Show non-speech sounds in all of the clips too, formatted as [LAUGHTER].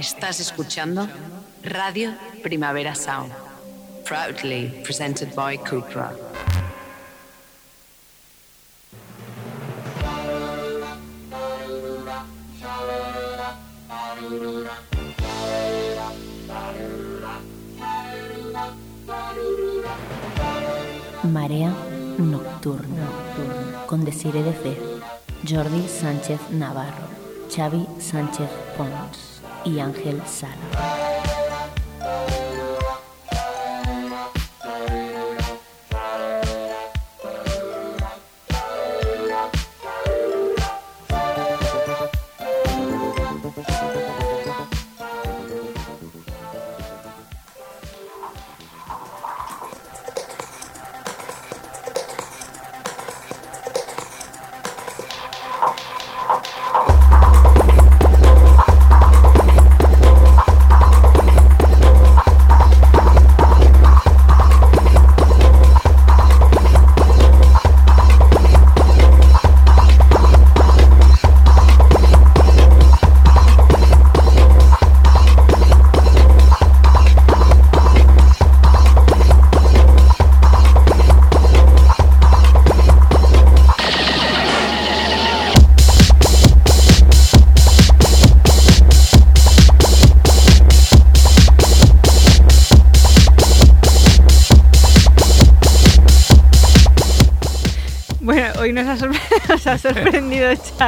Estás escuchando Radio Primavera Sound, proudly presented by Cupra. Marea Nocturna, con Desire de Fe, Jordi Sánchez Navarro, Xavi Sánchez Pons y Ángel Sala.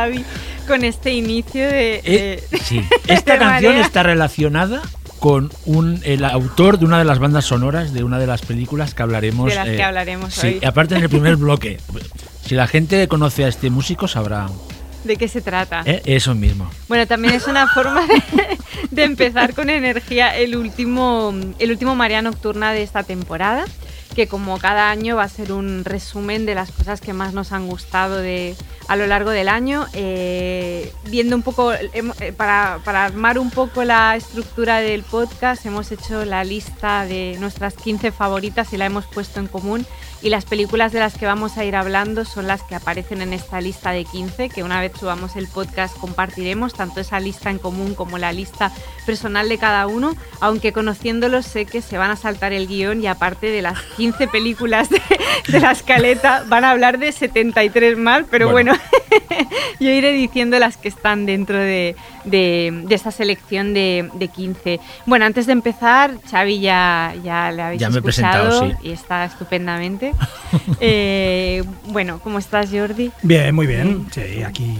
Xavi con este inicio de... Eh, sí, [LAUGHS] esta de canción Marea. está relacionada con un, el autor de una de las bandas sonoras de una de las películas que hablaremos. De las que eh, hablaremos sí, hoy. aparte en el primer [LAUGHS] bloque. Si la gente conoce a este músico sabrá ¿De qué se trata? eh, eso mismo. Bueno, también es una forma de, [LAUGHS] de empezar con energía el último, el último Marea Nocturna de esta temporada, que como cada año va a ser un resumen de las cosas que más nos han gustado de, a lo largo del año, eh, viendo un poco, eh, para, para armar un poco la estructura del podcast, hemos hecho la lista de nuestras 15 favoritas y la hemos puesto en común. Y las películas de las que vamos a ir hablando son las que aparecen en esta lista de 15, que una vez subamos el podcast compartiremos, tanto esa lista en común como la lista personal de cada uno, aunque conociéndolos sé que se van a saltar el guion y aparte de las 15 películas de, de la escaleta van a hablar de 73 más, pero bueno, Bueno. [LAUGHS] yo iré diciendo las que están dentro de, de, de esta selección de, de 15. Bueno, antes de empezar, Xavi ya, ya le habéis Ya me escuchado sí. y está estupendamente. [LAUGHS] Eh, bueno, ¿cómo estás, Jordi? Bien, muy bien. Sí, aquí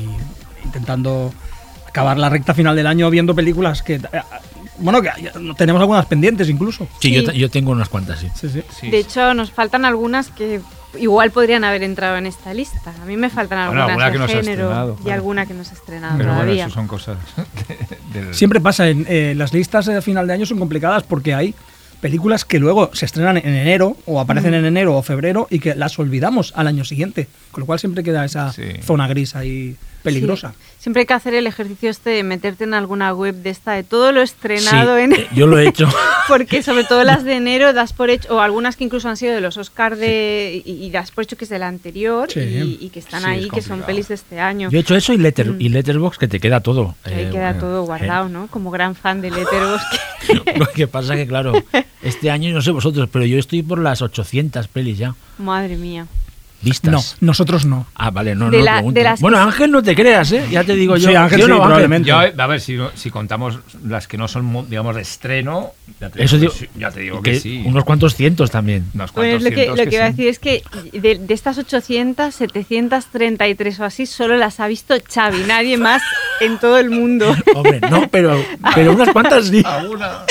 intentando acabar la recta final del año viendo películas que. eh, Bueno, que tenemos algunas pendientes incluso. Sí, Sí. Yo, yo tengo unas cuantas, sí. Sí, sí. De hecho, nos faltan algunas que igual podrían haber entrado en esta lista. A mí me faltan Bueno, algunas alguna de que no se ha género estrenado, y claro. alguna que no se ha estrenado Pero bueno, todavía. eso son cosas [LAUGHS] de- del- Siempre pasa, en eh, las listas de final de año son complicadas porque hay películas que luego se estrenan en enero o aparecen en enero o febrero y que las olvidamos al año siguiente. Con lo cual siempre queda esa Sí. zona gris ahí peligrosa. Sí. Siempre hay que hacer el ejercicio este de meterte en alguna web de esta de todo lo estrenado Sí, en eh, yo lo he hecho. [LAUGHS] porque sobre todo las de [LAUGHS] enero das por hecho o algunas que incluso han sido de los Oscars de y, y das por hecho que es del anterior y, y que están ahí es que son pelis de este año. Yo he hecho eso y, letter, Mm. y Letterbox que te queda todo. Que Eh, queda bueno, todo eh. guardado, ¿no? Como gran fan de Letterboxd. [LAUGHS] Lo que pasa que, claro, este año, no sé vosotros, pero yo estoy por las 800 pelis ya Madre mía. Vistas. No, nosotros no. Ah, vale, no, De no la- pregunto. de las Bueno, Ángel, no te creas, ¿eh? Ya te digo yo. Sí, Ángel ¿Sí o sí, no, Ángel? probablemente. Yo, a ver, si, si contamos las que no son, mo- digamos, de estreno, ya te Eso digo, digo, que, sí, ya te digo que que, sí. unos cuantos cientos también. Unos Bueno, es cuantos lo que, cientos lo que iba a decir es que de, de estas 800, 733 o así, solo las ha visto Xavi, nadie más en todo el mundo. [LAUGHS] Hombre, no, pero, pero unas cuantas sí. Alguna.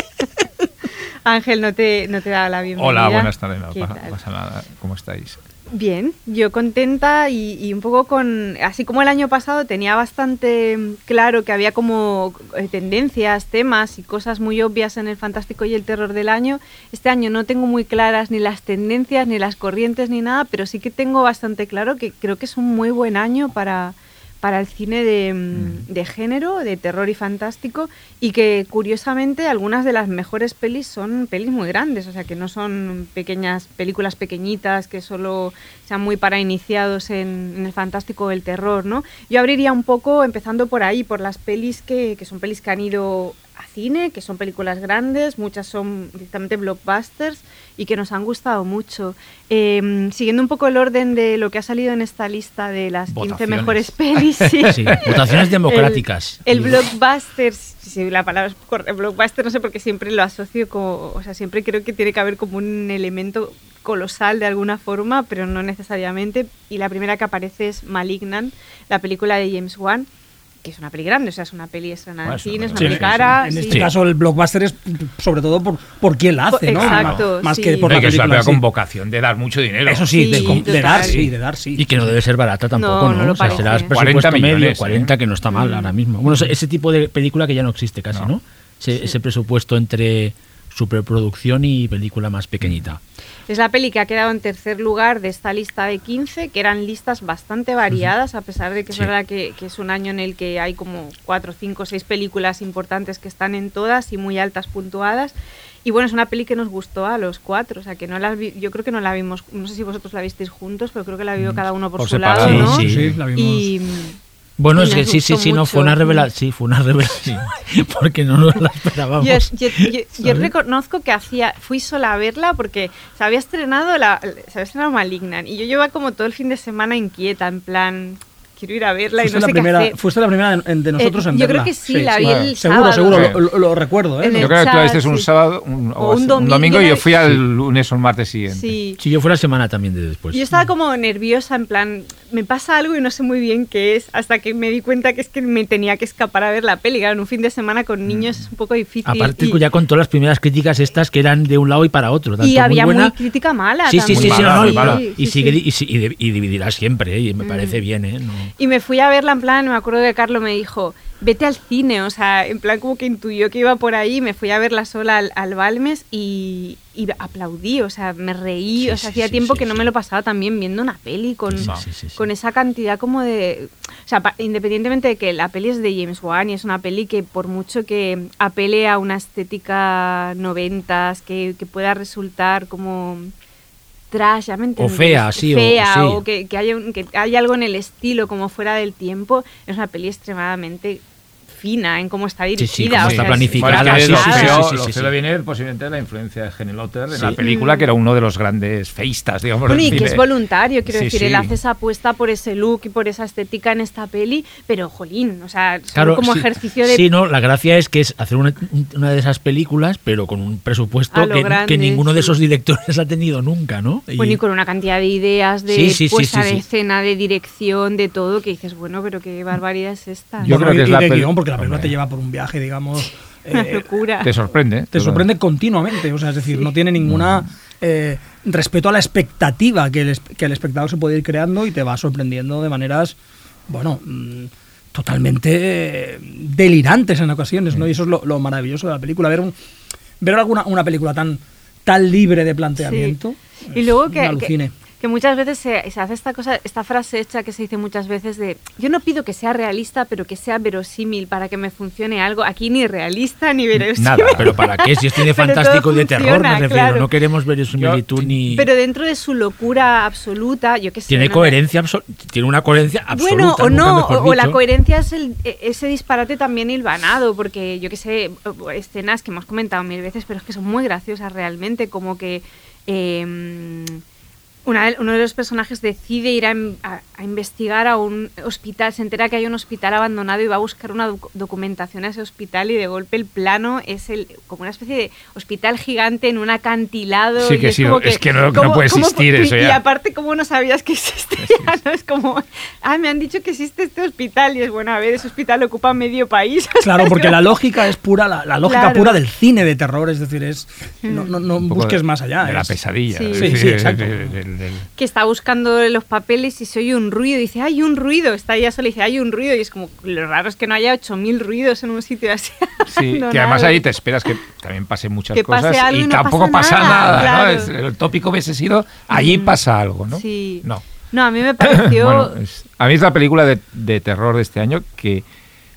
Ángel, no te, no te da la bienvenida. Hola, buenas tardes. No pasa nada. ¿Cómo estáis? Bien, yo contenta y, y un poco con, así como el año pasado tenía bastante claro que había como eh, tendencias, temas y cosas muy obvias en el fantástico y el terror del año, este año no tengo muy claras ni las tendencias, ni las corrientes, ni nada, pero sí que tengo bastante claro que creo que es un muy buen año para, para el cine de, mm, de género, de terror y fantástico, y que curiosamente algunas de las mejores pelis son pelis muy grandes, o sea que no son pequeñas películas pequeñitas que solo sean muy para iniciados en, en el fantástico o el terror, ¿no? Yo abriría un poco empezando por ahí, por las pelis que, que son pelis que han ido a cine, que son películas grandes, muchas son directamente blockbusters y que nos han gustado mucho. Eh, siguiendo un poco el orden de lo que ha salido en esta lista de las 15 Votaciones. mejores [LAUGHS] pelis. sí. Sí, votaciones democráticas. El, el blockbuster, si la palabra es correcta, blockbuster no sé por qué siempre lo asocio como, o sea, siempre creo que tiene que haber como un elemento colosal de alguna forma, pero no necesariamente. Y la primera que aparece es Malignant, la película de James Wan, que es una peli grande, o sea, es una peli estrenada Bueno, en cine, es una peli peli cara. En sí. este caso, el blockbuster es sobre todo por, por quién la hace, ¿no? Exacto, Más sí. que por la que es película. sí. con vocación de dar mucho dinero. Eso sí, de, Sí, dar sí, de dar sí. Y que no debe ser barata tampoco, No, ¿no? no lo o sea, será 40 presupuesto medio, millones, 40, ¿eh? que no está mal Mm. ahora mismo. Bueno, ese, ese tipo de película que ya no existe casi, No. ¿no? Ese, ese presupuesto entre superproducción y película más pequeñita. Es la peli que ha quedado en tercer lugar de esta lista de 15, que eran listas bastante variadas, a pesar de que es Sí. verdad que, que es un año en el que hay como cuatro, cinco, seis películas importantes que están en todas y muy altas puntuadas. Y bueno, es una peli que nos gustó a los cuatro, o sea que no la vi- yo creo que no la vimos, no sé si vosotros la visteis juntos, pero creo que la vio cada uno por, por su separado, lado, Sí, ¿no? sí. Sí, la vimos. Y Bueno, es que sí, sí, sí, no, fue una revelación. Sí, fue una revelación. [LAUGHS] Porque no nos la esperábamos. Yo, yo- yo- reconozco que hacía, fui sola a verla porque se había estrenado la, se había estrenado Malignant y yo llevaba como todo el fin de semana inquieta, en plan, quiero ir a verla y no la sé primera, qué hacer. fuiste la primera de nosotros Eh, en yo verla. creo que sí, la vi el Seguro, sábado. seguro, Sí. lo, lo- lo recuerdo, ¿eh? Yo creo que tú la viste chat, un sí. sábado un, O un domingo, domingo y yo fui al lunes o el martes siguiente. Sí. Sí, yo fue la semana también de después. Yo estaba como nerviosa, en plan, me pasa algo y no sé muy bien qué es, hasta que me di cuenta que es que me tenía que escapar a ver la peli. Claro, en un fin de semana con niños es un poco difícil. Aparte, y, ya con todas las primeras críticas estas que eran de un lado y para otro. tanto y había muy crítica mala. Sí, sí, sí, sí, y, sí, sí. dividirá siempre, ¿eh? y me parece bien, ¿eh? Y me fui a verla en plan, me acuerdo que Carlos me dijo, vete al cine, o sea, en plan como que intuyó que iba por ahí, me fui a verla sola al, al Balmes y, y aplaudí, o sea, me reí, Sí, o sea, sí, hacía sí, tiempo que no me lo pasaba tan bien viendo una peli con, con esa cantidad como de... O sea, pa- independientemente de que la peli es de James Wan y es una peli que por mucho que apele a una estética noventas, que, que pueda resultar como trash, ya me entendéis, fea, sí, o- fea, sí. o que, que haya, un- que haya algo en el estilo como fuera del tiempo, es una peli extremadamente fina en cómo está sí, dirigida. cómo o está sea, planificada, es que sí, lo, sí, que sí, yo- sí, lo sí, que sí. le viene posiblemente de la influencia de Henry Lotter en Sí. la película, que era uno de los grandes feistas, digamos. Bueno, y que es voluntario, quiero Sí, decir, sí. él hace esa apuesta por ese look y por esa estética en esta peli, pero jolín, o sea, Claro, como sí, ejercicio de... Sí, no, la gracia es que es hacer una, una de esas películas, pero con un presupuesto que, grande, que ninguno de esos directores [LAUGHS] ha tenido nunca, ¿no? Y- Bueno, y con una cantidad de ideas, de Sí, sí, sí, puesta sí, de sí. escena, de dirección, de todo, que dices, bueno, pero qué barbaridad es esta. Yo creo que es la peli- guion, porque la película Hombre. te lleva por un viaje, digamos. [LAUGHS] Una eh, locura. Te sorprende. te sorprende continuamente, o sea, es decir, no tiene ninguna eh, respeto a la expectativa que el, es- que el espectador se puede ir creando y te va sorprendiendo de maneras, bueno, mm, totalmente eh, delirantes en ocasiones, ¿no? Y eso es lo, lo maravilloso de la película, ver un, ver alguna una película tan tan libre de planteamiento. Y es luego que, alucine. que, que muchas veces se, se hace esta cosa, esta frase hecha que se dice muchas veces de yo no pido que sea realista, pero que sea verosímil para que me funcione algo. Aquí ni realista ni verosímil. Nada, Pero ¿para qué? Si [LAUGHS] es todo fantástico y de terror, me refiero. claro. No queremos ver similitud ni... Pero dentro de su locura absoluta, yo qué sé. tiene ¿no? coherencia, absol- tiene una coherencia absoluta. Bueno, o no, o, o la coherencia es el, e- ese disparate también hilvanado, porque yo que sé, escenas que hemos comentado mil veces, pero es que son muy graciosas realmente, como que eh, una de- uno de los personajes decide ir a, in- a- a investigar a un hospital, se entera que hay un hospital abandonado y va a buscar una docu- documentación a ese hospital y de golpe el plano es el como una especie de hospital gigante en un acantilado. Sí y que es sí, como es que no- no ¿cómo- puede existir y- eso Y ya. aparte, ¿cómo no sabías que existía? [LAUGHS] ¿no? Es como, ah, me han dicho que existe este hospital y es bueno, a ver, ese hospital ocupa medio país. [LAUGHS] Claro, porque la [LAUGHS] lógica es pura, la, la lógica Claro. pura del cine de terror, es decir, es no, no, no busques de- más allá. De la es- pesadilla. Sí. es Sí, exacto. Del- que está buscando los papeles y se oye un ruido. Y dice, hay un ruido. Está ella sola y dice, hay un ruido. Y es como, lo raro es que no haya 8.000 ruidos en un sitio así. [LAUGHS] Sí, que además ahí te esperas que también pasen muchas Que pase cosas algo y y no tampoco pasa pasa nada, claro. ¿no? Es- el tópico hubiese sido allí pasa algo, ¿no? Sí. No. No, a mí me [COUGHS] pareció... Bueno, es- a mí es la película de, de terror de este año que,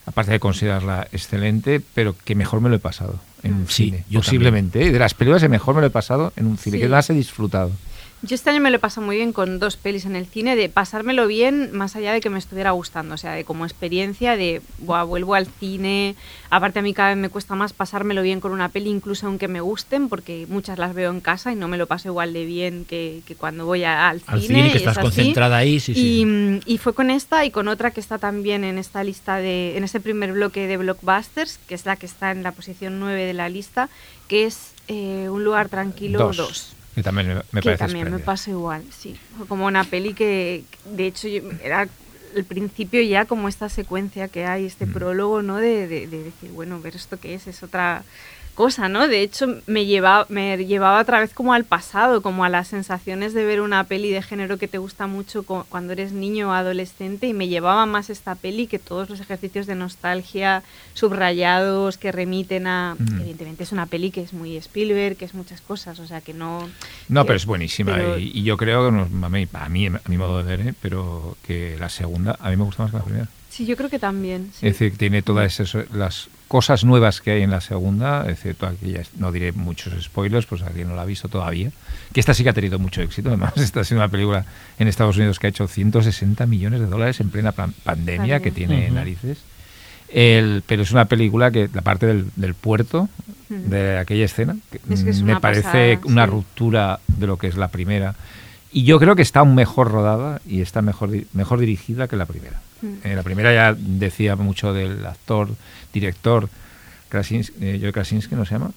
aparte de considerarla excelente, pero que mejor me lo he pasado en un Sí, cine. yo Posiblemente. ¿eh? De las películas que mejor me lo he pasado en un cine, Sí. que más he disfrutado. Yo este año me lo he pasado muy bien con dos pelis en el cine, de pasármelo bien más allá de que me estuviera gustando, o sea, de como experiencia de, Buah, vuelvo al cine, aparte a mí cada vez me cuesta más pasármelo bien con una peli, incluso aunque me gusten, porque muchas las veo en casa y no me lo paso igual de bien que, que cuando voy a- al, Al cine. cine, que y estás es concentrada ahí, sí, sí. Y, mm, y fue con esta y con otra que está también en esta lista de, en este primer bloque de blockbusters, que es la que está en la posición 9 de la lista, que es eh, Un lugar tranquilo Dos. 2 Que también me, que también me pasa igual, sí. Como una peli que, de hecho, yo- era el principio ya como esta secuencia que hay, este Mm. prólogo, ¿no? De, de- de decir, bueno, ver esto qué es, es otra cosa, ¿no? De hecho, me llevaba, me llevaba otra vez como al pasado, como a las sensaciones de ver una peli de género que te gusta mucho cu- cuando eres niño o adolescente y me llevaba más esta peli que todos los ejercicios de nostalgia subrayados que remiten a... Mm. Evidentemente es una peli que es muy Spielberg, que es muchas cosas, o sea que no... No, que- pero es buenísima pero- y, y yo creo a, mí, a mí, a mi modo de ver, ¿eh? pero que la segunda a mí me gusta más que la primera. Sí, yo creo que también. sí. Es decir, tiene todas esas, las cosas nuevas que hay en la segunda, excepto aquellas, no diré muchos spoilers, pues alguien no la ha visto todavía, que esta sí que ha tenido mucho éxito, además [LAUGHS] esta ha sido una película en Estados Unidos que ha hecho 160 millones de dólares en plena pan- pandemia, que tiene Ujú. narices. El, pero es una película que la parte del, del puerto, de aquella escena, que Es que es me parece pasada, una sí. ruptura de lo que es la primera. Y yo creo que está mejor rodada y está mejor, mejor dirigida que la primera. Mm. Eh, la primera ya decía mucho del actor, director, Krasinski, eh, Joe Krasinski, ¿no se llama?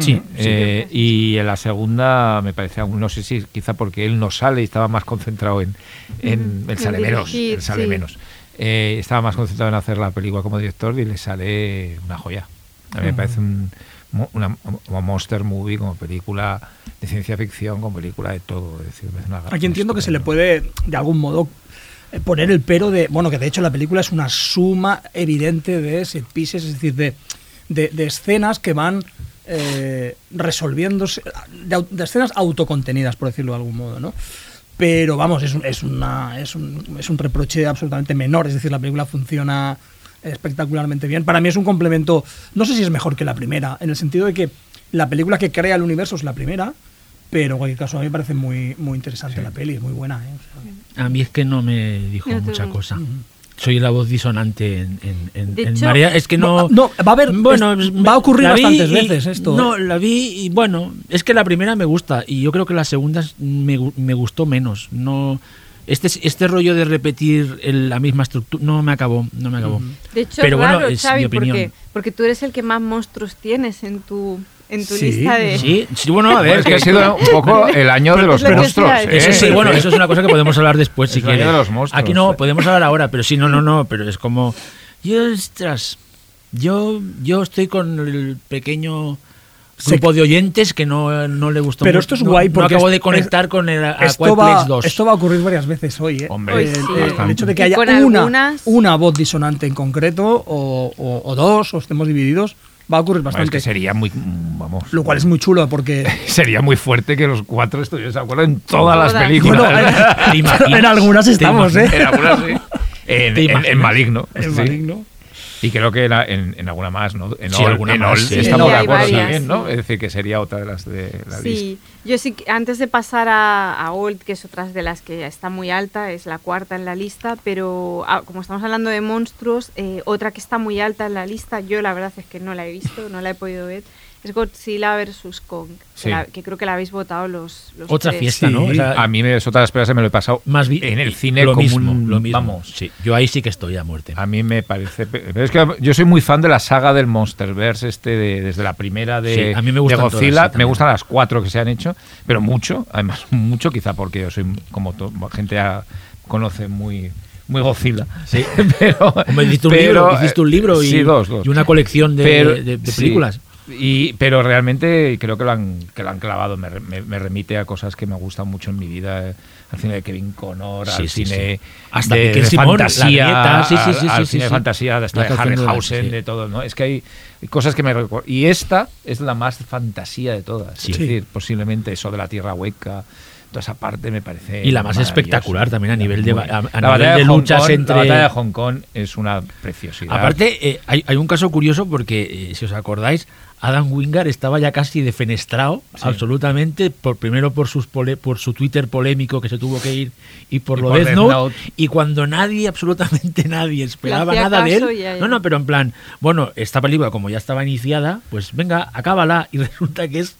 Sí, Eh, y en la segunda me parece aún, no sé si quizá porque él no sale y estaba más concentrado en, en en sale menos, él sale sí. menos. Eh, estaba más concentrado en hacer la película como director y le sale una joya. A mí me parece un, mo- una, como monster movie, como película de ciencia ficción, como película de todo. Es decir, me parece una- Aquí entiendo que se le puede, de algún modo, poner el pero de. Bueno, que de hecho la película es una suma evidente de set pieces, es decir, de, de, de escenas que van eh, resolviéndose. De, de escenas autocontenidas, por decirlo de algún modo, ¿no? Pero vamos, es un, es, una, es, un, es un reproche absolutamente menor, es decir, la película funciona espectacularmente bien. Para mí es un complemento, no sé si es mejor que la primera, en el sentido de que la película que crea el universo es la primera, pero en cualquier caso a mí me parece muy, muy interesante la peli, muy buena. ¿eh? O sea, A mí es que no me dijo No mucha cosa. Soy la voz disonante en, en, en- De en hecho- Marea. Es que no. No, va a haber- Bueno, es- va a ocurrir bastantes y- veces esto, No, ¿eh? la vi y bueno, es que la primera me gusta y yo creo que la segunda me, me gustó menos. No. Este, este rollo de repetir el- la misma estructura no me acabó, no me acabó. De hecho, Pero es bueno, es Xavi, mi opinión. porque, porque tú eres el que más monstruos tienes en tu, en tu Sí, lista de... Sí, sí, bueno, a Bueno, ver, es que ha sido un poco [LAUGHS] el año de los Es lo que monstruos. a ¿eh? Eso sí, bueno, eso es una cosa que podemos hablar después si Es el año quieres. de los monstruos, Aquí no, podemos hablar ahora, pero sí, no, no, no, pero es como... Yo, ostras, yo, yo estoy con el pequeño grupo de oyentes que no, no le gustó Pero mucho. esto es No- guay no porque acabo es- de conectar es- con el esto, Aquaplex va, 2. esto va a ocurrir varias veces hoy. ¿eh? Hombre, Hoy el, sí. el- el hecho de que haya una, algunas- una voz disonante en concreto o, o- o dos o estemos divididos va a ocurrir Bueno, es bastante. que sería muy, vamos, Lo cual es muy chulo porque [LAUGHS] sería muy fuerte que los cuatro estuvieran de acuerdo en todas las películas. Bueno, en, [LAUGHS] algunas ¿Te estamos, ¿eh? en algunas sí. [LAUGHS] En. Maligno. En sí. Maligno. Y creo que era en, en alguna más, ¿no? En Sí, All, alguna en más, All sí. estamos Sí, de acuerdo varias, también, ¿no? Es decir, que sería otra de las de la lista. Sí, yo sí, que- antes de pasar a, a Old, que es otra de las que está muy alta, es la cuarta en la lista, pero ah, como estamos hablando de monstruos, eh, otra que está muy alta en la lista, yo la verdad es que no la he visto, no la he podido ver, es Godzilla vs. Kong, Sí. que, la- que creo que la habéis votado los, los Otra tres. fiesta, Sí. ¿no? O sea, A mí me, es otra de las películas que me lo he pasado más en el cine lo como mismo, un- lo mismo. Vamos, Sí, yo ahí sí que estoy a muerte. A mí me parece. pero es que yo soy muy fan de la saga del Monsterverse, este de- desde la primera de, Sí, a mí me de todas, Godzilla. sí, me gustan las cuatro que se han hecho, pero mucho, además [LAUGHS] mucho, quizá porque yo soy como to- gente ya conoce muy muy Godzilla. Sí. [LAUGHS] pero, Hombre, hiciste un pero, libro, hiciste un libro y, sí, dos, dos. y una colección de, Pero- de- de sí, películas. Y, pero realmente creo que lo han, que lo han clavado. Me, me- me remite a cosas que me gustan mucho en mi vida. eh, Al cine de Kevin Connor, Sí, al sí, cine sí. Hasta de, Simón, fantasía, al, cine de sí. fantasía, de, La de Harryhausen, de todo. ¿no? Es que hay cosas que me recuerdan. Y esta es la más fantasía de todas. Es decir, posiblemente eso de la tierra hueca, toda esa parte me parece. Y la más espectacular también a nivel de, Muy- a- a la nivel de luchas Kong- entre. La batalla de Hong Kong es una preciosidad. Aparte, eh, hay, hay un caso curioso porque, eh, si os acordáis, Adam Wingard estaba ya casi defenestrado, absolutamente, por primero por, sus pole- por su Twitter polémico que se tuvo que ir y por Y lo por de y cuando nadie, [LAUGHS] absolutamente nadie, esperaba nada de él. ya- No, no, pero en plan, bueno, esta película como ya estaba iniciada, pues venga, acábala. Y [LAUGHS] resulta que es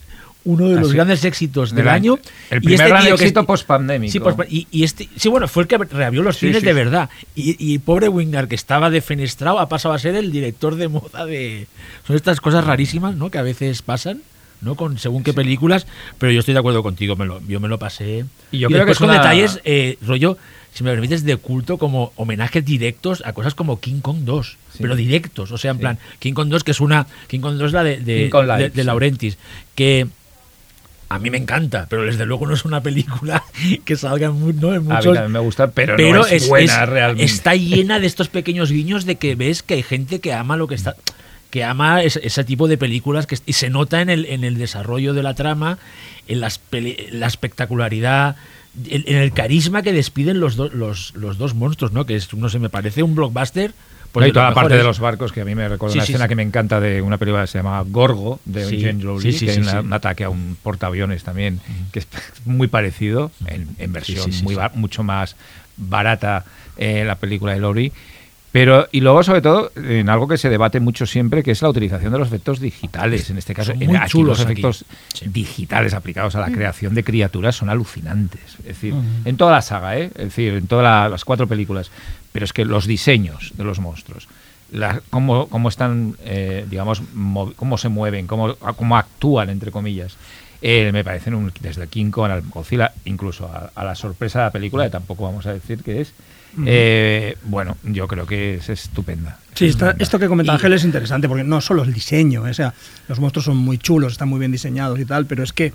uno de los Así. grandes éxitos del Del año. año. El Y primer gran tío que éxito pospandémico. Sí, y, y este, sí, bueno, fue el que reabrió los cines sí, de verdad. Y, y pobre Wingard, que estaba defenestrado, ha pasado a ser el director de moda de. Son estas cosas rarísimas, ¿no? Que a veces pasan, ¿no? Con según qué películas. Pero yo estoy de acuerdo contigo, me lo, yo me lo pasé. Y yo creo que es con una- detalles, eh, rollo, si me permites, de culto, como homenajes directos a cosas como King Kong 2. Sí. Pero directos, o sea, en Sí. plan, King Kong 2, que es una. King Kong 2 es la de, de, de- de. Laurentis. Que. A mí me encanta, pero desde luego no es una película [LAUGHS] que salga en, mu- ¿no? en A mí muchos, también me gusta, pero, pero no es, buena realmente. está llena de estos pequeños guiños de que ves que hay gente que ama lo que está que ama ese, ese tipo de películas que, y se nota en el, en el desarrollo de la trama en las la espectacularidad en, en el carisma que despiden los, do- los, los dos monstruos no que es no sé me parece un blockbuster pues No, y toda la parte de los barcos, que a mí me recuerda Sí, una sí, escena sí. que me encanta de una película que se llama Gorgo, de sí, sí, que hay una- un ataque a un portaaviones también, que es [LAUGHS] muy parecido, en, en versión muy mucho más barata eh, la película de Lowry. Pero, y luego, sobre todo, en algo que se debate mucho siempre, que es la utilización de los efectos digitales. En este caso, en- muy aquí chulos los aquí. efectos Sí. digitales aplicados a la creación de criaturas son alucinantes. Es decir, en toda la saga, ¿eh? es decir, en todas la- las cuatro películas. Pero es que los diseños de los monstruos, la- cómo, cómo están, eh, digamos, mo- cómo se mueven, cómo, cómo actúan, entre comillas, eh, me parecen un, desde King Kong al Godzilla, incluso a, a la sorpresa de la película, que tampoco vamos a decir que es. Eh, bueno, yo creo que es estupenda. Sí, Es está- estupenda. esto que comenta Y- Ángel es interesante, porque no solo el diseño, o sea, los monstruos son muy chulos, están muy bien diseñados y tal, pero es que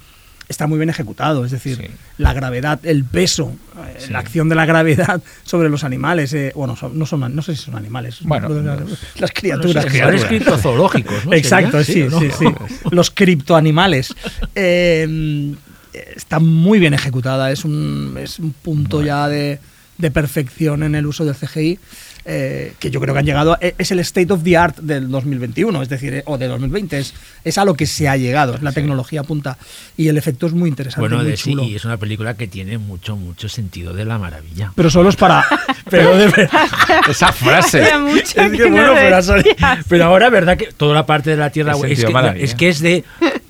está muy bien ejecutado, es decir, Sí. la gravedad, el peso, eh, Sí. la acción de la gravedad [LAUGHS] sobre los animales, eh, bueno, son- no, son, no sé si son animales, Bueno, las, los- las criaturas. Los criptozoológicos, ¿no? Exacto, sí, ¿o sí, no? sí. [LAUGHS] Los criptoanimales. Eh, está muy bien ejecutada, es un, es un punto ya de, de perfección en el uso del CGI. eh, que yo creo que han llegado, a- es el state of the art del 2021, es decir, eh, o de 2020, es, es a lo que se ha llegado, es la tecnología punta y el efecto es muy interesante, bueno muy de sí chulo. es una película que tiene mucho mucho sentido de la maravilla Pero solo es para... [LAUGHS] pero de verdad. [LAUGHS] Esa frase. Hacía mucho Es que que no bueno, lo pero ahora, ¿verdad? Que toda la parte de la Tierra que, es que es de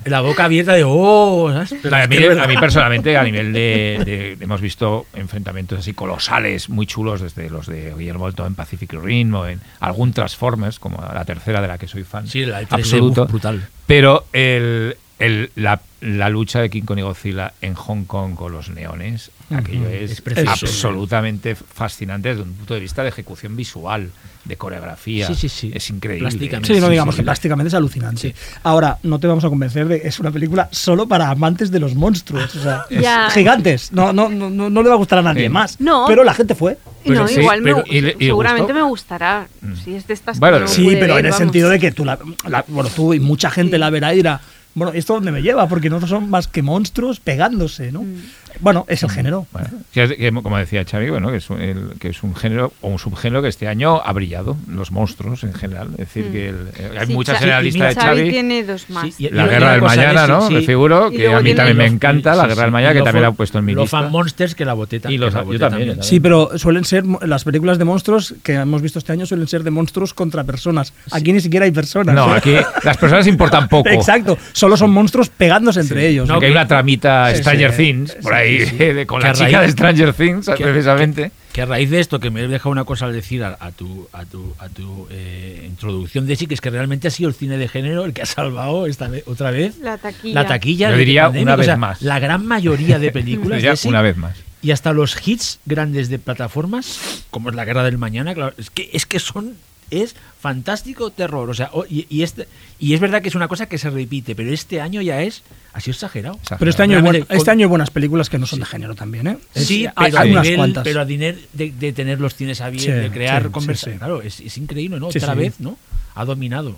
la boca abierta de oh, ¿sabes? Pero A mí, a personalmente, a nivel de, de- hemos visto enfrentamientos así colosales, muy chulos, desde los de Guillermo Toro en Pacific Rim o en algún Transformers, como la tercera de la que soy fan. Sí, la de 3D, absoluto. brutal. Pero el, el- la, la lucha de King Kong y Godzilla en Hong Kong con los neones, aquello es, absolutamente fascinante desde un punto de vista de ejecución visual, de coreografía. Sí, sí, sí. Es increíble. Plásticamente. Sí, no digamos sí, que plásticamente es alucinante. Ahora, no te vamos a convencer de que es una película solo para amantes de los monstruos. O sea, gigantes. No, no, no, no, no le va a gustar a nadie más. No. Pero la gente fue. Pues no, sí, igual me, y seguramente gustó. me gustará. Mm. Si es de estas Bueno, que no Sí, pero en el sentido de que tú, la, la- bueno, tú y mucha gente la verá y dirá, bueno, ¿esto dónde me lleva? Porque no son más que monstruos pegándose, ¿no? Mm. Bueno, es el género. Bueno, que es- que, como decía Xavi, bueno, que es, un, el- que es un género o un subgénero que este año ha brillado, los monstruos en general. Es decir, Mm. que el- eh, hay Sí, muchas mira, de Xavi Xavi. tiene dos más. Sí, y- La y guerra del mañana, ¿no? sí, Me figuro que a mí también me los- encanta la guerra del mañana, que lo también la fan- he puesto en mi lista. fan monsters que la boteta. Y los- que la yo boteta también, Sí, pero suelen ser, las películas de monstruos que hemos visto este año suelen ser de monstruos contra personas. Aquí ni siquiera hay personas. No, aquí las personas importan [LAUGHS] poco. Exacto, solo son monstruos pegándose entre ellos. Aunque hay una tramita Stranger. Things por ahí [LAUGHS] de- con Que la chica raíz- de Stranger Things, que- precisamente. Que a raíz de esto, que me he dejado una cosa al decir a, a tu, a tu, a tu eh, introducción de sí, que es que realmente ha sido el cine de género el que ha salvado esta vez, otra vez La taquilla. la taquilla. Yo diría pandemia. una O sea, vez más. La gran mayoría de películas [LAUGHS] Diría de una vez más. y hasta los hits grandes de plataformas, como es la Guerra del Mañana, claro, es que es que son es fantástico terror, o sea, o- y, y este y es verdad que es una cosa que se repite, pero este año ya es ha sido exagerado. Pero este año, hay Realmente, este año hay buenas películas que no son de género también, ¿eh? Sí, Es- hay, pero, hay a unas nivel- cuantas. pero a dinero de, de tener los cines abiertos, Sí, de crear sí, conversación. sí, sí. Claro, es, es increíble, ¿no? Sí, Otra sí. vez, ¿no? Ha dominado.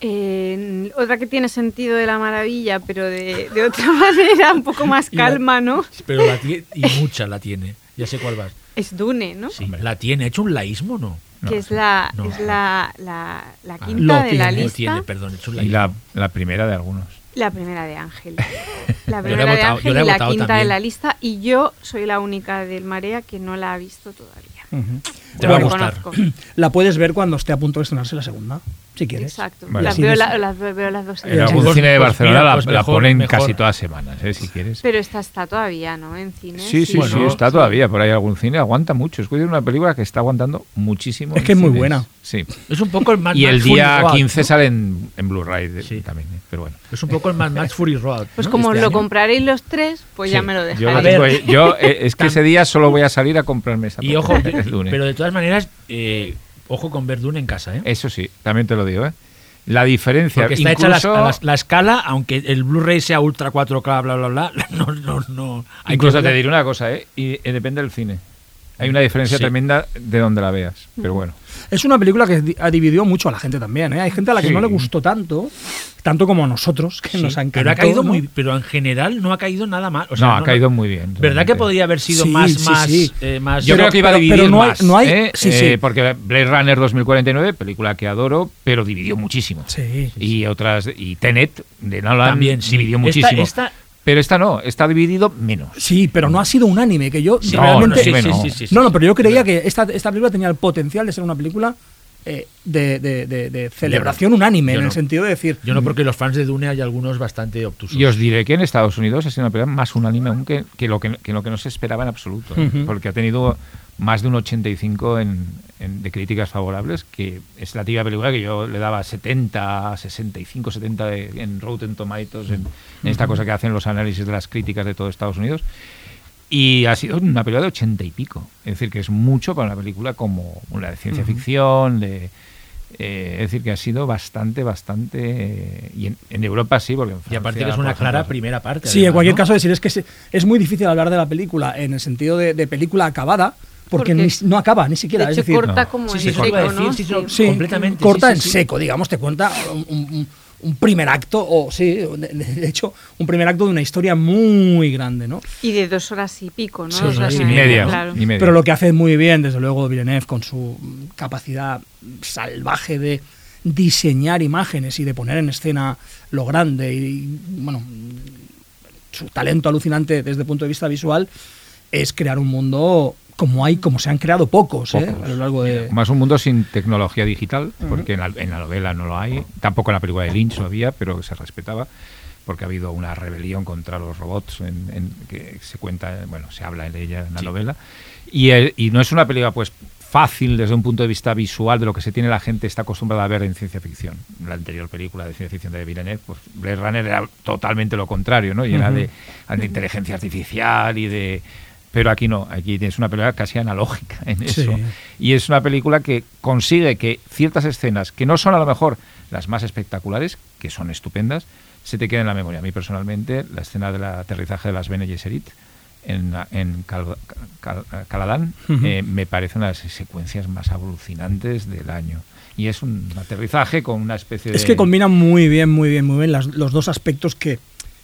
Eh, otra que tiene sentido de la maravilla, pero de, de otra [LAUGHS] manera, un poco más calma, ¿no? Pero la tiene, y mucha la tiene. Ya sé cuál vas. Es Dune, ¿no? Sí, la tiene. ¿Ha hecho un laísmo no? Que es la, no. es la, la, la Ah, quinta lo de la tiene, lista. tiene, perdón, Y la, la primera de algunos. La primera de Ángel. [LAUGHS] La Yo la he primera de votado- yo Ángel y la quinta de la lista. Y yo soy la única del Marea que no la ha visto todavía. Te va a Lo gustar. [CLEARS THROAT] La puedes ver cuando esté a punto de estrenarse la segunda, si quieres. Exacto. Vale. Las, veo, la- las veo las dos. En Eh, algún pues- cine de pues Barcelona mira, la, pues la mejor- ponen mejor. casi todas las semanas, ¿eh? si quieres. Pero esta está todavía, ¿no? En cines. Sí, sí, y- sí, está todavía por ahí algún cine, aguanta mucho. Es una película que está aguantando muchísimo. Es que es muy cines. buena. Sí. Es un poco el Mad Y el Fury día Road, 15 ¿no? sale en, en Blu-ray de- Sí. también, ¿eh? pero bueno. Es un poco el Mad Max [LAUGHS] Fury Road. Pues ¿no? como Este lo año. compraréis los tres, pues ya me lo Yo, dejaréis. Yo, eh, es que ese día solo voy a salir a comprarme esa Y ojo, película, el lunes. pero de todas maneras, eh, ojo con Verdun en casa, ¿eh? Eso sí, también te lo digo. ¿eh? La diferencia, Porque está hecha la, incluso, a la- la escala, aunque el Blu-ray sea Ultra 4K, bla, bla, bla, [LAUGHS] no, no, no. Hay incluso que- te diré una cosa, ¿eh? y eh, depende del cine. Hay una diferencia Sí. tremenda de donde la veas, pero bueno. Es una película que ha dividido mucho a la gente también. ¿eh? Hay gente a la que Sí. no le gustó tanto, tanto como a nosotros, que Sí, nos ha pero ha caído ¿no? muy, pero en general no ha caído nada mal. O sea, no, ha caído muy bien. ¿Verdad que podría haber sido Sí, más, sí, más, sí. eh, más? Yo Pero- creo que iba a dividir pero no hay- más, no hay- ¿eh? sí, Eh, sí. porque Blade Runner 2049, película que adoro, pero dividió muchísimo. Sí. Y otras y Tenet de Nolan También, sí. dividió Esta- muchísimo. esta- Pero esta no, está dividido menos. Sí, pero no ha sido unánime, que yo Sí, realmente... no, sí, sí, no. sí, sí, sí, No, no, pero yo creía que esta, esta película tenía el potencial de ser una película eh, de, de- de- de celebración unánime, yo en no. el sentido de decir... Yo no, porque los fans de Dune hay algunos bastante obtusos. Y os diré que en Estados Unidos ha sido una película más unánime aún que, que lo, que, que lo que no se esperaba en absoluto. Porque ha tenido más de un 85 en, en- de críticas favorables, que es la típica película que yo le daba 70, 65, 70 de- en Rotten Tomatoes, en, en esta cosa que hacen los análisis de las críticas de todo Estados Unidos. Y ha sido una película de 80 y pico. Es decir, que es mucho para una película como una de ciencia ficción, de... eh, es decir, que ha sido bastante, bastante... eh, y en, en Europa sí, porque en y aparte Francia, que es una clara primera parte. Sí, en además, cualquier ¿no? caso decir es que se- es muy difícil hablar de la película en el sentido de, de película acabada, porque, Porque ni- no acaba ni siquiera. de es hecho, decir, corta como Sí, en sí, seco, decir, ¿no? sí, sí, Sí, completamente, corta sí, en seco, digamos, te cuenta un, un- un primer acto, o sí, de, de hecho, un primer acto de una historia muy grande, ¿no? Y de dos horas y pico, ¿no? Sí, Dos horas y media, Claro. y media. Pero lo que hace muy bien, desde luego, Villeneuve, con su capacidad salvaje de diseñar imágenes y de poner en escena lo grande y, bueno, su talento alucinante desde el punto de vista visual, es crear un mundo como hay, como se han creado pocos, ¿eh? Pocos. a lo largo de... Más un mundo sin tecnología digital, porque en la, en la novela no lo hay, tampoco en la película de Lynch lo había, pero se respetaba, porque ha habido una rebelión contra los robots en, en- que se cuenta, bueno, se habla en ella en la novela. Y, eh, y no es una película pues fácil desde un punto de vista visual de lo que se tiene la gente está acostumbrada a ver en ciencia ficción. La anterior película de ciencia ficción de Villeneuve, pues Blade Runner era totalmente lo contrario, ¿no? Llena de, de inteligencia artificial y de pero aquí no, aquí tienes una película casi analógica en Sí. eso. Y es una película que consigue que ciertas escenas, que no son a lo mejor las más espectaculares, que son estupendas, se te queden en la memoria. A mí personalmente, la escena del aterrizaje de las Bene Gesserit en, en Cal- Cal- Caladán eh, me parece una de las secuencias más alucinantes del año. Y es un aterrizaje con una especie de... Es que combina muy bien, muy bien, muy bien las- los dos aspectos que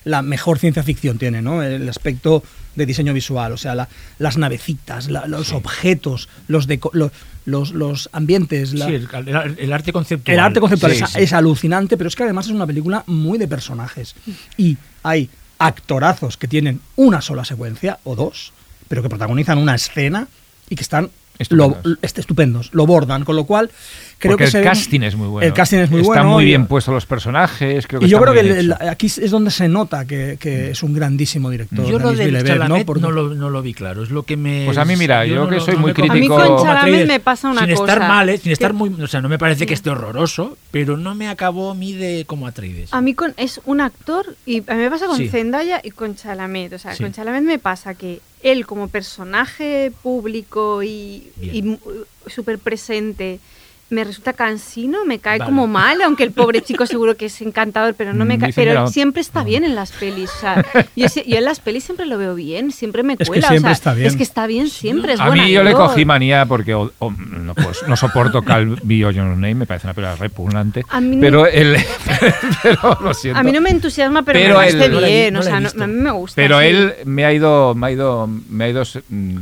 la mejor ciencia ficción tiene, ¿no? El aspecto de diseño visual, o sea, la- las navecitas, la- los objetos, los, deco- lo- los, los ambientes, la- Sí, el, el- el arte conceptual. el arte conceptual Sí, es, sí. es alucinante, pero es que además es una película muy de personajes. Y hay actorazos que tienen una sola secuencia o dos, pero que protagonizan una escena y que están Estupendos. Lo, est- estupendos, lo bordan, con lo cual creo Porque que se el ven- casting es muy bueno. El casting es muy Está bueno. muy y- bien puesto los personajes. Creo que y yo creo que muy el- aquí es donde se nota que, que es un grandísimo director. Yo lo del Chalamet ¿no? Porque- no, lo, no lo vi claro. Es lo que me. Pues a mí, mira, yo no que lo- soy no muy crítico- A mí con Chalamet Atreides, me pasa una sin cosa. estar mal, ¿eh? sin estar que- muy. O sea, no me parece que esté horroroso, pero no me acabó a mí de como Atreides. A mí con, es un actor y a mí me pasa con Sí. Zendaya y con Chalamet. O sea, Sí. con Chalamet me pasa que él como personaje público y, y mu- súper presente me resulta cansino, me cae Vale. como mal, aunque el pobre chico seguro que es encantador, pero no me Mm, cae. que Pero no. siempre está bien en las pelis. O sea, yo, yo en las pelis siempre lo veo bien, siempre me que cuela. siempre o sea, está bien. Es que está bien siempre, es A buena mí yo le cogí manía porque o- o- no, pues, no soporto Cal Bio Your Name, me parece una película repugnante. A mí no- pero el, [LAUGHS] pero lo siento. A mí no me entusiasma, pero, Pero me parece no bien. no o sea, no- a mí me gusta. Pero sí. él me ha ido, me ha ido, me ha ido mm,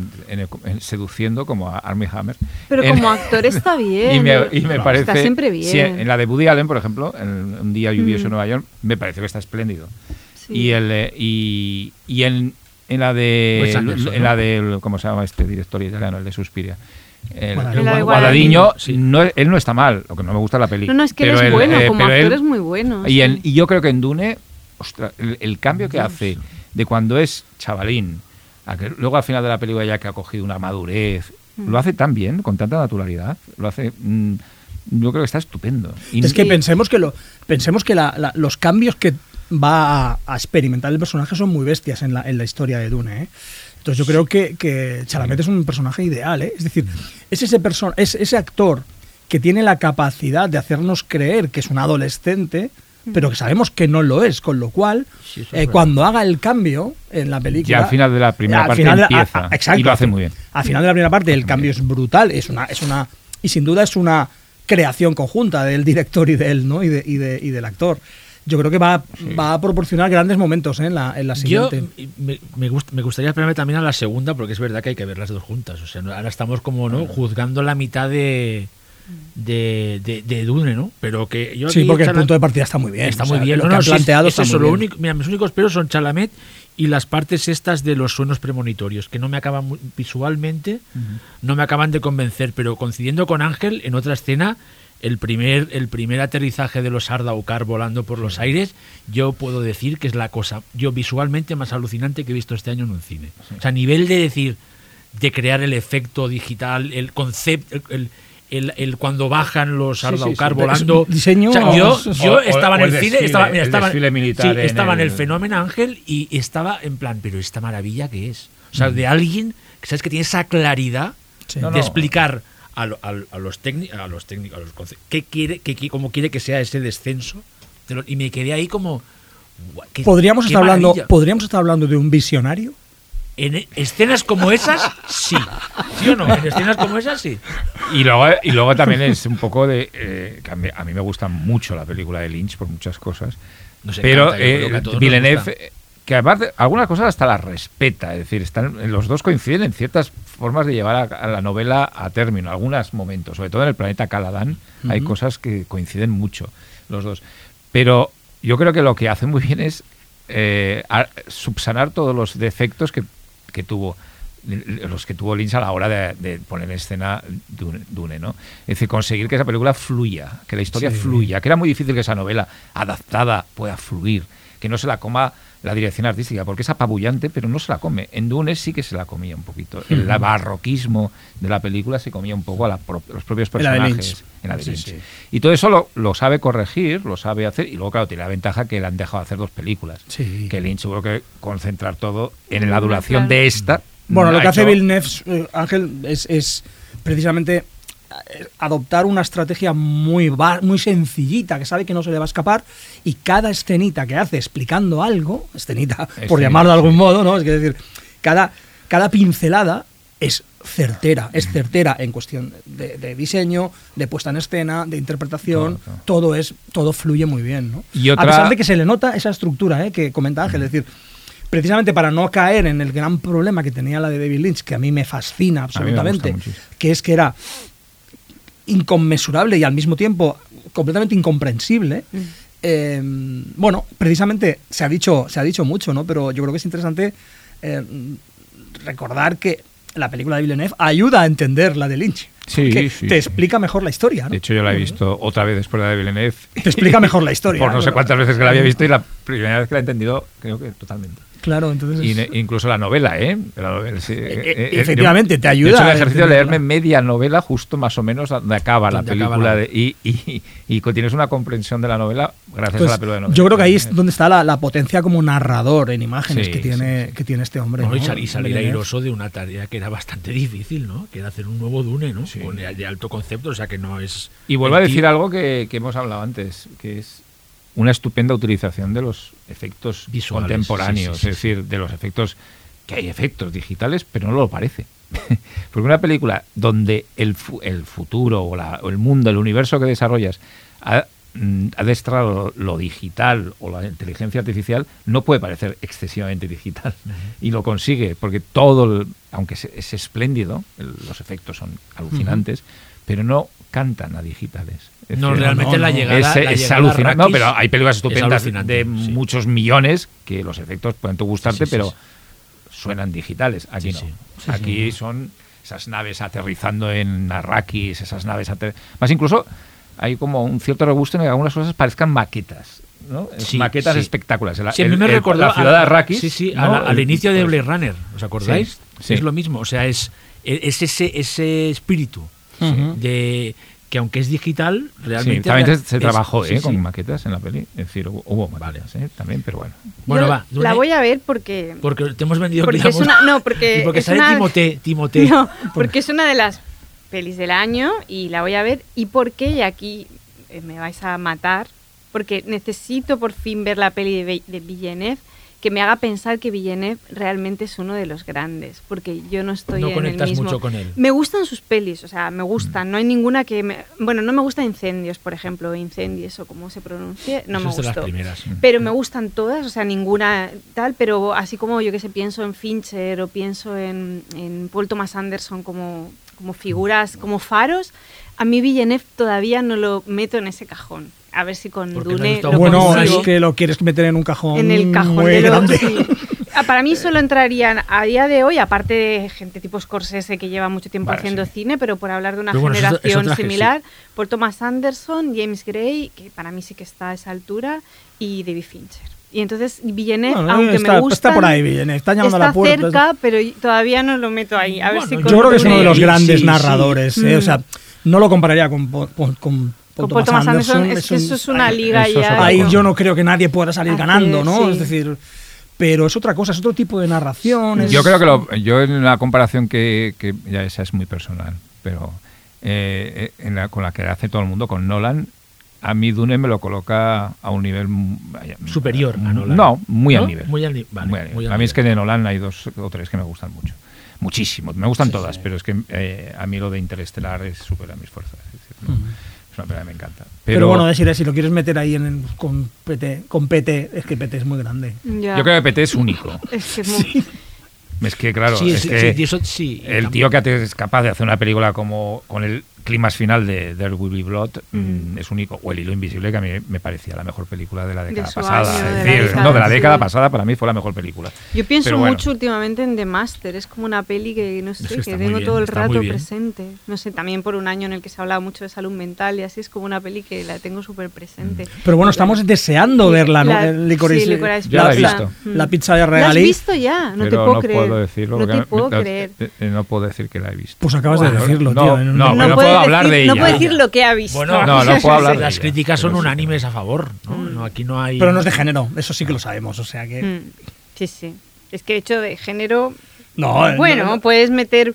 seduciendo como a Armie Hammer. Pero En- como actor está bien. [LAUGHS] y me, eh. y me Está parece siempre bien. en la de Woody Allen, por ejemplo, en un día lluvioso Mm. en Nueva York, me pareció que está espléndido. Sí. Y el eh, y, y en, en la de Anderson, en ¿no? la de cómo se llama este director italiano, el de Suspiria. El, el sí. no, él no está mal, lo que no me gusta es la película. No, no, es que él es bueno, como actor es muy bueno, Y, sí. en- y yo creo que en Dune, ostras, el, el cambio que hace de cuando es chavalín a que luego al final de la película ya que ha cogido una madurez, Mm. lo hace tan bien, con tanta naturalidad, lo hace... mm, yo creo que está estupendo. Y- Es que pensemos que, lo, pensemos que la- la- los cambios que va a, a experimentar el personaje son muy bestias en la, en la historia de Dune. ¿eh? Entonces yo creo que, que Chalamet es un personaje ideal. ¿eh? Es decir, es ese, perso- es ese actor que tiene la capacidad de hacernos creer que es un adolescente, pero que sabemos que no lo es, con lo cual, Sí, eso es eh, cuando haga el cambio en la película... Ya al final de la primera al parte final de- a- empieza, a- exacto, y lo hace al- muy bien. Al final de la primera parte el cambio es brutal, es una, es una y sin duda es una creación conjunta del director y de él, ¿no? Y, de, y, de- y del actor. Yo creo que va, va a proporcionar grandes momentos ¿eh? en, la, en la Yo siguiente. me, me gust- me gustaría esperarme también a la segunda, porque es verdad que hay que ver las dos juntas. O sea, ahora estamos como no juzgando la mitad de, de, de, de Dune, ¿no? Pero que yo sí, porque el punto de partida está muy bien. Está o muy sea, bien. Lo No, que no, planteado es está eso, muy lo bien. único, mira, mis únicos peros son Chalamet y las partes estas de los sueños premonitorios, que no me acaban visualmente, no me acaban de convencer, pero coincidiendo con Ángel, en otra escena, el primer, el primer aterrizaje de los Ardaukar volando por los aires, yo puedo decir que es la cosa, yo visualmente más alucinante que he visto este año en un cine. O sea, a nivel de decir, de crear el efecto digital, el concepto, el, el- el cuando bajan los sí, sí. volando. Diseño- O sea, yo, yo estaba o en el el cine, desfile, estaba, mira, el estaba- desfile militar sí, en estaba en el- el fenómeno Ángel y estaba en plan, pero esta maravilla que es. O sea, de alguien que sabes que tiene esa claridad. No, de no. explicar a, lo- a- a los técnicos, a los técnicos, a los conce- qué quiere, qué, cómo quiere que sea ese descenso. de lo- y me quedé ahí como. "Guau, qué- ¿Podríamos qué estar, hablando, maravilla". ¿Podríamos estar hablando de un visionario? En escenas como esas, sí. ¿Sí o no? En escenas como esas, sí. Y luego, y luego también es un poco de... eh, que a, mí, a mí me gusta mucho la película de Lynch por muchas cosas. Nos pero encanta, que eh, Villeneuve, eh, que además de- algunas cosas hasta las respeta, es decir, están, los dos coinciden en ciertas formas de llevar a, a la novela a término, algunos momentos, sobre todo en el planeta Caladan, hay cosas que coinciden mucho, los dos. Pero yo creo que lo que hace muy bien es eh, a- subsanar todos los defectos que, que tuvo los que tuvo Lynch a la hora de, de poner en escena Dune, Dune, ¿no? Es decir, conseguir que esa película fluya, que la historia Sí. fluya, que era muy difícil que esa novela adaptada pueda fluir, que no se la coma la dirección artística, porque es apabullante, pero no se la come. En Dune sí que se la comía un poquito. El barroquismo de la película se comía un poco a la pro- los propios En la de personajes. En la de Sí, Lynch. sí. Y todo eso lo, lo sabe corregir, lo sabe hacer, y luego, claro, tiene la ventaja que le han dejado hacer dos películas. Sí. Que Lynch tuvo que concentrar todo en la duración de esta. Bueno, lo que hace hecho- Villeneuve, eh, Ángel, es, es precisamente adoptar una estrategia muy, muy sencillita, que sabe que no se le va a escapar, y cada escenita que hace explicando algo, escenita, por llamarlo de algún modo, ¿no? Es decir, cada, cada pincelada es certera, es certera en cuestión de, de diseño, de puesta en escena, de interpretación, Todo, es, todo fluye muy bien, ¿no? Y A pesar de que se le nota esa estructura ¿eh? que comenta Ángel, es decir, precisamente para no caer en el gran problema que tenía la de David Lynch, que a mí me fascina absolutamente, que es que era inconmensurable y al mismo tiempo completamente incomprensible. eh, bueno, precisamente se ha dicho, se ha dicho mucho, ¿no? Pero yo creo que es interesante eh, recordar que la película de Villeneuve ayuda a entender la de Lynch. Sí, sí, te explica mejor la historia, ¿no? De hecho, yo la he visto otra vez después de la de Villeneuve. Te explica mejor la historia. [LAUGHS] Por no sé cuántas veces que la había visto y la primera vez que la he entendido, creo que totalmente. Claro, entonces. Y incluso la novela, ¿eh? La novela, sí. e- efectivamente, te ayuda He hecho el ejercicio de leerme media novela justo más o menos donde acaba Donde la película. acaba la- de- y, y, y tienes una comprensión de la novela gracias Pues, a la película de novela. yo creo que ahí es donde está la, la potencia como narrador en imágenes Sí, que, tiene, sí, sí. que tiene este hombre. Bueno, y, ¿no? sal- y salir airoso de una tarea que era bastante difícil, ¿no? Que era hacer un nuevo Dune, ¿no? Sí. Con- de alto concepto, o sea que no es. Y vuelvo a decir algo que, que hemos hablado antes, que es una estupenda utilización de los efectos Visuales, contemporáneos, sí, sí, sí, es decir, de los efectos, que hay efectos digitales, pero no lo parece. [LAUGHS] Porque una película donde el, fu- el futuro o, la- o el mundo, el universo que desarrollas ha, mm, ha destrado lo digital o la inteligencia artificial, no puede parecer excesivamente digital. Y lo consigue, porque todo, el- aunque es, es espléndido, el- los efectos son alucinantes, pero no cantan a digitales. Es No, decir, realmente no, la llegada. es, la llegada alucinante. No, pero hay películas es estupendas de sí. muchos millones que los efectos pueden gustarte, Sí, sí, pero suenan digitales. Aquí no. Aquí son esas naves aterrizando en Arrakis, esas naves Más incluso hay como un cierto regusto en que algunas cosas parezcan maquetas. ¿no? Sí, maquetas sí. espectaculares. El- Sí, a mí me el- recordó la ciudad a- de Arrakis. Sí, sí, ¿no? a la- al inicio de pues, Blade Runner, ¿os acordáis? Es lo mismo, o sea, es, es ese, ese espíritu de que aunque es digital, Sí, realmente... también se, es- trabajó sí, ¿eh? sí. con maquetas en la peli. Es decir, hubo, hubo maquetas ¿eh? también, pero bueno. Bueno, Yo va. La voy a ver porque. Porque te hemos vendido Porque es una- hemos- no, porque [LAUGHS] y porque es sale una- Timote, Timote. [LAUGHS] No, [LAUGHS] porque es una de las pelis del año y la voy a ver. ¿Y por qué? Y aquí eh, me vais a matar. Porque necesito por fin ver la peli de, de Villeneuve que me haga pensar que Villeneuve realmente es uno de los grandes. Porque yo no estoy No en conectas el mismo. mucho con él. Me gustan sus pelis, o sea, me gustan. No hay ninguna que. me- Bueno, no me gusta Incendios, por ejemplo, Incendios o como se pronuncie. No Esa me es de las gustó. primeras. Pero me gustan todas, o sea, ninguna tal, pero así como yo que sé, pienso en Fincher o pienso en, en Paul Thomas Anderson como, como figuras, como faros, a mí Villeneuve todavía no lo meto en ese cajón. A ver si con Porque no Dune lo Bueno, consigo. es que lo quieres meter en un cajón. en el cajón muy de los... grande. sí. Ah, Para mí [LAUGHS] solo entrarían a día de hoy, aparte de gente tipo Scorsese que lleva mucho tiempo Vale, haciendo sí. cine, pero por hablar de una bueno, generación similar, Paul Thomas Anderson, James Gray, que para mí sí que está a esa altura, y David Fincher. Y entonces Villeneuve, Bueno, aunque está, me gusta, está por ahí, Villeneuve, está llamando está a la puerta. cerca, pero todavía no lo meto ahí. A ver si yo creo que es uno de los grandes sí, narradores. sí. eh, Mm. O sea, no lo compararía con, con, con Paul, con Paul Thomas Anderson, es que un- eso es una ahí- liga ya. Ahí cosa. yo no creo que nadie pueda salir ganando, ¿no? sí. Es decir, pero es otra cosa, es otro tipo de narración. es- Yo creo que lo, yo en una comparación que, que ya esa es muy personal, pero eh, en la- con la que hace todo el mundo, con Nolan, a mí Dune me lo coloca a un nivel mm, vaya, Superior a Nolan. No, muy ¿No? al nivel. Muy al vale, Muy al nivel. muy al a mí es que de Nolan hay dos o tres que me gustan mucho. Muchísimo. Me gustan todas, pero es que eh, a mí lo de Interestelar es supera mis fuerzas. Es, decir, no, es una pena que me encanta. Pero, Pero, bueno, decir, si lo quieres meter ahí en, el- con, PT, con PT, es que PT es muy grande. Ya. yo creo que PT es único. [LAUGHS] Es que es muy- Es que, claro, Sí, es sí, que sí, eso sí, el tío que es capaz de hacer una película como con el clímax final de There Will Be Blood mm, es único. O El hilo invisible, que a mí me parecía la mejor película de la década su pasada. año, Es de la década, no, de la sí. década pasada para mí fue la mejor película. Yo pienso bueno. mucho últimamente en The Master, es como una peli que no sé, Es que que, tengo bien, todo el rato presente. No sé, también por un año en el que se ha hablado mucho de salud mental y así es como una peli que la tengo súper presente. Pero bueno, estamos deseando verla, ¿no? La- licorice- sí, Licorice Ya la he Pizza. visto. Mm. La pizza de ¿La has regalí. visto ya? No Pero te puedo no creer. puedo decirlo. no porque te puedo creer. eh, eh, no puedo decir que la he visto. Pues acabas de decirlo, no, tío. no, no puedo hablar decir, de ella. No puede decir lo que ha visto. Bueno, No, no [LAUGHS] puedo hablar de Las ella. críticas son unánimes a favor, ¿no? No, Aquí no hay... Pero no es de género, eso sí que lo sabemos. O sea que. Mm, Sí, sí. Es que hecho de género. No, eh, bueno, no, no. puedes meter.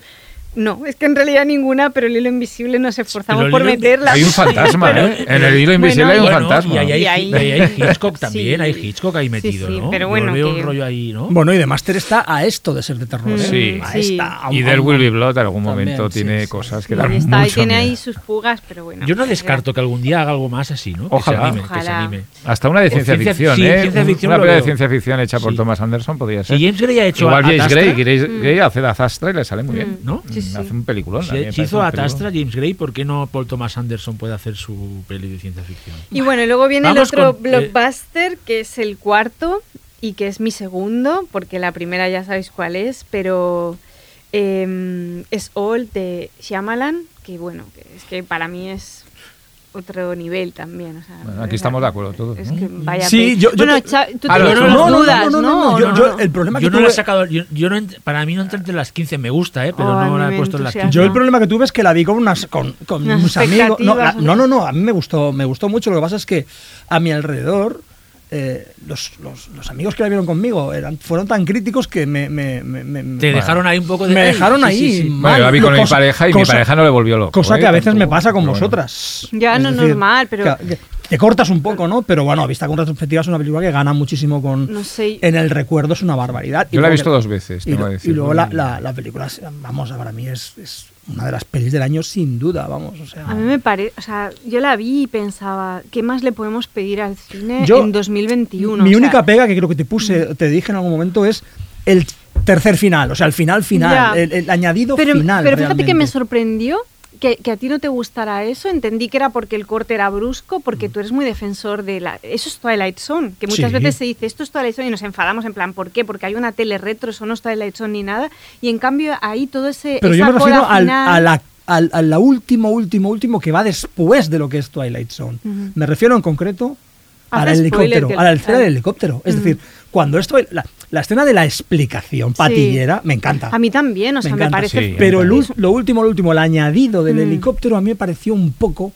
No, es que en realidad ninguna, pero el hilo invisible nos esforzamos por meterla. Hay un fantasma, [LAUGHS] Pero- ¿eh? En el hilo invisible Bueno, hay un Bueno, fantasma. Y ahí hay, Y ahí- y ahí hay [LAUGHS] Hitchcock también, Sí. hay Hitchcock ahí Sí, metido, sí, ¿no? pero bueno, veo que- un rollo ahí, ¿no? Bueno, y The Master está a esto de ser de terror. ¿eh? Sí. A Sí. esta, a un- Y un- Will Be Blood en algún También, momento sí, tiene sí, cosas sí. que Y dan está, y mucho tiene ahí sus fugas, pero bueno. Yo no descarto que algún día haga algo más así, ¿no? Que Ojalá. se anime, que se Ojalá. anime. Hasta una de O ciencia, ciencia- ficción, sí, ¿eh? ciencia Un- ficción una película de ciencia ficción hecha por Sí. Thomas Anderson podría ser. Si James Gray ha hecho Igual James Gray, Gray, hace de Azastra y le sale muy bien. Mm. ¿no? Sí. Hace un peliculón. Si, si hizo un a peliculón. Tastra James Gray, ¿por qué no Paul Thomas Anderson puede hacer su peli de ciencia ficción? Y bueno, y luego viene Vamos el otro con, eh, blockbuster, que es el cuarto y que es mi segundo, porque la primera ya sabéis cuál es, pero eh, es All de Shyamalan, que bueno, que es que para mí es otro nivel también. o sea, Bueno, aquí estamos de acuerdo todos, Es ¿no? que vaya Sí, yo- yo bueno, te- Cha- tú tienes no, no, no, no, dudas, no, no, ¿no? no, yo- ¿O yo- el problema Yo que no la he tuve- sacado, yo, yo no ent- para mí no entra entre las 15, me gusta, ¿eh? pero Oh, no la he puesto en las entusiasma. 15. Yo el problema que tuve es que la vi con unas con, con Unas unos amigos. ¿no? no, no, a mí me gustó, me gustó mucho. Lo que pasa es que a mi alrededor eh, los, los- los amigos que la vieron conmigo eran, fueron tan críticos que me, me, me- me- Te dejaron ahí un poco de. me "Ay, dejaron sí, ahí. sí, sí". Bueno, mal. yo la vi con mi Cosa- pareja y mi pareja no le volvió loco. Cosa ¿eh? que a veces me pasa con pero bueno. vosotras. Ya, no, normal, pero- que- que te cortas un poco, ¿no? Pero bueno, a vista con retrospectiva es una película que gana muchísimo con. No sé. En el recuerdo es una barbaridad. Y Yo la he visto que- dos veces, Y, tengo lo- que y luego la, la- la película, vamos, para mí es, es una de las pelis del año sin duda, vamos. O sea, A mí me parece, o sea, yo la vi y pensaba, ¿qué más le podemos pedir al cine Yo- en 2021? Mi O sea, única pega que creo que te puse, te dije en algún momento es el tercer final, o sea, el final final, el, el añadido pero, final. pero fíjate que me sorprendió que, que a ti no te gustara eso. Entendí que era porque el corte era brusco, porque tú eres muy defensor de la... Eso es Twilight Zone, que muchas Sí. veces se dice, esto es Twilight Zone y nos enfadamos en plan, ¿por qué? Porque hay una tele retro, eso no es Twilight Zone ni nada. Y en cambio ahí todo ese... Pero yo me refiero al, final- a la al, a la último, último, último que va después de lo que es Twilight Zone. Me refiero en concreto al helicóptero, a la del helicóptero. Es decir, cuando esto, la, la escena de la explicación patillera, me encanta. A mí también, o sea, me, encanta, parece... sí. Pero el me ul- lo último, lo último, el añadido del Mm. helicóptero a mí me pareció un poco...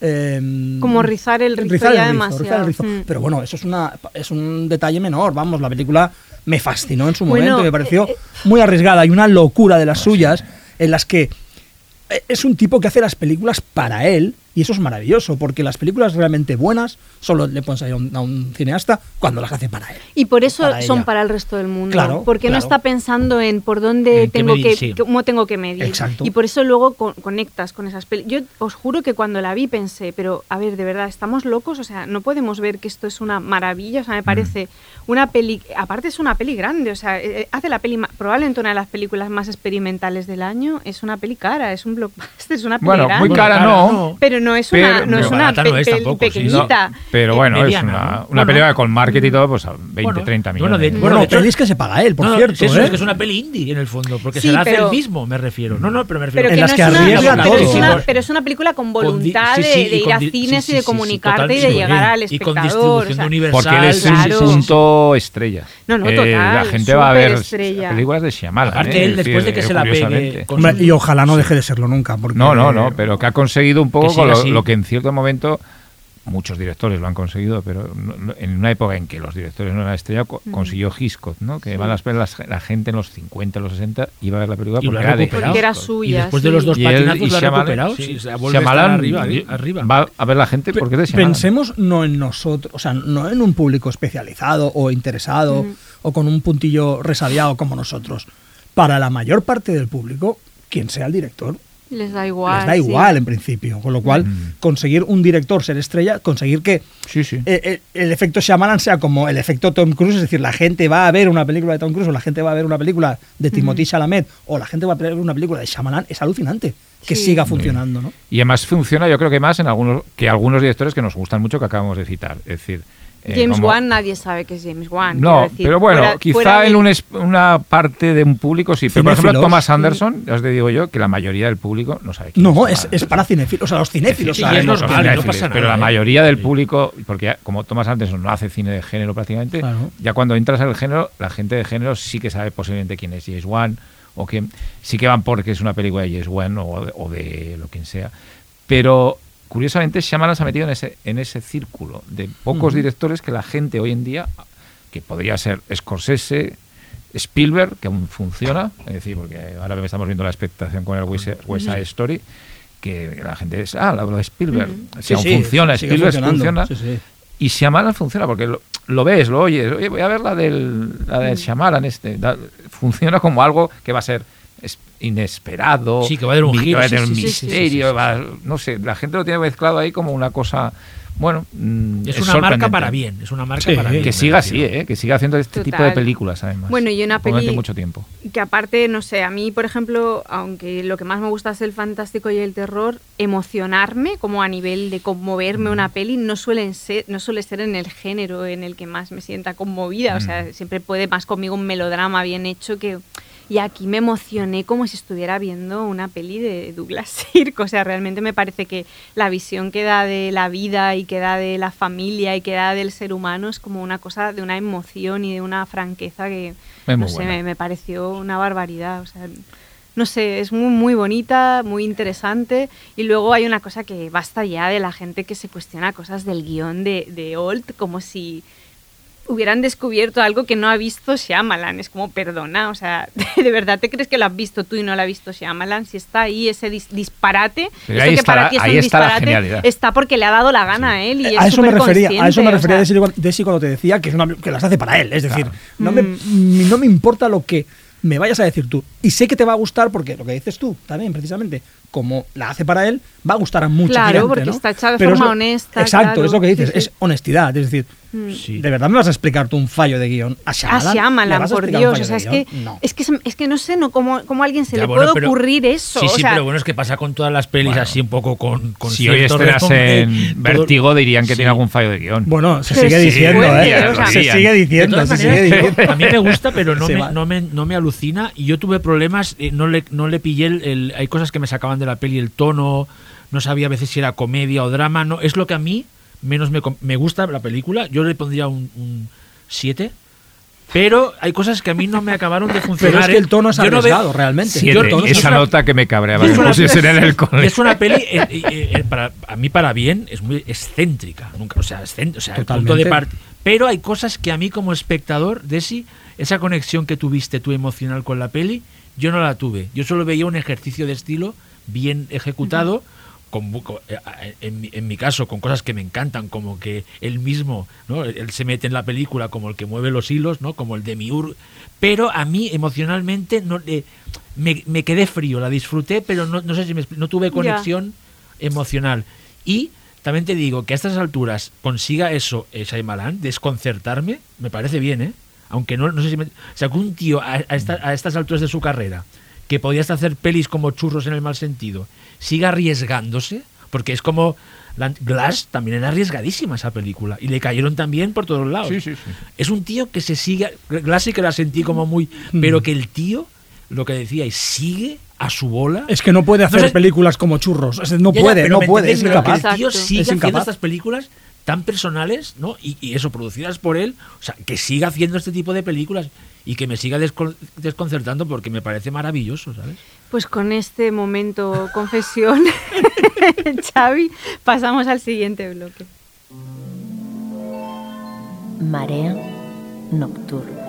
em, Como rizar el rizo rizar ya el rizo, demasiado. rizar el rizo. Mm. Pero bueno, eso es, una, es un detalle menor. Vamos, la película me fascinó en su Bueno, momento, me pareció eh, eh, muy arriesgada y una locura de las suyas en las que eh, es un tipo que hace las películas para él y eso es maravilloso porque las películas realmente buenas solo le salir a un, a un cineasta cuando las hace para él. Y por eso para son ella. para el resto del mundo. Claro, porque no está pensando en por dónde En tengo medir, que, sí. cómo tengo que medir. Exacto. Y por eso luego con- conectas con esas pelis. Yo os juro que cuando la vi pensé, pero a ver, de verdad, ¿estamos locos? O sea, no podemos ver que esto es una maravilla. O sea, me parece una peli. Aparte, es una peli grande. O sea, eh, hace la peli, probablemente una de las películas más experimentales del año. Es una peli cara, es un blockbuster, es una peli Bueno, grande. muy cara Bueno, no. cara no. Pero no es Pero- una, no es una no es tampoco, sí. pequeñita. Pero Eh, bueno, es una, una Bueno. película con marketing y todo, pues a 20, Bueno, 30 bueno, millones. de- Bueno, Bueno, de hecho- pelis que se paga él, por cierto. eso ¿eh? es que es una peli indie en el fondo, porque Sí, se la hace pero- el mismo, me refiero. No, no, pero me refiero pero En que las no que es una, arriesga pero es una- pero es una película con Con di- voluntad sí, de, de ir a cines y de comunicarte y de llegar al Y con espectador. distribución universal. Porque él es un punto estrella. No, no, Eh, total, La gente va a ver películas de Shyamalan. Aparte, ¿eh? él, Es después de que se la pegue y ojalá no deje de serlo nunca. No, no, no, pero que ha conseguido un poco con lo, así. lo que en cierto momento muchos directores lo han conseguido, pero no- no- en una época en que los directores no eran estrella, co- consiguió Hitchcock, ¿no? Que van a ver las- la gente en los 50, los 60 iba a ver la película Y porque era de. Porque era suya, Y después de sí. los dos Y él patinazos y lo ha Shyamalan- recuperado. sí, Sí, Shyamalan arriba, y- arriba. va a ver la gente porque es de Shyamalan. Pensemos no en nosotros, o sea, no en un público especializado o interesado o con un puntillo resabiado como nosotros. Para la mayor parte del público, quien sea el director, Les da igual. les da sí. igual en principio. Con lo cual, Mm. conseguir un director ser estrella, conseguir que Sí, sí. eh, eh, el efecto Shyamalan sea como el efecto Tom Cruise, es decir, la gente va a ver una película de Tom Cruise o la gente va a ver una película de Timothy Chalamet o la gente va a ver una película de Shyamalan, es alucinante que Sí. siga funcionando, ¿no? Y además funciona, yo creo que más en algunos que algunos directores que nos gustan mucho que acabamos de citar. Es decir, eh, James como- Wan, nadie sabe que es James Wan. No, decir, pero bueno, fuera- quizá fuera en de- un es- una parte de un público sí. Pero por ejemplo. Thomas Anderson, ya os te digo yo, que la mayoría del público no sabe quién No, es es, Thomas es para cinéfilos, o sea, los cinéfilos. Sí, saben los no pasa Pero nada, la ¿eh? mayoría del público, porque ya- como Thomas Anderson no hace cine de género prácticamente, Claro. ya cuando entras en el género, la gente de género sí que sabe posiblemente quién es James Wan, o que sí que van porque es una película de James Wan o de, o de lo quien sea. Pero curiosamente Shyamalan se ha metido en ese, en ese círculo de pocos directores que la gente hoy en día, que podría ser Scorsese, Spielberg, que aún funciona, es decir, porque ahora estamos viendo la expectación con el West West Side Story, que la gente es, ah, la de Spielberg, si Sí, aún sí, funciona, Spielberg funciona, sí, y Shyamalan funciona porque lo, lo ves, lo oyes, oye, voy a ver la del, la del Shyamalan este, da- funciona como algo que va a ser inesperado, Sí, que va a haber un giro, va a sí, tener un sí, sí, sí, sí, misterio, sí, sí. va- no sé, la gente lo tiene mezclado ahí como una cosa, bueno, mm, Es una marca para bien, es una marca Sí, para bien. Que siga así. ¿eh? que siga haciendo este tipo de películas además. Bueno, y una peli- mucho tiempo. que aparte, no sé, a mí, por ejemplo, aunque lo que más me gusta es el fantástico y el terror, emocionarme, como a nivel de conmoverme Mm. una peli, no, suelen ser, no suele ser en el género en el que más me sienta conmovida. O Mm. sea, siempre puede más conmigo un melodrama bien hecho que, y aquí me emocioné como si estuviera viendo una peli de Douglas [LAUGHS] Sirk. O sea, realmente me parece que la visión que da de la vida y que da de la familia y que da del ser humano es como una cosa de una emoción y de una franqueza que no sé, me, me pareció una barbaridad. O sea, no sé, es muy, muy bonita, muy interesante. Y luego hay una cosa que basta ya de la gente que se cuestiona cosas del guion de, de Old, como si hubieran descubierto algo que no ha visto Shyamalan. Es como, perdona, o sea, [LAUGHS] ¿de verdad te crees que lo has visto tú y no lo ha visto Shyamalan? Si está ahí ese dis- disparate, ahí que está para la- ti es ahí un está disparate, genialidad. está porque le ha dado la gana a él y es a eso me refería, a eso me superconsciente, o refería sea, Desi, Desi cuando te decía que, es una- que las hace para él. Es decir, no, me, Mm. no me importa lo que me vayas a decir tú. Y sé que te va a gustar porque lo que dices tú también, precisamente, como la hace para él, va a gustar a mucha Claro, gente. porque ¿no? está hecha de Pero forma es lo- honesta, Exacto, claro, es lo que dices, sí, sí. es honestidad. Es decir, Sí. ¿de verdad me vas a explicar tú un fallo de guion a Shyamalan? ¿Le Shyamalan, vas a por Dios. O sea, es que? No. es que es que no sé no cómo, cómo a alguien se Ya, le bueno, puede pero- ocurrir eso. Sí, o sí, sea, pero bueno, es que pasa con todas las pelis así un poco con, con Si hoy estrenas en todo- Vértigo dirían que Sí. tiene algún fallo de guion. Bueno, se sigue diciendo, ¿eh? se sigue diciendo, todas se sigue maneras, diciendo. a mí me gusta, pero no, [LAUGHS] me, va. no, me, no me alucina. Y yo tuve problemas, eh, no, le, no le pillé Hay cosas que me sacaban de la peli, el tono, no sabía a veces si era comedia o drama. no Es lo que a mí menos me, me gusta la película. Yo le pondría un 7. Pero hay cosas que a mí no me acabaron de funcionar. [LAUGHS] Pero es que el tono es Yo no arriesgado, realmente. Siete. Yo tono es Esa una- nota que me cabreaba es que una- pusiesen en el cole. Es una peli, eh, eh, eh, para, a mí para bien, es muy excéntrica. Nunca, o sea, excén- o sea el punto de Totalmente. part- Pero hay cosas que a mí como espectador, Desi, esa conexión que tuviste tú emocional con la peli, yo no la tuve. Yo solo veía un ejercicio de estilo bien ejecutado. con bu- co- eh, eh, en, mi- en mi caso, con cosas que me encantan, como que él mismo, ¿no? Él se mete en la película como el que mueve los hilos, ¿no? Como el de Miur. Pero a mí, emocionalmente, no le- me, me quedé frío, la disfruté, pero no, no sé si me no tuve conexión emocional. Y también te digo que a estas alturas consiga eso eh, Shyamalan, desconcertarme, me parece bien, ¿eh? Aunque no, no sé si me... O sea, que un tío a, a esta- a estas alturas de su carrera, que podía hasta hacer pelis como churros en el mal sentido, siga arriesgándose, porque es como... la- Glass también era arriesgadísima esa película y le cayeron también por todos lados. Sí, sí, sí. Es un tío que se sigue. Glass sí que la sentí como muy. Pero que el tío, lo que decíais, sigue a su bola. Es que no puede hacer No sé- películas como churros. Es- no Ya, ya, puede, no ¿me puede, es el tío sigue Es haciendo estas películas tan personales, ¿no? Y, y eso, producidas por él. O sea, que siga haciendo este tipo de películas y que me siga descon- desconcertando porque me parece maravilloso, ¿sabes? Pues con este momento confesión, [LAUGHS] [LAUGHS] Xavi, pasamos al siguiente bloque. Marea nocturna.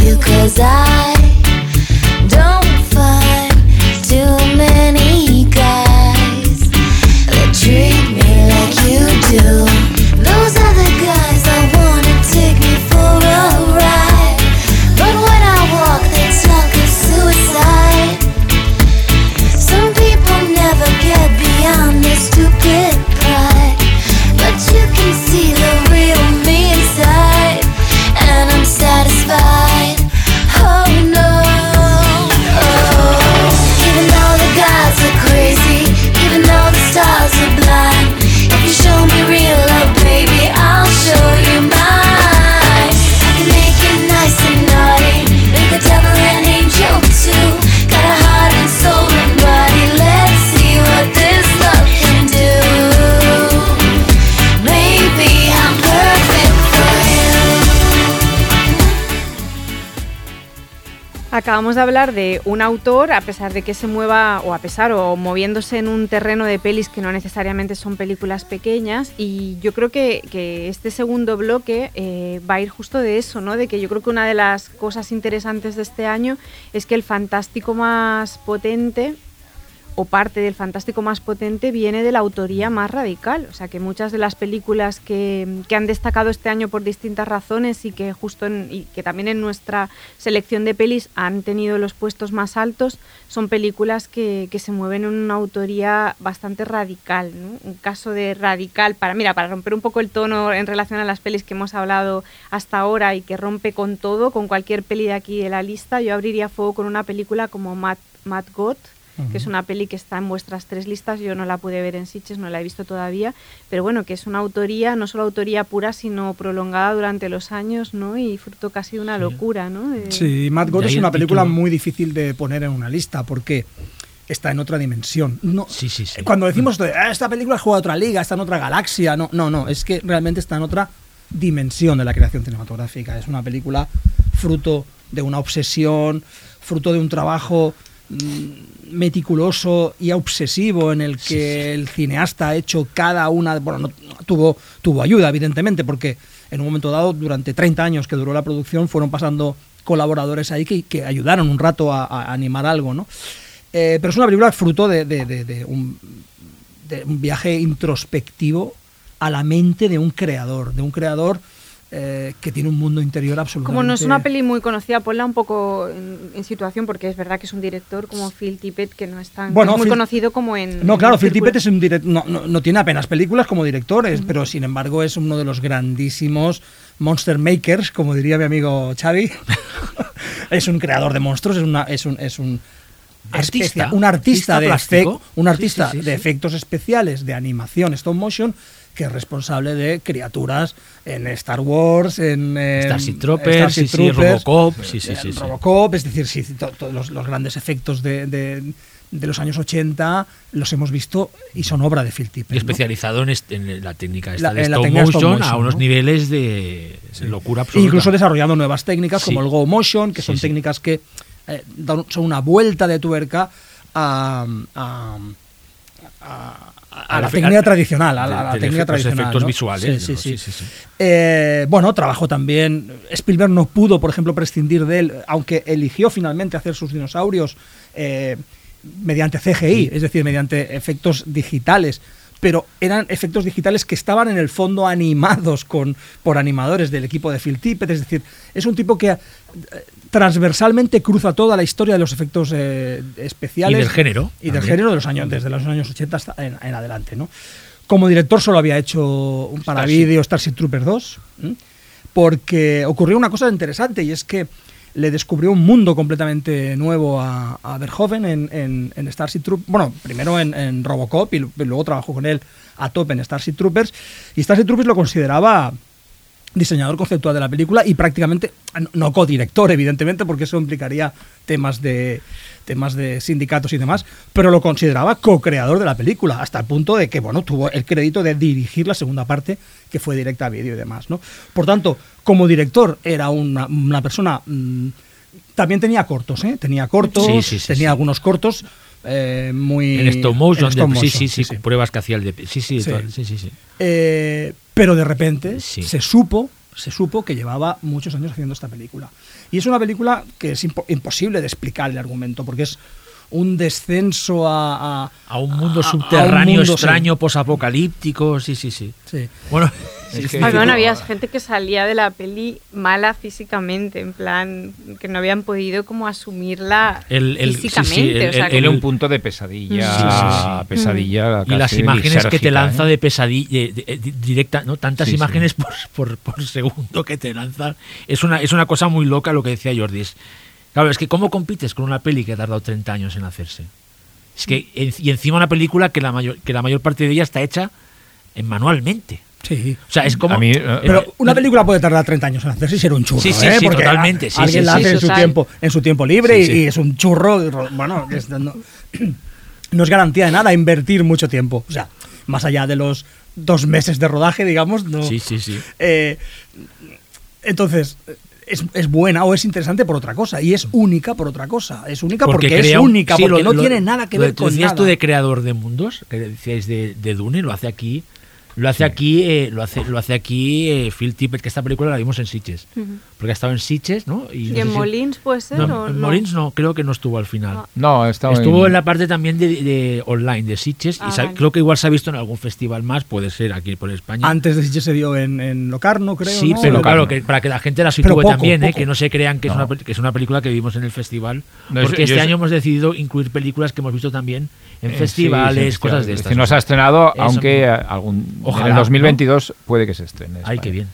You, 'cause I Acabamos de hablar de un autor, a pesar de que se mueva, o a pesar, o moviéndose en un terreno de pelis que no necesariamente son películas pequeñas, y yo creo que, este segundo bloque eh, va a ir justo de eso, ¿no? De que yo creo que una de las cosas interesantes de este año es que el fantástico más potente, o parte del fantástico más potente viene de la autoría más radical. O sea que muchas de las películas que, que han destacado este año por distintas razones y que justo en- y que también en nuestra selección de pelis han tenido los puestos más altos son películas que, que se mueven en una autoría bastante radical. Un caso de radical para, mira, para romper un poco el tono en relación a las pelis que hemos hablado hasta ahora y que rompe con todo, con cualquier peli de aquí de la lista, yo abriría fuego con una película como Mad, Que es una peli que está en vuestras tres listas, yo no la pude ver en Sitges, no la he visto todavía, pero bueno, que es una autoría, no solo autoría pura, sino prolongada durante los años, ¿no? Y fruto casi de una locura, ¿no? De- Sí, Mad God es una película título. muy difícil de poner en una lista porque está en otra dimensión. No, Sí, sí, sí. Cuando decimos "Ah, esta película juega a otra liga, está en otra galaxia, no, no, no, es que realmente está en otra dimensión de la creación cinematográfica. Es una película fruto de una obsesión, fruto de un trabajo mm, meticuloso y obsesivo en el que el cineasta ha hecho cada una, bueno, no, tuvo, tuvo ayuda evidentemente porque en un momento dado, durante 30 años que duró la producción, fueron pasando colaboradores ahí que, que ayudaron un rato a, a animar algo, ¿no? Eh, pero es una película fruto de, de- de- de un, de un viaje introspectivo a la mente de un creador, de un creador eh, que tiene un mundo interior absolutamente... Como no es una peli muy conocida, ponla un poco en, en situación, porque es verdad que es un director como Phil Tippett que no es tan Bueno, que es muy Phil- conocido como en. No, en claro, Phil. Tippett es un direct- no, no- no tiene apenas películas como director, es- pero sin embargo es uno de los grandísimos monster makers, como diría mi amigo Xavi. [LAUGHS] es un creador de monstruos, es, una, es un... Es un Artista. un artista, Artista de un artista sí, sí, de sí. efectos especiales de animación stop motion que es responsable de criaturas en Star Wars, en, en Starship Troopers, Starship sí, sí, Troopers, Robocop, sí, sí, sí, sí. Robocop, es decir, sí, to- todos los, los grandes efectos de, de- de los años 80 los hemos visto y son obra de Phil Tippett. Y especializado en, la técnica esta La- de la stop técnica motion, stop motion, a unos ¿no? niveles de locura E absoluta. incluso desarrollando nuevas técnicas como Sí. el Go Motion, que son Sí, sí. técnicas que eh, dan- son una vuelta de tuerca a, a- a- a la técnica al- tradicional, a la, técnica tradicional. efectos ¿no? visuales, Sí, ¿no? sí, sí. Sí, sí, sí. Eh, bueno, trabajó también. Spielberg no pudo, por ejemplo, prescindir de él, aunque eligió finalmente hacer sus dinosaurios eh, mediante CGI, es decir, mediante efectos digitales. Pero eran efectos digitales que estaban en el fondo animados con, por animadores del equipo de Phil Tippett. Es decir, es un tipo que eh, transversalmente cruza toda la historia de los efectos eh, especiales. Y del género, Y del también. género de los años, desde los años 80 hasta en, en adelante. ¿no? Como director solo había hecho un para vídeo Starship Troopers 2, ¿m? porque ocurrió una cosa interesante y es que le descubrió un mundo completamente nuevo a, a Verhoeven en, en, en Starship Troopers. Bueno, primero en, Robocop y luego trabajó con él a tope en Starship Troopers. Y Starship Troopers lo consideraba diseñador conceptual de la película y prácticamente no- codirector evidentemente porque eso implicaría temas de temas de sindicatos y demás pero lo consideraba co-creador de la película hasta el punto de que bueno tuvo el crédito de dirigir la segunda parte que fue directa a vídeo y demás no por tanto como director era una, una persona mm, también tenía cortos ¿eh? tenía cortos Sí, sí, sí, tenía algunos cortos eh, muy En stop motion, en stop de- sí, motion, sí, sí, con pruebas que hacía el de. Sí, sí, Sí. sí, sí, sí. Eh, pero de repente Sí. se supo se supo que llevaba muchos años haciendo esta película. Y es una película que es impo- imposible de explicar el argumento, porque es un descenso a... a- A un mundo a- a un subterráneo mundo, sí. extraño, posapocalíptico, sí, sí, sí. Sí. Bueno, Es es que- Ay, bueno, había gente que salía de la peli mala físicamente, en plan, que no habían podido como asumirla El- el- sí, sí, físicamente. el- o sea, el- un punto de pesadilla, Sí, sí, sí. pesadilla. y las casi imágenes que te lanza ¿eh? de pesadilla de- de- de- directa, ¿no? Tantas Sí, sí. imágenes por, por- por segundo que te lanza. Es una, es una cosa muy loca lo que decía Jordi. Es- claro, es que ¿cómo compites con una peli que ha tardado 30 años en hacerse? Es que, y encima una película que la mayor, que la mayor parte de ella está hecha en manualmente. Sí. O sea, es como. A mí, eh, Pero una película puede tardar 30 años en hacerse y ser un churro, Sí, sí, ¿eh? sí, Porque totalmente, a- alguien sí, la sí, hace en su tiempo, en su tiempo libre Sí, y, sí. y es un churro. y Bueno, es- no, [CLEARS THROAT] no es garantía de nada invertir mucho tiempo. O sea, más allá de los dos meses de rodaje, digamos, no. Sí, sí, sí. Eh, entonces, es, es buena o es interesante por otra cosa y es única por otra cosa. Es única porque, es crea única, sí, porque lo- no lo- tiene nada que lo ver con nada. tú de creador de mundos, que decíais de, de Dune, lo hace aquí. Lo hace aquí, eh, lo hace, lo hace aquí eh, Phil Tippett, que esta película la vimos en Sitges. Porque ha estado en Sitges, ¿no? ¿Y no en si- Molins puede ser? No, o en no? Molins no, creo que no estuvo al final. Ah. No, estaba Estuvo en la parte también de, de online, de Sitges, Ah, y vale. creo que igual se ha visto en algún festival más, puede ser aquí por España. Antes de Sitges se dio en, en Locarno, creo. sí, ¿no? pero Locarno. claro, que para que la gente la sitúe poco, también, ¿eh? que no se crean que, es una, pel- que es una película que vimos en el festival, porque yo este año hemos decidido incluir películas que hemos visto también en Eh, festivales, sí, sí, cosas de es estas. decir, no se ha estrenado, Eso aunque algún, Ojalá, en el 2022 puede que se estrene. en Ay, qué bien.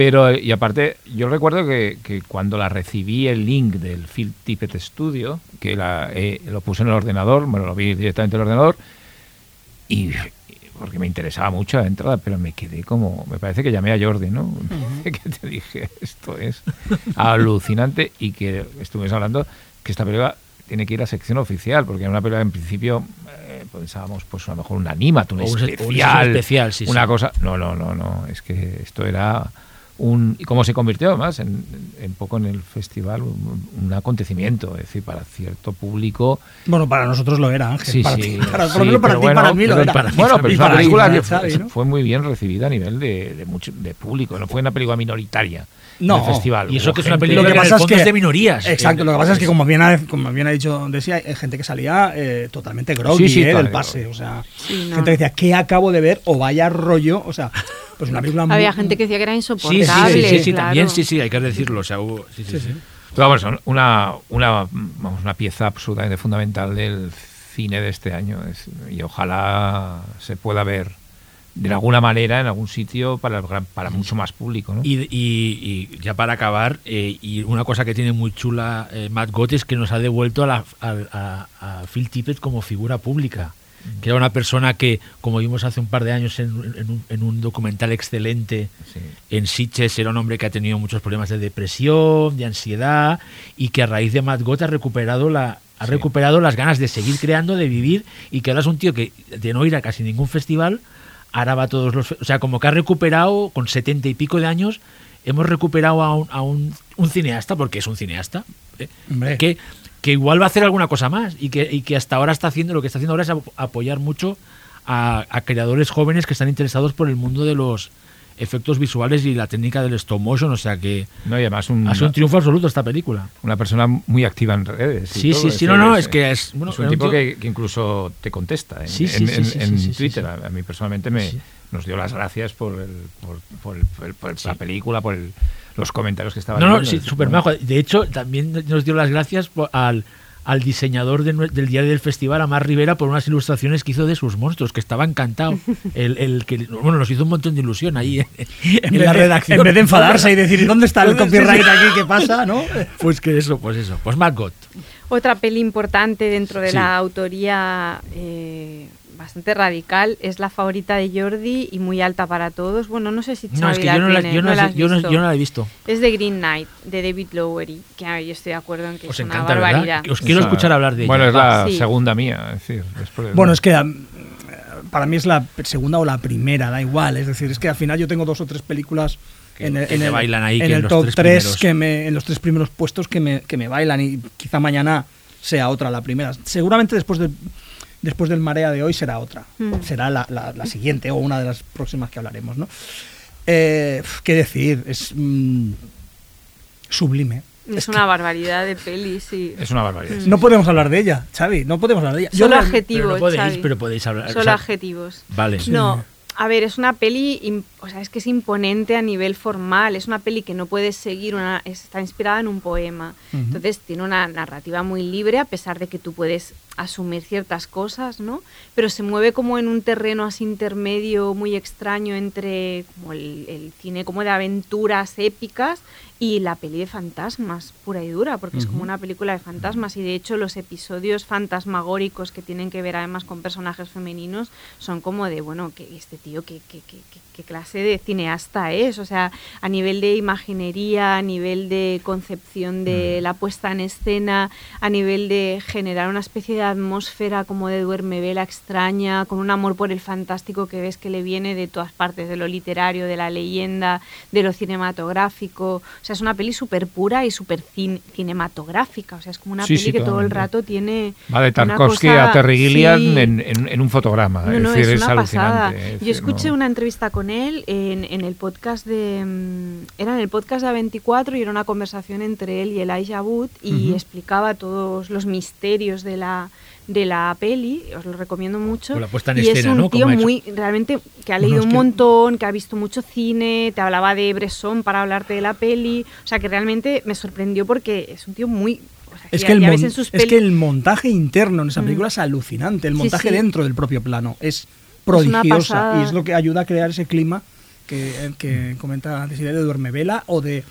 Pero, y aparte, yo recuerdo que, que cuando la recibí el link del Film Tippet Studio, que la, eh, lo puse en el ordenador, bueno, lo vi directamente en el ordenador, y, porque me interesaba mucho la entrada, pero me quedé como, me parece que llamé a Jordi, ¿no? [LAUGHS] [LAUGHS] que te dije, esto es alucinante, y que estuvimos hablando que esta película tiene que ir a sección oficial, porque era una película en principio eh, pensábamos, pues a lo mejor un animat, un O un especial, especial, sí, una sí. cosa. No, no, no, no. Es que esto era un. ¿Y cómo se convirtió además? En, en poco en el festival, un, un acontecimiento. Es decir, para cierto público. Bueno, para nosotros lo era, Ángel. Sí, para sí. ti, para, sí, por lo menos para pero ti para mí lo era. para- [LAUGHS] bueno, pero es una película que fue, muy bien recibida a nivel de, de, mucho, de público. No fue una película minoritaria. No. En el festival. Y eso que es una película Lo que que en el pasa es que- es de minorías. Exacto, lo que pasa es que como bien ha, como bien ha dicho Desi, hay gente que salía eh, totalmente groggy Sí, sí, eh, del pase. O sea, Sí, no. gente que decía, ¿qué acabo de ver? O vaya rollo. O sea, pues una película muy- Había gente que decía que era Sí, insoportable. sí, sí, sí, sí, claro. también sí, sí, hay que decirlo. O sea, hubo- sí, sí, sí. Pero vamos, son una, una, vamos, una pieza absolutamente fundamental del cine de este año. Es- y ojalá se pueda ver de alguna manera en algún sitio para, el gran- para mucho más público. ¿no? Y, y- y ya para acabar, eh, y una cosa que tiene muy chula eh, Matt Gott es que nos ha devuelto a, la- a- a- a Phil Tippett como figura pública. Que era una persona que, como vimos hace un par de años en, en un, en un documental excelente Sí. en Sitges, era un hombre que ha tenido muchos problemas de depresión, de ansiedad, y que a raíz de Matt Gott ha recuperado la ha Sí. recuperado las ganas de seguir creando, de vivir, y que ahora es un tío que de no ir a casi ningún festival, ahora va todos los... O sea, como que ha recuperado, con setenta y pico de años, hemos recuperado a un, a un, un cineasta, porque es un cineasta, eh, que, que igual va a hacer alguna cosa más, y que, y que hasta ahora está haciendo, lo que está haciendo ahora es ap- apoyar mucho a, a creadores jóvenes que están interesados por el mundo de los efectos visuales y la técnica del stop motion, o sea que No, y además un- ha sido un triunfo absoluto esta película. una persona muy activa en redes. Sí, todo, sí, es sí, no, no, es que es- bueno, es un tipo que, que incluso te contesta en, Sí, sí, sí, Twitter. A, mí personalmente me nos dio las gracias por, el, por, por el- por el- por la película, por el- los comentarios que estaban No, no, sí, súper majo. De hecho, también nos dio las gracias por- al, al diseñador de del diario del festival, Amar Rivera, por unas ilustraciones que hizo de sus monstruos, que estaba encantado. [LAUGHS] El, el que, bueno, nos hizo un montón de ilusión ahí [LAUGHS] en, en la de- redacción. En vez de enfadarse y decir, ¿dónde está el [LAUGHS] copyright aquí? ¿Qué pasa? ¿no? Pues que eso, pues eso. Pues Matt Gott. Otra peli importante dentro de Sí. la autoría eh, bastante radical es la favorita de Jordi y muy alta para todos. Bueno, no sé si Xavi No, es que la yo no la, yo no ¿no la yo no- visto? yo no la he visto. Es de Green Knight, de David Lowery, que yo estoy de acuerdo en que Os es una barbaridad. ¿verdad? Os quiero escuchar hablar de ella. Bueno, es la Sí. segunda mía, es decir, después de- Bueno, es que am, para mí es la segunda o la primera, da igual. Es decir, es que al final yo tengo dos o tres películas Que- en el, en bailan ahí, en que el los top tres 3 primeros. que me, en los tres primeros puestos que me, que me bailan y quizá mañana sea otra la primera. Seguramente después del después del marea de hoy será otra. Mm. Será la, la- la [LAUGHS] siguiente o una de las próximas que hablaremos, ¿no? Eh, ¿Qué decir? Es mm, sublime. Es una barbaridad de peli, sí. Es una barbaridad. No podemos hablar de ella, Xavi, no podemos hablar de ella. Yo Solo adjetivos, Pero no podéis, Xavi. pero podéis hablar. Solo o sea, adjetivos. Vale. No, a ver, es una peli, o sea, es que es imponente a nivel formal, es una peli que no puedes seguir, una, está inspirada en un poema, entonces tiene una narrativa muy libre a pesar de que tú puedes asumir ciertas cosas, ¿no? Pero se mueve como en un terreno así intermedio muy extraño entre como el, el cine como de aventuras épicas y la peli de fantasmas, pura y dura, porque es como una película de fantasmas y de hecho los episodios fantasmagóricos que tienen que ver además con personajes femeninos son como de, bueno, que este tío, ¿qué, qué, qué, qué- qué clase de cineasta es? O sea, a nivel de imaginería, a nivel de concepción de la puesta en escena, a nivel de generar una especie de atmósfera como de duerme vela extraña, con un amor por el fantástico que ves que le viene de todas partes, de lo literario, de la leyenda, de lo cinematográfico. O sea, es una peli súper pura y súper cin- cinematográfica. O sea, es como una Sí, peli sí, que todo el rato tiene. Va de Tarkovsky cosa- a Terry Gilliam sí. en, en- en un fotograma. No, es no, decir, es es, una pasada. es Yo escuché no- una entrevista con él en, en el podcast de. mm, Era en el podcast de A24 y era una conversación entre él y Elijah Wood y explicaba todos los misterios de la de la peli, os lo recomiendo mucho. La puesta en y es escena, un ¿no? tío muy, realmente, que ha leído es un que- montón, que ha visto mucho cine, te hablaba de Bresson para hablarte de la peli, o sea que realmente me sorprendió porque es un tío muy... Es que, el mon- es que el montaje interno en esa Mm. película es alucinante. El montaje sí. dentro del propio plano es prodigiosa y es lo que ayuda a crear ese clima que, eh, que comenta Desiderio de Duermevela o de.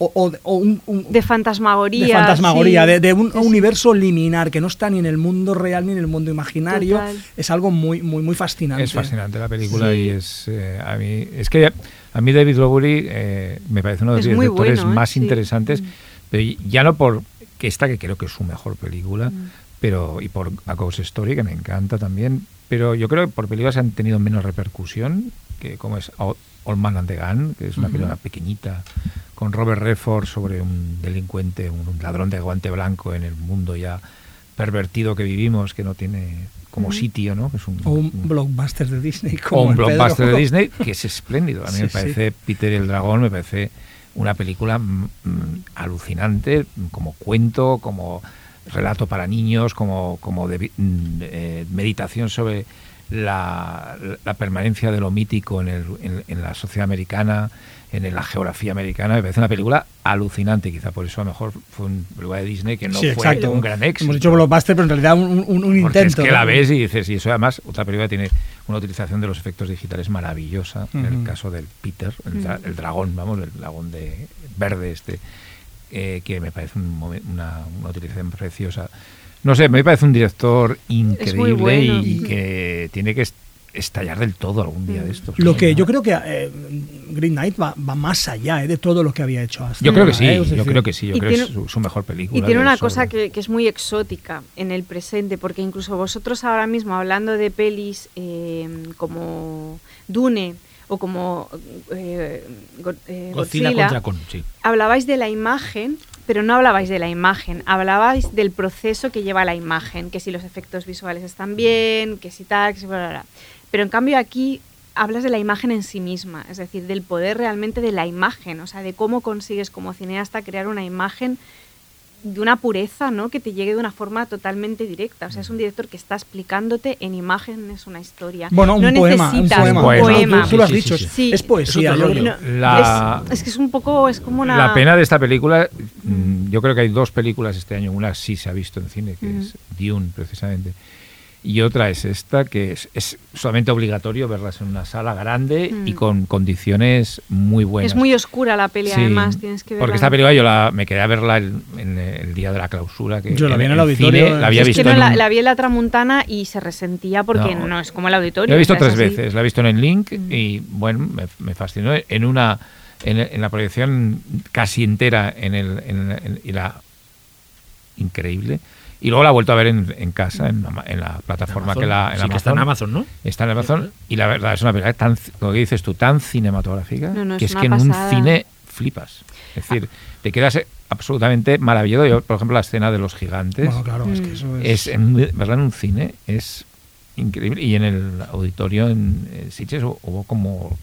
O, o de- o un, un- de fantasmagoría. de fantasmagoría, sí. de, de un Sí, universo liminar que no está ni en el mundo real ni en el mundo imaginario. Total. Es algo muy, muy, muy fascinante. Es fascinante la película Sí. y es eh, a mí es que a mí David Lowery eh, me parece uno de los directores bueno, ¿eh? más Sí. interesantes, Mm. pero ya no por que esta que creo que es su mejor película, Mm. pero y por A Ghost Story que me encanta también, pero yo creo que por películas han tenido menos repercusión que como es All Old Man and the Gun, que es una película pequeñita con Robert Redford sobre un delincuente, un, un ladrón de guante blanco en el mundo ya pervertido que vivimos, que no tiene como sitio, ¿no? Que es un, O un un- blockbuster de Disney. o Como un el Pedro. blockbuster de Disney que es espléndido. A mí Sí, me sí. parece Peter y el dragón, me parece una película mm, mm, alucinante, como cuento, como relato para niños, como, como de, mm, eh, meditación sobre la, la permanencia de lo mítico en, el- en- en la sociedad americana, en la geografía americana. Me parece una película alucinante, quizá por eso a lo mejor fue una película de Disney que no Sí, fue exacto. un gran éxito. Hemos dicho blockbuster, pero en realidad un, un- un intento. es que ¿no? la ves y dices, y eso además, otra película tiene una utilización de los efectos digitales maravillosa. En el caso del Peter, el, dra- el dragón, vamos, el dragón de verde este, eh, que me parece un una, una utilización preciosa. No sé, me parece un director increíble bueno. y, y que tiene que estallar del todo algún día de estos. Lo que yo creo que eh, Green Knight va, va más allá eh, de todo lo que había hecho hasta Yo creo que sí, eh, yo creo que sí, yo Y creo que es su, su mejor película. Y tiene una sobre- cosa que, que es muy exótica en el presente, porque incluso vosotros ahora mismo hablando de pelis eh, como Dune o como eh, Go- eh, Godzilla Godzilla, contra sí. hablabais de la imagen, pero no hablabais de la imagen, hablabais del proceso que lleva la imagen, que si los efectos visuales están bien, que si tal, que si bla, bla, bla. Pero en cambio aquí hablas de la imagen en sí misma, es decir, del poder realmente de la imagen, o sea, de cómo consigues como cineasta crear una imagen de una pureza, ¿no? Que te llegue de una forma totalmente directa. O sea, es un director que está explicándote en imágenes una historia. Bueno, un no poema, un necesitas poema. un poema. Tú, tú lo has Sí, sí, dicho, sí, es- sí. es poesía. Es. No, La- es, es que es un poco, es como una... La pena de esta película, mm, yo creo que hay dos películas este año. Una sí se ha visto en cine, que es Dune, precisamente. Y otra es esta, que es, es solamente obligatorio verlas en una sala grande y Mm. con condiciones muy buenas. Es muy oscura la peli, Sí, además, tienes que verla. Porque esta película yo la, me quedé a verla el, en el día de la clausura. Que Yo la vi en el auditorio, cine eh. la había es visto que no, en la, un- la vi en la Tramuntana y se resentía porque No. no, es como el auditorio. La he visto tres así. veces, la he visto en el Link Mm. y bueno, me, me fascinó en una en, en la proyección casi entera en el en, en- y la increíble y luego la he vuelto a ver en, en casa en, la- en la plataforma Amazon. que la en sí, que está en Amazon, ¿no? Está en Amazon y la verdad es una película tan que dices tú tan cinematográfica No, no, que es que en un cine flipas. Es decir, te quedas eh, absolutamente maravilloso. Yo, por ejemplo, la escena de los gigantes Bueno, claro, es que eso es. es en, verla en un cine es increíble y en el auditorio en, eh, Sitges hu- hubo como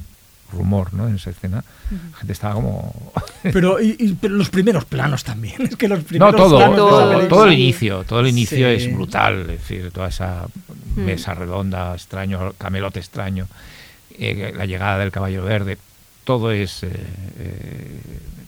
rumor no en esa escena la gente estaba como [LAUGHS] Pero, y- y- pero los primeros planos también. Es que los no primeros todo planos esa todo, película- todo el inicio todo el inicio Sí. es brutal es decir toda esa Mm. mesa redonda extraño camelote extraño eh, la llegada del caballo verde todo es eh, eh,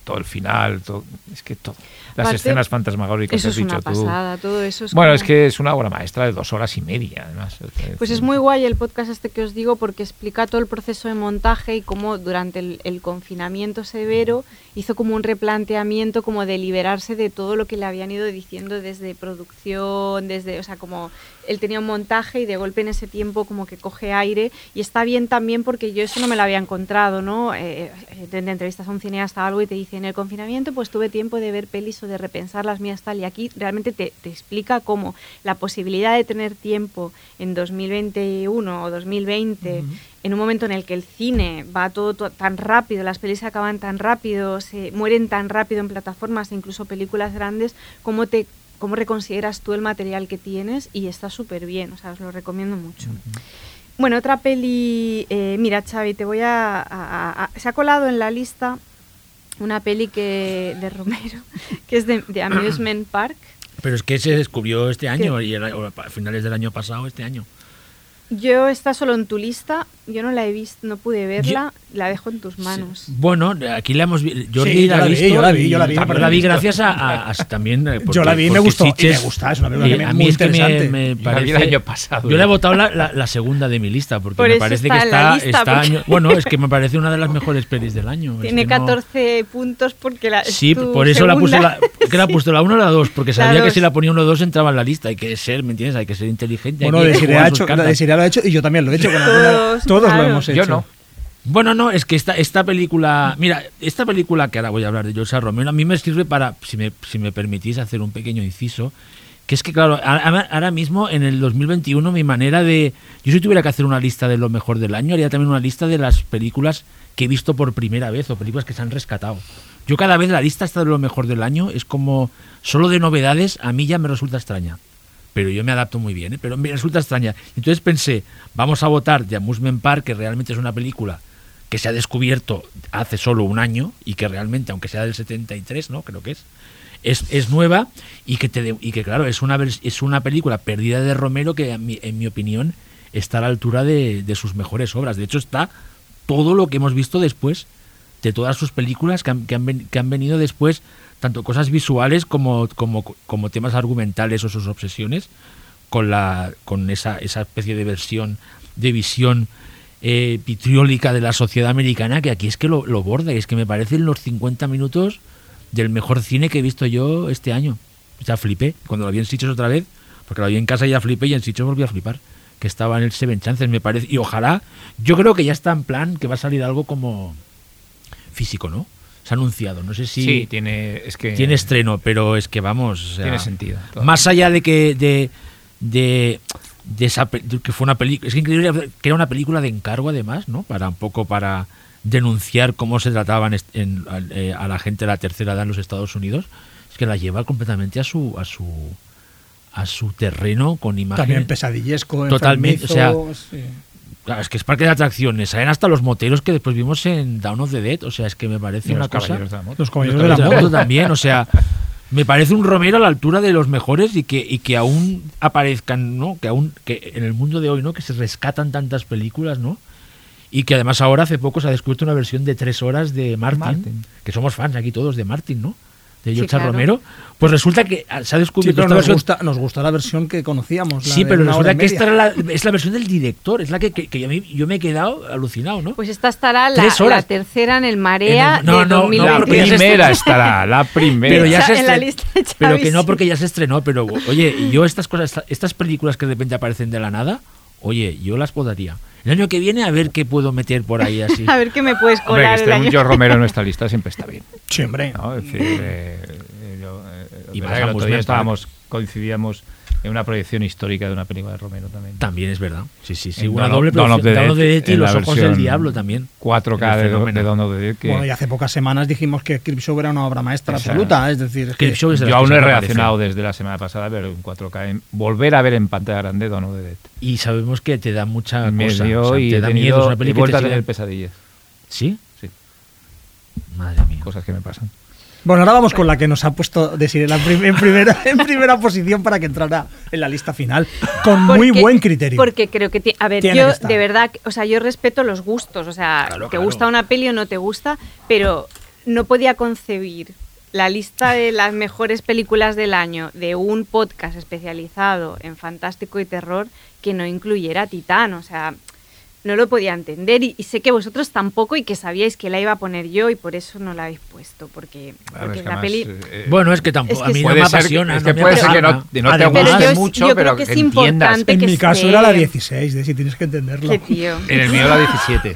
todo el final todo, es que todo las escenas fantasmagóricas Eso que has es una dicho tú. pasada, todo eso es bueno como- es que es una obra maestra de dos horas y media además. Pues es muy guay el podcast este que os digo porque explica todo el proceso de montaje y cómo durante el, el confinamiento severo hizo como un replanteamiento como de liberarse de todo lo que le habían ido diciendo desde producción, desde, o sea, como él tenía un montaje y de golpe en ese tiempo como que coge aire. Y está bien también porque yo eso no me lo había encontrado, ¿no? Eh, eh, en entrevistas a un cineasta algo y te dicen en el confinamiento pues tuve tiempo de ver pelis o de repensar las mías tal y aquí realmente te, te explica cómo la posibilidad de tener tiempo en 2021 o 2020 en un momento en el que el cine va todo, to- tan rápido, las pelis se acaban tan rápido, se mueren tan rápido en plataformas, incluso películas grandes, cómo te cómo reconsideras tú el material que tienes y está súper bien, o sea, os lo recomiendo mucho. Bueno, otra peli, eh, mira Xavi, te voy a, a- a- Se ha colado en la lista una peli que de Romero, [LAUGHS] que es de, de Amusement [CLEARS THROAT] Park. Pero es que se descubrió este año y el- o a finales del año pasado, este año. Yo está solo en tu lista, yo no la he visto, no pude verla, la dejo en tus manos. Bueno, aquí la hemos visto. Jordi Sí, yo la, la ha vi, visto yo la vi, yo la vi, también la la vi visto. gracias a, a- a- también. eh, [LAUGHS] Yo la vi y me porque gustó, y me gusta, es una película que eh, me- a muy mí es que me, me Yo la vi parece. el año pasado, Yo le he ya. votado la, la- la segunda de mi lista porque Por me parece está que la está, lista, está porque- año- bueno, es que me parece una de las mejores pelis del año. es Tiene que no- 14 puntos porque la Sí, por eso la puse segunda. la, que la ha [LAUGHS] puesto la 1 o la 2, porque La sabía que si la ponía 1 o 2 entraba en la lista. Hay que ser, ¿me entiendes? Hay que ser inteligente. Bueno. Desiree lo ha hecho y yo también lo he hecho. Todos, lo hemos hecho. Yo no. Bueno, no, es que esta, esta película, mira, esta película que ahora voy a hablar de José Romero, a mí me sirve para, si me, si me permitís hacer un pequeño inciso, que es que, claro, ahora mismo en el 2021 mi manera de... Yo si tuviera que hacer una lista de lo mejor del año, haría también una lista de las películas que he visto por primera vez o películas que se han rescatado. Yo cada vez la lista esta de lo mejor del año es como solo de novedades, a mí ya me resulta extraña. Pero yo me adapto muy bien, ¿eh? pero me resulta extraña. Entonces pensé, vamos a votar de Amusement Park, que realmente es una película que se ha descubierto hace solo un año y que realmente, aunque sea del 73, ¿no? Creo que es, es, es nueva y que, te y que claro, es una, es una película perdida de Romero que, en mi, opinión, está a la altura de, de sus mejores obras. De hecho, está todo lo que hemos visto después de todas sus películas que han, que han, que han venido después, tanto cosas visuales como, como, como temas argumentales o sus obsesiones, con, la, con esa, esa especie de versión, de visión eh, vitriólica de la sociedad americana, que aquí es que lo, borda, y es que me parecen los 50 minutos del mejor cine que he visto yo este año. Sea, flipé. Cuando lo vi en Sitges otra vez, porque lo vi en casa y ya flipé y en Sitges volví a flipar. Que estaba en el Seven Chances, me parece. Y ojalá, yo creo que ya está en plan que va a salir algo como físico, ¿no? Se ha anunciado. No sé si Sí, tiene, es que tiene estreno, pero es que vamos. o sea, Tiene sentido, todo. Más allá de que de, de, de esa que fue una película, es que increíble que era una película de encargo además, ¿no? Para un poco para denunciar cómo se trataban en- eh, a la gente de la tercera edad en los Estados Unidos, es que la lleva completamente a su a su a su terreno con imágenes. También pesadillesco, Totalmente, o sea, sí. Claro, es que es parque de atracciones, salen hasta los moteros que después vimos en Down of the Dead, o sea, es que me parece y una los cosa caballeros de la moto. Los caballeros los de la moto. también, o sea, [LAUGHS] me parece un Romero a la altura de los mejores y que, y que aún aparezcan, ¿no? Que aún, que en el mundo de hoy, ¿no? Que se rescatan tantas películas, ¿no? Y que además ahora hace poco se ha descubierto una versión de tres horas de Martin, Martin. que somos fans aquí todos de Martin, ¿no? De Sí, George claro. Romero. Pues resulta que se ha Sí, descubierto pero esta nos versión- gusta, nos gusta la versión que conocíamos. la Sí, pero resulta que esta era la, es la versión del director, es la que, que- que a mí- yo me he quedado alucinado, ¿no? Pues esta estará la, Tres horas. la tercera en el Marea En el- no, de no, no, 2021. La primera estará, [LAUGHS] la primera. pero ya Cha- se en la lista de pero que no sí. porque ya se estrenó pero oye yo estas cosas esta- estas películas que de repente aparecen de la nada oye yo las podaría el año que viene a ver qué puedo meter por ahí así [LAUGHS] A ver qué me puedes Hombre, que colar esté un. George Romero en nuestra lista siempre está bien. Sí, hombre. ¿no? Es decir, eh, eh, yo, eh, Y más que el otro día estábamos, coincidíamos en una proyección histórica de una película de Romero también. también es verdad sí sí sí En una doble Dawn of the Dead, Dead y los ojos del diablo también 4K El de, fenómeno. de Dawn of the Dead que Bueno, y hace pocas semanas dijimos que Creepshow era una obra maestra absoluta. Es decir, es que- Creepshow es de las yo aún no he reaccionado desde la semana pasada a ver en 4K, en- volver a ver en pantalla grande Dawn of the Dead. y sabemos que te da mucha Me cosa dio o sea, y te da tenido- miedo es una película a te tener sigue- pesadillas. sí Sí, madre mía cosas que me pasan. Bueno, ahora vamos con la que nos ha puesto prim- en, primera, [LAUGHS] en primera posición para que entrara en la lista final. Con muy Porque- buen criterio. Porque creo que, a ver, Tiene yo de verdad, o sea, yo respeto los gustos, o sea, Claro, te claro. gusta una peli o no te gusta, pero no podía concebir la lista de las mejores películas del año de un podcast especializado en fantástico y terror que no incluyera Titán, o sea, no lo podía entender y, y sé que vosotros tampoco y que sabíais que la iba a poner yo y por eso no la habéis puesto, porque, ver, porque es que la además, peli... eh, bueno es que tampoco Es que a mí puede no me ser- apasiona es no que me puede ser que no, no te guste yo- mucho, yo creo pero que es entiendas. importante en que mi caso era la 16, de si tienes que entenderlo. Qué tío. En el mío la 17.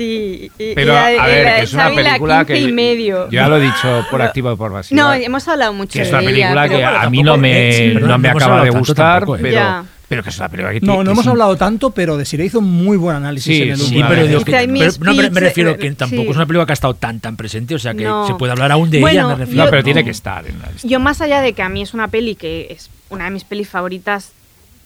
Sí, y- Pero, y la- a ver, la que es una película 15 que. y medio. Yo ya lo he dicho por activa y por pasiva. No, hemos hablado mucho que es de una ella, película pero que a mí no me, eh, no me acaba de gustar, tampoco, eh. pero, Ya. pero que es una película que No, que no hemos sí- hablado tanto, pero de Sire hizo un muy buen análisis Sí, en el sí, Sí, pero, digo que- pero no, me, me refiero que tampoco sí. es una película que ha estado tan tan presente, o sea que No. se puede hablar aún de Bueno, ella, me refiero. No, pero Yo- tiene que estar en la lista. Yo más allá de que a mí es una peli que es una de mis pelis favoritas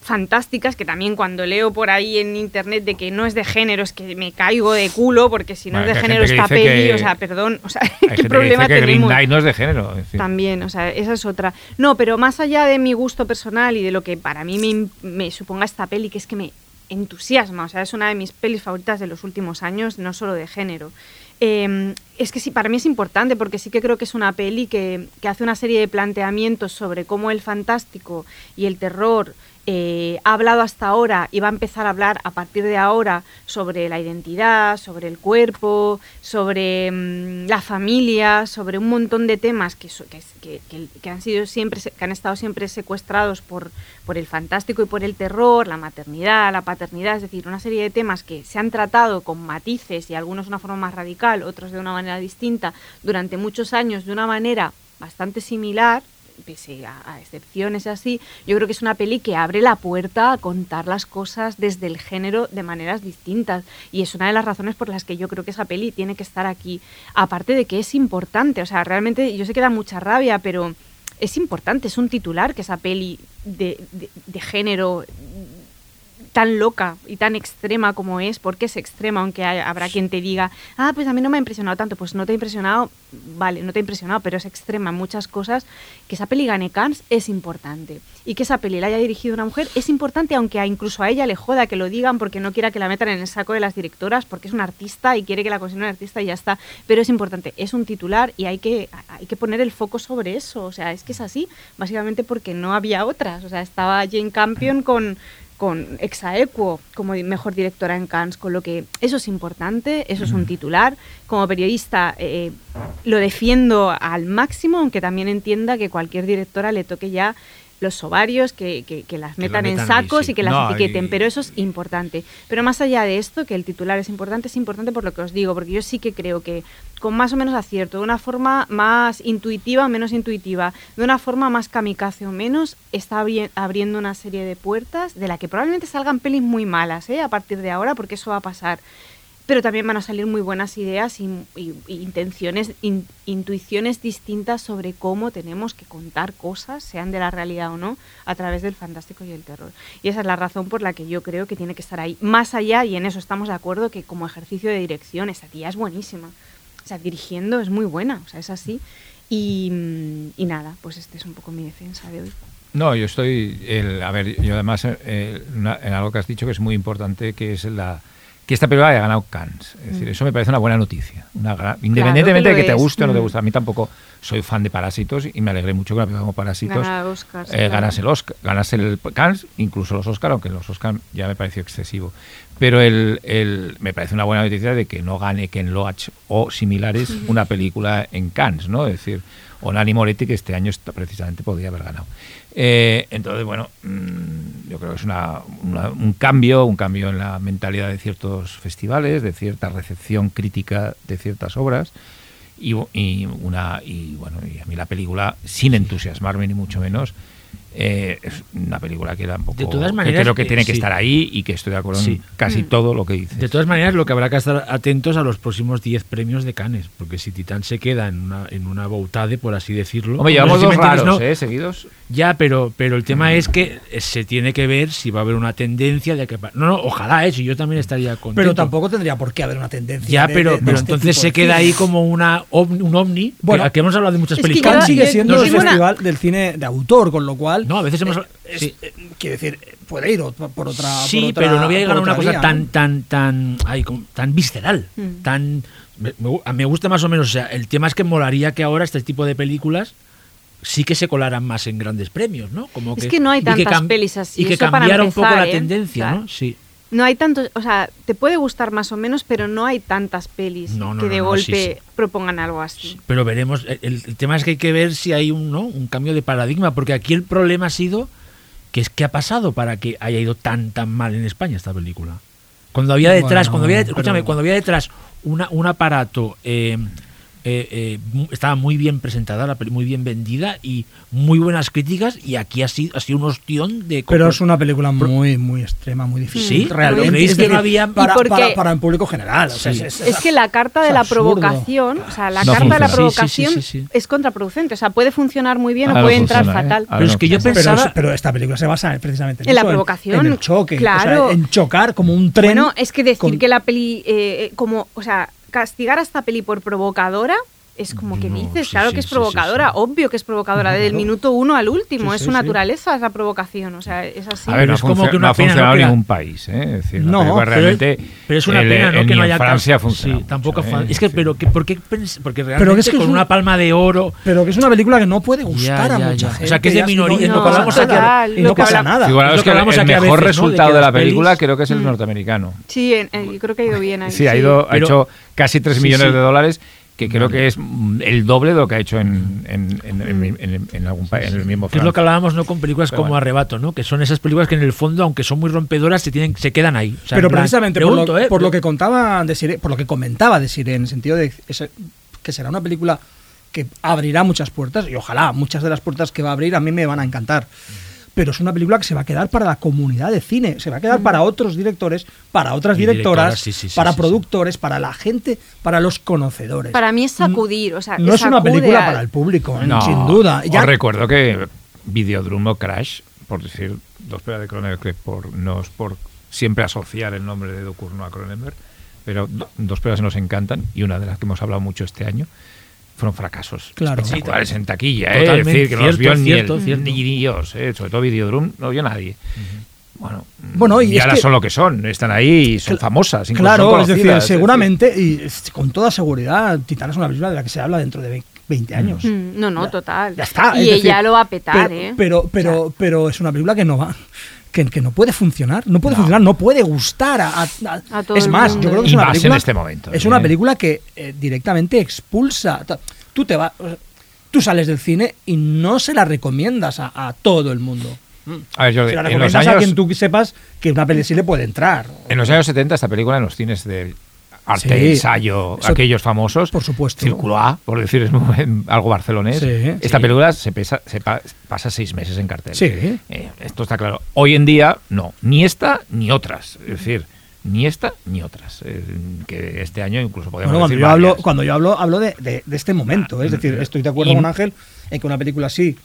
fantásticas, que también cuando leo por ahí en internet de que no es de género, es que me caigo de culo, porque si no Bueno, es de género dice peli, que- o sea, perdón, o sea, [LAUGHS] Hay ¿qué gente que problema dice que Green tenemos? No es de género. También, o sea, esa es otra. No, pero más allá de mi gusto personal y de lo que para mí me, me suponga esta peli, que es que me entusiasma, o sea, es una de mis pelis favoritas de los últimos años, no solo de género. Eh, es que sí, para mí es importante porque sí que creo que es una peli que, que hace una serie de planteamientos sobre cómo el fantástico y el terror eh, ha hablado hasta ahora y va a empezar a hablar a partir de ahora sobre la identidad, sobre el cuerpo, sobre mm, la familia, sobre un montón de temas que, han sido siempre que han estado siempre secuestrados por, por el fantástico y por el terror, la maternidad, la paternidad, es decir, una serie de temas que se han tratado con matices y algunos de una forma más radical, otros de una manera distinta, durante muchos años de una manera bastante similar, pese a, a excepciones y así, yo creo que es una peli que abre la puerta a contar las cosas desde el género de maneras distintas. Y es una de las razones por las que yo creo que esa peli tiene que estar aquí. Aparte de que es importante, o sea, realmente yo sé que da mucha rabia, pero es importante, es un titular que esa peli de, de- de género tan loca y tan extrema como es, porque es extrema, aunque hay- habrá quien te diga, ah, pues a mí no me ha impresionado tanto, pues no te ha impresionado, vale, no te ha impresionado, pero es extrema en muchas cosas, que esa peli gane Cannes es importante. Y que esa peli la haya dirigido una mujer es importante, aunque a- incluso a ella le joda que lo digan porque no quiera que la metan en el saco de las directoras, porque es una artista y quiere que la consideren artista y ya está. Pero es importante, es un titular y hay que, hay que poner el foco sobre eso. O sea, es que es así, básicamente porque no había otras. O sea, estaba Jane Campion con con Exaequo como mejor directora en Cannes, con lo que eso es importante, eso es un titular. Como periodista eh, lo defiendo al máximo, aunque también entienda que cualquier directora le toque ya los ovarios, que, que- que las Que metan en sacos sí. y que las No, etiqueten, y- pero eso es importante. Pero más allá de esto, que el titular es importante, es importante por lo que os digo, porque yo sí que creo que con más o menos acierto, de una forma más intuitiva o menos intuitiva, de una forma más kamikaze o menos, está abri- abriendo una serie de puertas de la que probablemente salgan pelis muy malas ¿eh? a partir de ahora, porque eso va a pasar. Pero también van a salir muy buenas ideas y, y- y intenciones, in- intuiciones distintas sobre cómo tenemos que contar cosas, sean de la realidad o no, a través del fantástico y el terror. Y esa es la razón por la que yo creo que tiene que estar ahí. Más allá, y en eso estamos de acuerdo, que como ejercicio de dirección, esa tía es buenísima. O sea, dirigiendo es muy buena, o sea, es así. Y, mm, nada, pues este es un poco mi defensa de hoy. No, yo estoy. el- a ver, yo además, eh, una- en algo que has dicho que es muy importante, que es la que esta película haya ganado Cannes. Es decir, eso me parece una buena noticia. Una gran- independientemente Mm. que de que te guste o no te Mm. guste. A mí tampoco soy fan de Parásitos y me alegré mucho que una película como Parásitos Oscars, eh, claro. ganase el Oscar, ganase el Cannes, incluso los Oscar, aunque los Oscar ya me pareció excesivo. Pero el, el- me parece una buena noticia de que no gane Ken Loach o similares una película en Cannes, ¿no? Es decir, o Nani Moretti, que este año está- precisamente podría haber ganado. Eh, entonces, bueno, mm, yo creo que es una- una- un cambio, un cambio en la mentalidad de ciertos festivales, de cierta recepción crítica de ciertas obras. Y, y una y bueno y a mí la película sin entusiasmarme ni mucho menos eh, es una película que tampoco De todas que maneras, creo que eh, tiene que sí. estar ahí y que estoy de acuerdo Sí. en casi Mm. todo lo que dice De todas maneras, lo que habrá que estar atentos a los próximos 10 premios de Cannes, porque si Titán se queda en una, en una boutade, por así decirlo. Hombre, llevamos no sé si dos raros, ¿no? ¿eh? Seguidos. Ya, pero, pero el tema es que eh, se tiene que ver si va a haber una tendencia de que... No, no, ojalá, eso, yo también estaría contento. Pero tampoco tendría por qué haber una tendencia. Ya, de- pero, de- de pero este entonces se queda ahí como una ovni- un ovni, que- Bueno, que, hemos hablado de muchas que películas. Cannes sigue siendo yo el tengo una- festival del cine de autor, con lo cual. No, a veces hemos... eh, es- sí. eh, quiero decir, puede ir por otra. Sí, por otra- pero no voy a llegar a una cosa vía, tan, ¿no? tan, tan, ay, como- tan visceral, Mm. tan, me, me gu- me gusta más o menos, o sea, el tema es que molaría que ahora este tipo de películas sí que se colaran más en grandes premios, ¿no? Como Es que no hay y que tantas pelis así, Y que eso cambiara un poco la ¿eh? tendencia, Claro. ¿no? Sí. No hay tantos, o sea, te puede gustar más o menos, pero no hay tantas pelis No, no, que de no, golpe sí. propongan algo así. Pero veremos, el, el tema es que hay que ver si hay un, ¿no? un cambio de paradigma, porque aquí el problema ha sido que es que ha pasado para que haya ido tan tan mal en España esta película. Cuando había detrás, Bueno, cuando había, escúchame, pero- cuando había detrás una, un aparato eh, eh, eh, estaba muy bien presentada, la peli- muy bien vendida y muy buenas críticas y aquí ha sido, ha sido un ostión de... Pero es una película muy, muy extrema, muy difícil. Sí, realmente. ¿creéis Es que no había- Para, ¿Y por para, para el público general. o sea, Sí. es, Es que la carta de la provocación, o sea, la No carta de la funciona. Sí, sí, sí, provocación sí, sí. es contraproducente. O sea, puede funcionar muy bien Ahora o puede entrar funciona, ¿eh? fatal. Ahora Pero es que yo. Pero, pensaba... pero esta película se basa precisamente en, En la provocación, En, el choque. o sea, en chocar como un tren. Bueno, es que decir con- que la peli, eh, como, o sea, castigar a esta peli por provocadora es como que No, dices, sí, claro sí, que es sí, sí, provocadora, sí. obvio que es provocadora, Claro. desde el minuto uno al último, Sí, es sí, su sí. naturaleza, es la provocación, o sea, es así. A ver, Pero no, es como que una no ha pena, ¿no? funcionado en ningún país, ¿eh? Es decir, No, pero- realmente. Pero es una el- pena, ¿no? en- que no haya Francia funciona. Sí, tampoco. ¿eh? Es que, Sí. pero, que, ¿por qué Porque realmente es que es con un- una palma de oro. Pero que es una película que no puede gustar Ya, a mucha ya. gente. O sea, que es de minoría, no- pasa hablamos nada. aquí- no pasa bueno, Es que el mejor resultado de, la película creo que es el Mm. norteamericano. Sí, yo creo que ha ido bien ahí. Sí, ha, ido, ha Pero- hecho casi 3 Sí, millones sí. de dólares, que creo que es mm, el doble de lo que ha hecho en, en, en, en- en- en algún país, en el mismo Que es lo que Francia. hablábamos no con películas Pero como bueno. Arrebato, ¿no? Que son esas películas que en el fondo, aunque son muy rompedoras, se tienen, se quedan ahí. O sea, pero plan, precisamente por, pregunto, lo, ¿eh? por lo que contaba de por lo que comentaba de Siré, en el sentido de ese- que será una película que abrirá muchas puertas y ojalá muchas de las puertas que va a abrir a mí me van a encantar. Pero es una película que se va a quedar para la comunidad de cine, se va a quedar para otros directores, para otras directoras, directoras, sí, sí, sí, para sí, sí. productores, para la gente, para los conocedores. Para mí es sacudir, o sea, no es una película a- para el público, No, sin duda. Ya- Os recuerdo que Videodrum o Crash, por decir dos pelas de Cronenberg, por, no es por siempre asociar el nombre de Docurno a Cronenberg, pero do- dos pelas nos encantan y una de las que hemos hablado mucho este año fueron fracasos Claro. espectaculares en taquilla, ¿eh? es decir, que no los cierto, vio ni, el- cierto. ni Dios, ¿eh? sobre todo Videodrum no vio nadie. Bueno, Bueno, y y ahora que- son lo que son, están ahí y son famosas. incluso Claro, son es decir, seguramente y con toda seguridad, Titán es una película de la que se habla dentro de ve- 20 años. Mm, No, no, Ya- total. Ya está. Y es decir, ella lo va a petar, pero, ¿eh? Pero, pero, pero es una película que no va. Que, que no puede funcionar, no puede No. funcionar, no puede gustar a, a- a- A todo es el más, mundo. yo creo que Y es una más en película. este momento, Es ¿eh? una película que eh, directamente expulsa. Tú te vas, tú sales del cine y no se la recomiendas a, a todo el mundo. A ver, Jordi, Se la en los recomiendas a quien tú sepas que una peli sí le puede entrar. En los años 70 esta película en los cines de arte, Sí. ensayo, Eso- aquellos famosos, por supuesto. Círculo A, por decir es algo barcelonés. Sí, esta sí. película se, pesa- se pa- pasa seis meses en cartel. Sí. Eh, esto está claro. Hoy en día, no. Ni esta ni otras. Es decir, ni esta ni otras. Eh, que este año incluso podemos Bueno, cuando decir yo hablo, cuando yo hablo, hablo de, de- de este momento. ¿eh? Es decir, estoy de acuerdo Y- con Ángel en que una película así,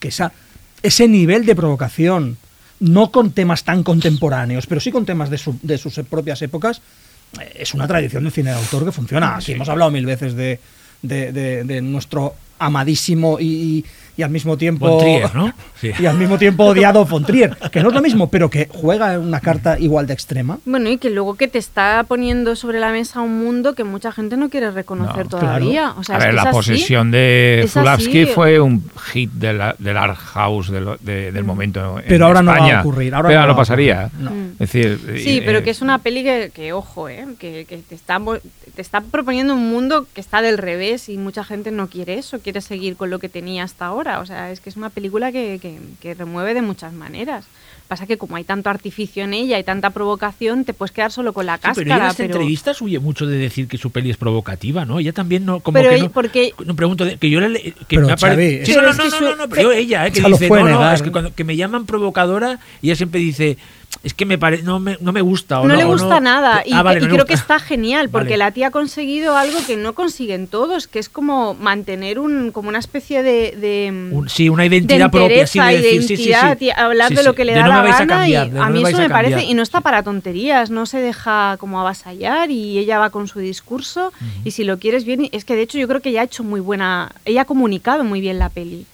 que esa, ese nivel de provocación, no con temas tan contemporáneos, pero sí con temas de, su- de sus propias épocas, eh, es una tradición del cine de autor que funciona. Aquí hemos hablado mil veces de, de- de- de nuestro amadísimo y, y- y al mismo tiempo Von Trier, ¿no? Sí. y al mismo tiempo odiado von Trier, que no es lo mismo, pero que juega una carta igual de extrema. Bueno, y que luego que te está poniendo sobre la mesa un mundo que mucha gente no quiere reconocer No, todavía. O sea, a es ver, que es la así. posesión de así. fue un hit de la- del art house de lo- de- del momento. en Pero ahora no va a ocurrir, ahora pero no no, pasaría. no. Mm. Es decir, Sí, eh, pero eh, que es una peli que, que, ojo, ¿eh? que, que te, está, mo- te está proponiendo un mundo que está del revés y mucha gente no quiere eso, quiere seguir con lo que tenía hasta ahora. O sea, es que es una película que, que- que remueve de muchas maneras. Pasa que como hay tanto artificio en ella y tanta provocación, te puedes quedar solo con la Sí, pero ella en cáscara. las pero- entrevistas huye mucho de decir que su peli es provocativa, ¿no? Ella también no, como Pero que ella- no, porque- no pregunto de- que yo le, que Pero, me ha pare- Xavi, Sí, Pero no, no, que no, no, no, pero yo ella, eh, que dice, no, no, negar. es que cuando que me llaman provocadora, ella siempre dice, es que me pare, no me, no me gusta o no, no, le gusta no". nada y, Ah, vale, y no creo que está genial porque Vale. la tía ha conseguido algo que no consiguen todos, que es como mantener un como una especie de, de, Un- sí, una de identidad propia, sí, de decir, sí, sí, sí. hablar de lo que le da la gana cambiar, y a mí eso a me parece y no está para tonterías, no se deja como avasallar y ella va con su discurso y si lo quieres bien es que de hecho yo creo que ella ha hecho muy buena, ella ha comunicado muy bien la peli.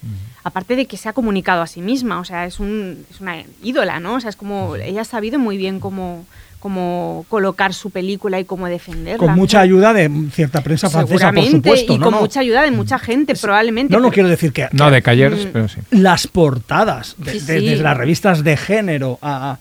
Aparte de que se ha comunicado a sí misma, o sea, es, un, es una ídola, ¿no? O sea, es como, ella ha sabido muy bien cómo, cómo colocar su película y cómo defenderla. Con mucha ayuda de cierta prensa francesa, por supuesto. y ¿no? con no. mucha ayuda de mucha gente, probablemente. No, no pero- quiero decir que, No, que de Callers, Mm. pero sí. las portadas, de- Sí, de- sí. desde las revistas de género a, a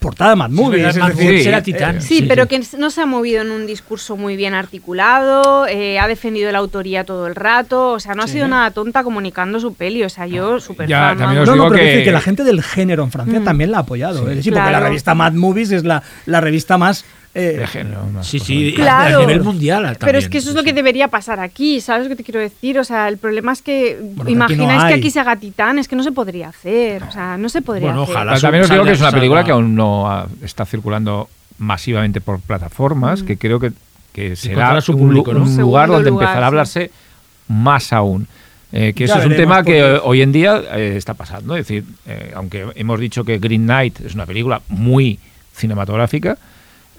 portada de Mad Movies. verdad, es Mad decir, era Titán. Sí, pero que no se ha movido en un discurso muy bien articulado, eh, ha defendido la autoría todo el rato, o sea, no ha sido nada tonta comunicando su peli, o sea, yo súper fan, No, no, pero que- decir que la gente del género en Francia Mm. también la ha apoyado. ¿eh? Sí, porque Claro. la revista Mad Movies es la, la revista más. Eh, de género, Sí, sí, Claro. a nivel mundial también. Pero es que eso es lo que debería pasar aquí, ¿sabes lo que te quiero decir? O sea, el problema es que Bueno, que imagináis aquí no que aquí se haga Titán, es que no se podría hacer, o sea, no se podría Bueno, hacer. ojalá. Pero también os digo que es una película que aún no está circulando masivamente por Mm. plataformas, que creo que, que será su un, público, un Un lugar donde lugar, empezará a sí. hablarse más aún. Eh, que Ya eso es un tema que porque- hoy en día eh, está pasando. Es decir, eh, aunque hemos dicho que Green Knight es una película muy cinematográfica,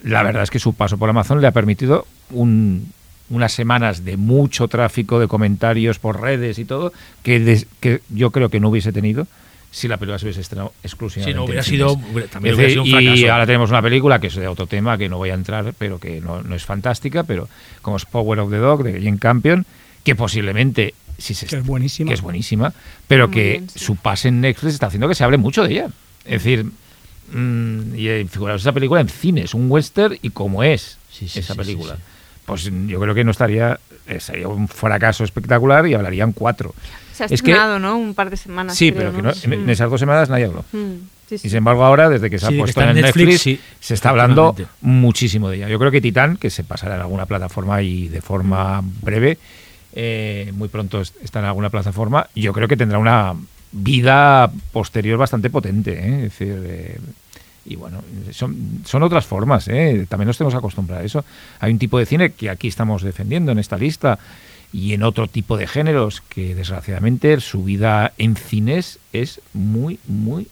la verdad es que su paso por Amazon le ha permitido un- unas semanas de mucho tráfico de comentarios por redes y todo, que, des- que yo creo que no hubiese tenido si la película se hubiese estrenado exclusivamente. Sí, no, hubiera sido- también hubiera sido un Y fracaso. ahora tenemos una película que es de otro tema, que no voy a entrar, pero que no, no es fantástica, pero como es Power of the Dog de Jane Campion, que posiblemente si se Que es buenísima. que es buenísima, pero Muy que bien, sí. su pase en Netflix está haciendo que se hable mucho de ella. Es decir, mm, y eh, figuraos esa película en cines, un western y como es Sí, sí, esa sí, película. sí, sí. Pues yo creo que no estaría, eh, sería un fracaso espectacular y hablarían cuatro. Se ha es que- ¿no? Un par de semanas. Sí, creo, pero que no- en, en esas dos semanas nadie habló. Mm, sí, sí. Y sin embargo ahora, desde que se Sí, ha puesto en Netflix, Netflix, sí, se está hablando muchísimo de ella. Yo creo que Titán, que se pasará en alguna plataforma y de forma breve, eh, muy pronto est- está en alguna plataforma, yo creo que tendrá una vida posterior bastante potente. ¿eh? Es decir, eh, y bueno, son, son otras formas, ¿eh? también nos tenemos que acostumbrar a eso. Hay un tipo de cine que aquí estamos defendiendo en esta lista y en otro tipo de géneros que desgraciadamente su vida en cines es muy, muy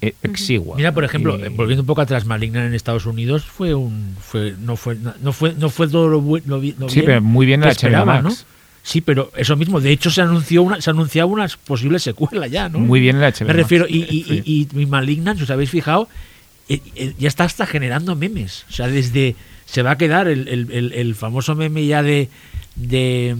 eh, exigua. Mira, por ejemplo, Y- volviendo un poco atrás, Maligna en Estados Unidos fue un fue no fue no fue no fue todo lo, lo lo Sí, bien pero muy bien en HBO Max. ¿no? Sí, pero eso mismo, de hecho se anunció una se anunciaba una posible secuela ya, ¿no? Muy bien en HBO Me refiero y y, Sí. y, y Malignant, si os habéis fijado, eh, eh, ya está hasta generando memes, o sea, desde se va a quedar el, el- el- el famoso meme ya de de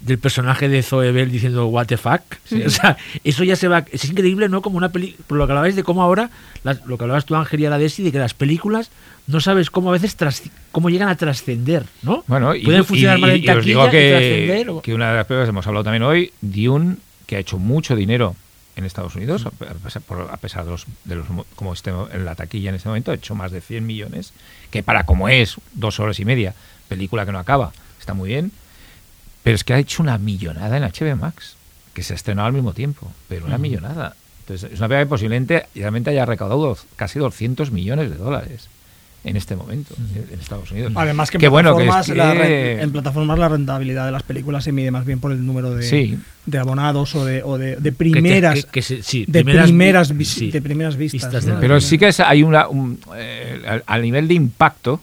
del personaje de Zoe Bell diciendo what the fuck o sea eso ya se va es increíble no como una peli por lo que hablabais de cómo ahora las- lo que hablabas tú Ángel y Aradesi de que las películas no sabes cómo a veces tras- cómo llegan a trascender no Bueno, y, pueden y- funcionar mal en y- y os digo taquilla y que, que una de las películas que hemos hablado también hoy, Dune, que ha hecho mucho dinero en Estados Unidos, a pesar, por- a pesar de los, de los mo- como esté en la taquilla en este momento, ha hecho más de 100 millones, que para como es, dos horas y media, película que no acaba, está muy bien, pero es que ha hecho una millonada en HBO Max, que se ha estrenado al mismo tiempo, pero una millonada. Entonces, es una película que posiblemente realmente haya recaudado dos- casi 200 millones de dólares en este momento en Estados Unidos. Además que en, Qué bueno que es plataformas, la que- re- en plataformas la rentabilidad de las películas se mide más bien por el número de, Sí. de abonados o de, o de, de que te- primeras que- que se- sí, de primeras, vi- sí, de primeras vistas. vistas ¿no? de- Pero sí que es- hay una. un, eh, al- al nivel de impacto,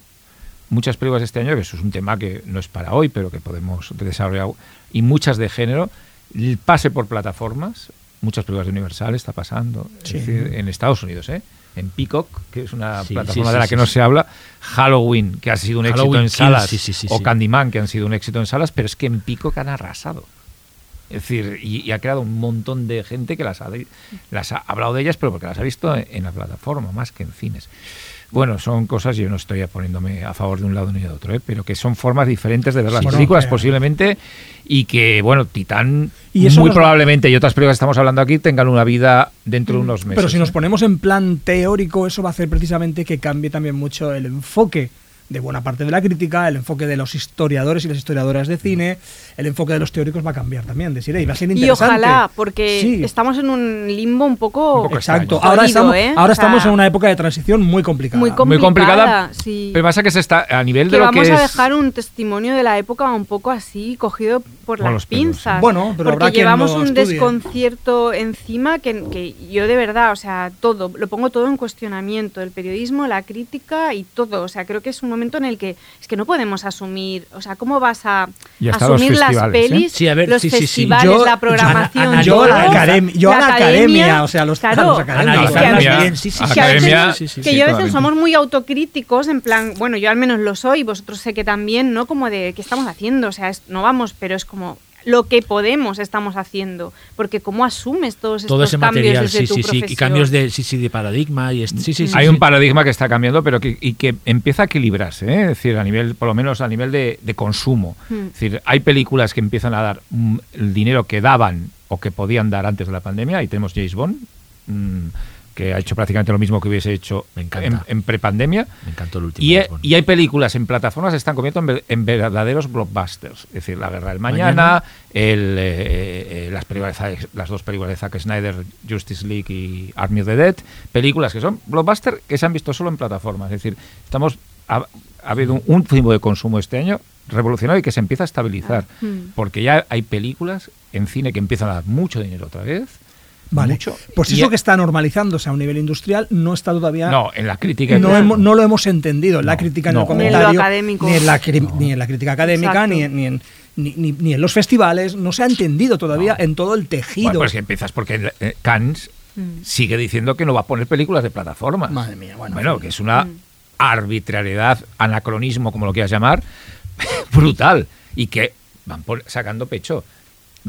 muchas películas este año, que eso es un tema que no es para hoy, pero que podemos desarrollar, y muchas de género, el pase por plataformas, muchas películas de Universal está pasando, es Sí. decir, en Estados Unidos, ¿eh? En Peacock, que es una Sí, plataforma sí, de la que no se habla, Halloween, que ha sido un éxito en salas, o. Candyman, que han sido un éxito en salas, pero es que en Peacock han arrasado. Es decir, y, y ha creado un montón de gente que las ha, las ha hablado de ellas, pero porque las ha visto en, en la plataforma, más que en cines. Bueno, son cosas, yo no estoy poniéndome a favor de un lado ni de otro, ¿eh? pero que son formas diferentes de ver las Sí, películas posiblemente y que, bueno, Titán Y muy probablemente y otras películas que estamos hablando aquí tengan una vida dentro de unos meses. Pero si nos ¿eh? ponemos en plan teórico, eso va a hacer precisamente que cambie también mucho el enfoque de buena parte de la crítica, el enfoque de los historiadores y las historiadoras de cine, el enfoque de los teóricos va a cambiar también. Decir, "Ey, va a ser Y interesante. ojalá, porque Sí. estamos en un limbo un poco... Un poco Exacto. extraño. Ahora, Jodido, estamos, ¿eh? ahora O sea, estamos en una época de transición muy complicada. Muy muy complicada, complicada, sí. pero pasa que se está a nivel que de lo vamos que a es dejar un testimonio de la época un poco así, cogido por las pelos, pinzas. Bueno, pero habrá porque quien llevamos un estudie. desconcierto encima que, que yo de verdad, o sea, todo, lo pongo todo en cuestionamiento, el periodismo, la crítica y todo. O sea, creo que es un momento en el que es que no podemos asumir, o sea, ¿cómo vas a asumir las ¿eh? pelis, Sí, a ver, los sí, sí, sí. festivales, Yo- la programación, yo a la academia- yo a la academia, o sea, los- los académicos. que yo a veces somos muy autocríticos, en plan, bueno, yo al menos lo soy, vosotros sé que también, ¿no? Como de, ¿qué estamos haciendo? O sea, es- no vamos, pero es como, lo que podemos estamos haciendo, porque cómo asumes todos estos Todo ese cambios material, desde sí, tu sí, sí. Y cambios de, sí, sí, de paradigma. Y est- sí, sí, sí, Hay sí. un paradigma que está cambiando, pero que, y que empieza a equilibrarse, ¿eh? es decir, a nivel, por lo menos a nivel de, de consumo. Hmm. Es decir, hay películas que empiezan a dar mm, el dinero que daban o que podían dar antes de la pandemia. Ahí tenemos James Bond, mm, que ha hecho prácticamente lo mismo que hubiese hecho Me en, encanta. en prepandemia. Me encantó el último. Y, he- y hay películas en plataformas que se están convirtiendo en, ver- en verdaderos blockbusters. Es decir, La Guerra del Mañana, Mañana. el, eh, eh, las, dos películas de Zack Snyder, Justice League y Army of the Dead. Películas que son blockbusters que se han visto solo en plataformas. Es decir, estamos ha, ha habido un, un tipo de consumo este año revolucionario y que se empieza a estabilizar. Mm. Porque ya hay películas en cine que empiezan a dar mucho dinero otra vez. Vale. Mucho. Pues Y- eso que está normalizándose a un nivel industrial no está todavía. No, en la crítica. no, hemos- no lo hemos entendido en la No, crítica, en el Ni en lo comentario, académico. ni en la, ni en la crítica académica, ni en, ni, en, ni, ni- ni en los festivales. No se ha entendido todavía No. en todo el tejido. Bueno, pues que empiezas porque eh, Cannes Mm. sigue diciendo que no va a poner películas de plataforma. Madre mía, bueno, Bueno, que es una Mm. arbitrariedad, anacronismo, como lo quieras llamar, [LAUGHS] brutal. Y que van pon- sacando pecho.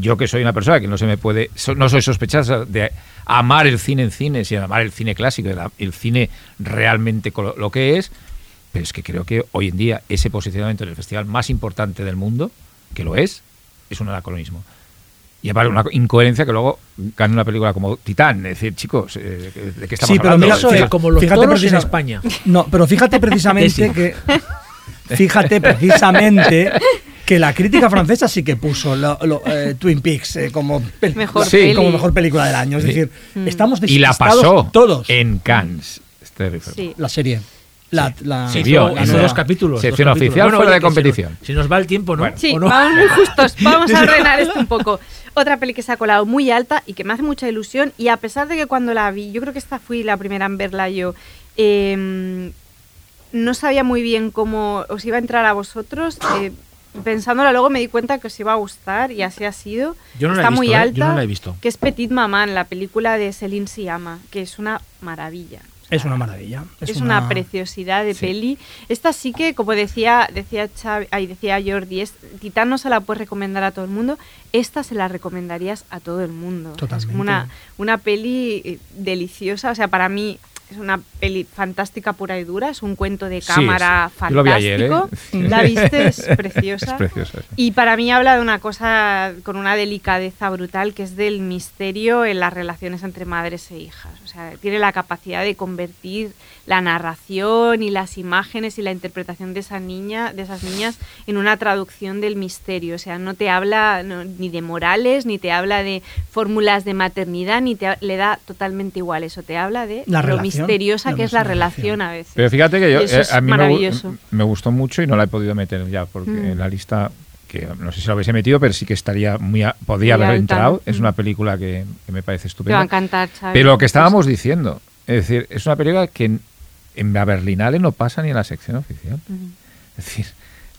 Yo que soy una persona que no se me puede, no soy sospechosa de amar el cine en cine, sino amar el cine clásico, el, cine realmente lo que es, pero es que creo que hoy en día ese posicionamiento en el festival más importante del mundo, que lo es, es un anacronismo. Y aparte una incoherencia que luego gane una película como Titán. Es decir, chicos, eh, ¿de qué estamos Sí, pero hablando? mira, Es Eso es como los fíjate toros en España. No, pero fíjate precisamente [LAUGHS] que. Fíjate precisamente que la crítica francesa sí que puso lo- lo, eh, Twin Peaks eh, como, pel- Mejor como película del año. Es Sí. decir, Mm. estamos y la pasó todos. en Cannes. Este Sí. La serie. La, la- Se Hizo- vio, hizo la dos capítulos. Sección dos capítulos. oficial fuera de competición. Se nos, va el tiempo, ¿no? Bueno. Sí, ¿O no? vamos muy [LAUGHS] justos. Vamos a ordenar esto un poco. Otra peli que se ha colado muy alta y que me hace mucha ilusión. Y a pesar de que cuando la vi, yo creo que esta fui la primera en verla yo, eh, no sabía muy bien cómo os iba a entrar a vosotros. eh, pensándolo luego me di cuenta que os iba a gustar y así ha sido. Yo no la he Está visto, muy ¿eh? alta. Yo no la he visto. Que es Petit Maman, la película de Celine Siama, que es una maravilla. Es una maravilla. Es, una... preciosidad de peli. Esta sí que, como decía, decía ay, decía Jordi, es, Titán no se la puedes recomendar a todo el mundo. Esta se la recomendarías a todo el mundo. Sea, Es una, Totalmente. una peli eh, deliciosa. O sea, para mí es una peli fantástica pura y dura. Es un cuento de Sí, cámara sí. Yo lo vi ayer, ¿eh? fantástico. La viste, es [LAUGHS] preciosa. Es preciosa, sí. Y para mí habla de una cosa con una delicadeza brutal que es del misterio en las relaciones entre madres e hijas. O sea, tiene la capacidad de convertir la narración y las imágenes y la interpretación de esa niña, de esas niñas, en una traducción del misterio. O sea, no te habla no, ni de morales, ni te habla de fórmulas de maternidad, ni te le da totalmente igual eso. Te habla de La lo relación, misteriosa que es la relación. a veces. Pero fíjate que yo, eh, a mí me, gustó mucho y no la he podido meter ya, porque Mm. en la lista, que no sé si la hubiese metido, pero sí que estaría muy, a- podría Muy haber alta. entrado. Es Mm. una película que, que me parece Te va a estupenda. encantar, Xavi. Pero lo que estábamos diciendo, es decir, es una película que en, en la Berlinale no pasa ni en la sección oficial. Es decir,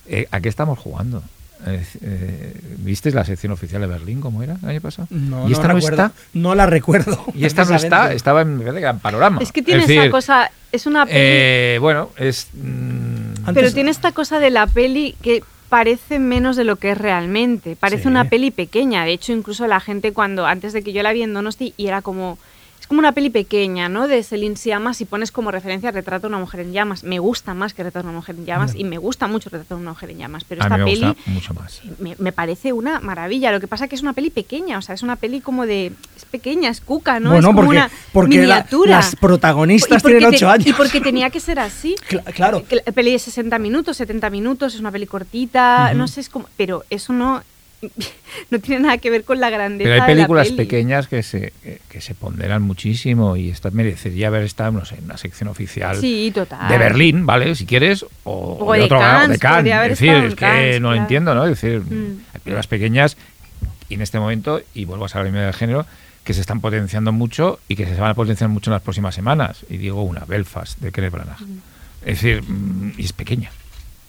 eh, ¿a qué estamos jugando? Es- eh, ¿Visteis la sección oficial de Berlín cómo era el año pasado? No, y esta no, está. No la recuerdo. [LAUGHS] Y esta no está, estaba en, en panorama. Es que tiene decir, esa cosa, es una peli, eh, bueno, es. mm, Antes- pero tiene esta cosa de la peli que parece menos de lo que es realmente. Parece Sí. una peli pequeña. De hecho, incluso la gente cuando, antes de que yo la vi en Donosti, y era como... Es como una peli pequeña, ¿no? De Celine Siama, si pones como referencia Retrato a una mujer en llamas. Me gusta más que Retrato a una mujer en llamas y me gusta mucho Retrato a una mujer en llamas. Pero a esta me peli gusta mucho más. me, me parece una maravilla. Lo que pasa que es una peli pequeña, o sea, es una peli como de... Es pequeña, es cuca, ¿no? Bueno, es como porque- una porque la- miniatura. las protagonistas Y tienen te- ocho años. Y porque tenía que ser así. [LAUGHS] Cla- claro. Peli de 60 minutos, 70 minutos, es una peli cortita, no sé, es como... Pero eso no... [LAUGHS] No tiene nada que ver con la grandeza Pero hay de la películas peli. pequeñas que se, que, que se ponderan muchísimo y esta merecería haber estado, no sé, en una sección oficial Sí, total. de Berlín, ¿vale? Si quieres, o, O de, de otro Cannes, de Cannes. haber Es decir, es que Cannes, no lo entiendo, ¿no? Es decir, Mm. hay películas pequeñas y en este momento, y vuelvo a saber del género, que se están potenciando mucho y que se van a potenciar mucho en las próximas semanas. Y digo una, Belfast, de Kenneth Branagh. Es decir, mm, y es pequeña.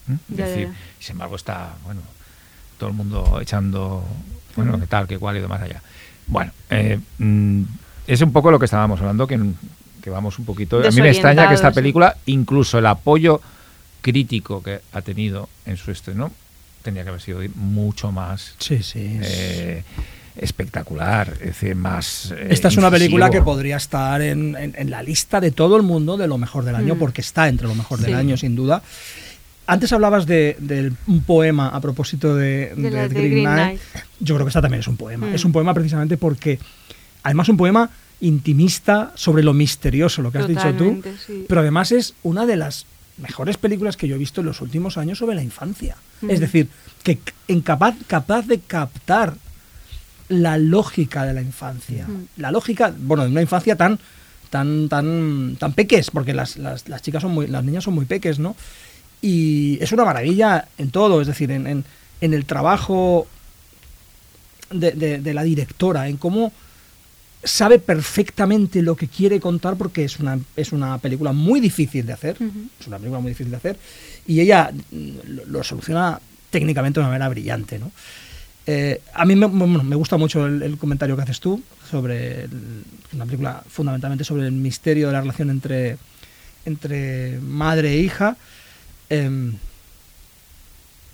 ¿Mm? Es Ya, decir, ya. sin embargo está, bueno, todo el mundo echando, bueno, qué tal, qué cual y demás allá. Bueno, eh, mm, es un poco lo que estábamos hablando, que, que vamos un poquito... A mí me extraña que esta película, incluso el apoyo crítico que ha tenido en su estreno, tendría que haber sido mucho más Sí, sí. eh, espectacular, es decir, más. eh, Esta es una película que podría estar en, en- en la lista de todo el mundo de lo mejor del año, Mm. porque está entre lo mejor del año, sin duda. Antes hablabas de, de un poema a propósito de, De Green Green Knight. Yo creo que esta también es un poema. Mm. Es un poema precisamente porque, además, un poema intimista sobre lo misterioso, lo que has dicho tú. Sí. Pero además es una de las mejores películas que yo he visto en los últimos años sobre la infancia. Mm. Es decir, que incapaz, capaz de captar la lógica de la infancia. Mm. La lógica, bueno, de una infancia tan tan tan tan peques, porque las, las, las chicas son muy, las niñas son muy peques, ¿no? Y es una maravilla en todo, es decir, en, en, en el trabajo de, de- de la directora, en cómo sabe perfectamente lo que quiere contar porque es una, es una película muy difícil de hacer, es una película muy difícil de hacer, y ella lo, lo soluciona técnicamente de una manera brillante, ¿no? Eh, a mí me, bueno, me gusta mucho el, el comentario que haces tú sobre el- una película fundamentalmente sobre el misterio de la relación entre, entre madre e hija. Em,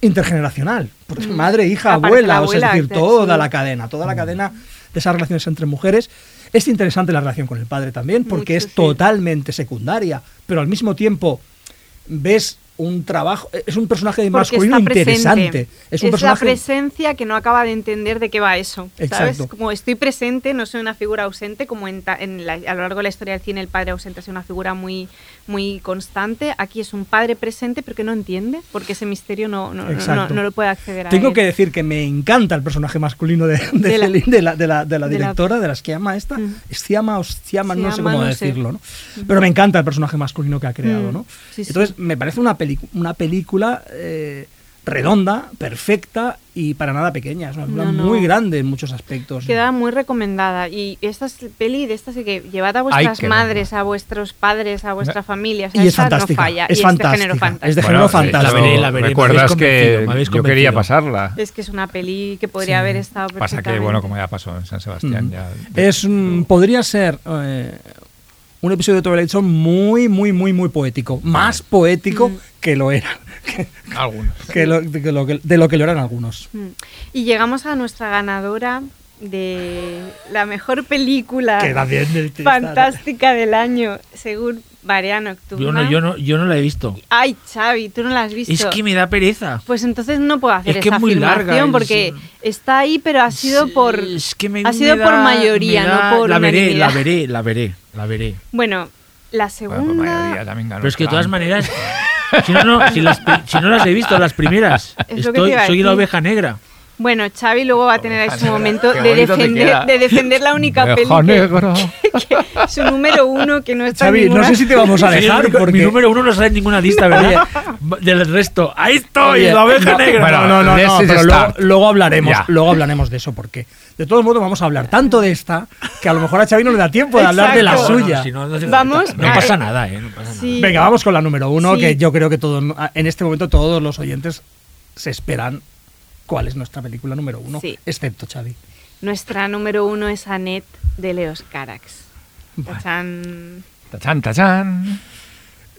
intergeneracional, porque Mm. madre, hija, Aparte abuela, la o sea, es decir, toda sí. la cadena, toda la cadena de esas relaciones entre mujeres. Es interesante la relación con el padre también, porque Mucho, es sí. totalmente secundaria, pero al mismo tiempo ves un trabajo, es un personaje Porque masculino interesante. Es un la personaje presencia que no acaba de entender de qué va eso. ¿Sabes? Exacto. Como estoy presente, no soy una figura ausente, como en, ta- en la- a lo largo de la historia del cine el padre ausente es una figura muy, muy constante. Aquí es un padre presente, pero que no entiende, porque ese misterio no, no, no, no lo puede acceder a Tengo él. que decir que me encanta el personaje masculino de, [LAUGHS] de, De la- Celine, de la, directora, de las que llama esta. Mm. O Sciamma, no sé cómo decirlo, ¿no? Pero me encanta el personaje masculino que ha creado, Mm. ¿no? Sí, sí. Entonces, me parece una, una película eh, redonda, perfecta y para nada pequeña. Es una película No, no. muy grande en muchos aspectos. Queda muy recomendada. Y esta es peli de estas de que llevad a vuestras madres, a vuestros padres, a vuestra familia. O sea, y es esta fantástica. no falla. es y fantástica. Es de género fantástico. Es de Bueno, género eh, fantástico. la veré, la veré, me Recuerdas que yo quería pasarla. Es que es una peli que podría Sí. haber estado Pasa que, bueno, como ya pasó en San Sebastián, Mm. ya... Es un- podría ser eh, un episodio de Twilight Zone muy, muy, muy, muy poético. Más poético Mm. que lo era. Que, Algunos. [LAUGHS] que lo- que lo que- de lo que lo eran algunos. Mm. Y llegamos a nuestra ganadora de la mejor película fantástica del año, según Marea Nocturna. Yo no, yo, no, yo no la he visto. Ay, Xavi, tú no la has visto. Es que me da pereza. Pues entonces no puedo hacer Es que esa es muy larga, es- porque está ahí, pero ha sido por Es que me- ha sido me por da- mayoría, me da- no por La veré, la veré, la veré, la veré. Bueno, la Bueno, por mayoría segunda también ganó Pero es que de todas maneras, [LAUGHS] si no, no, si, las, si no las he visto, las primeras, estoy, soy la oveja negra. Bueno, Xavi luego va a tener ahí su momento de defender, de defender la única [LAUGHS] que- su número uno que no está en Xavi, no sé si te vamos a dejar porque... Mi número uno no sale en ninguna lista, ¿verdad? Del resto. Ahí estoy, Oye, la oveja no, negra. bueno, no, no, no, pero luego, luego hablaremos, luego hablaremos de eso porque de todos modos vamos a hablar tanto de esta que a lo mejor a Xavi no le da tiempo de hablar de la suya. si no, no hace Vamos. No pasa nada, ¿eh? No pasa nada. Venga, vamos con la número uno, Sí. que yo creo que todos, en este momento todos los oyentes se esperan cuál es nuestra película número uno, Sí. excepto Xavi. Nuestra número uno es Annette de Leos Carax. Bueno. Tachán. Tachán, tachán.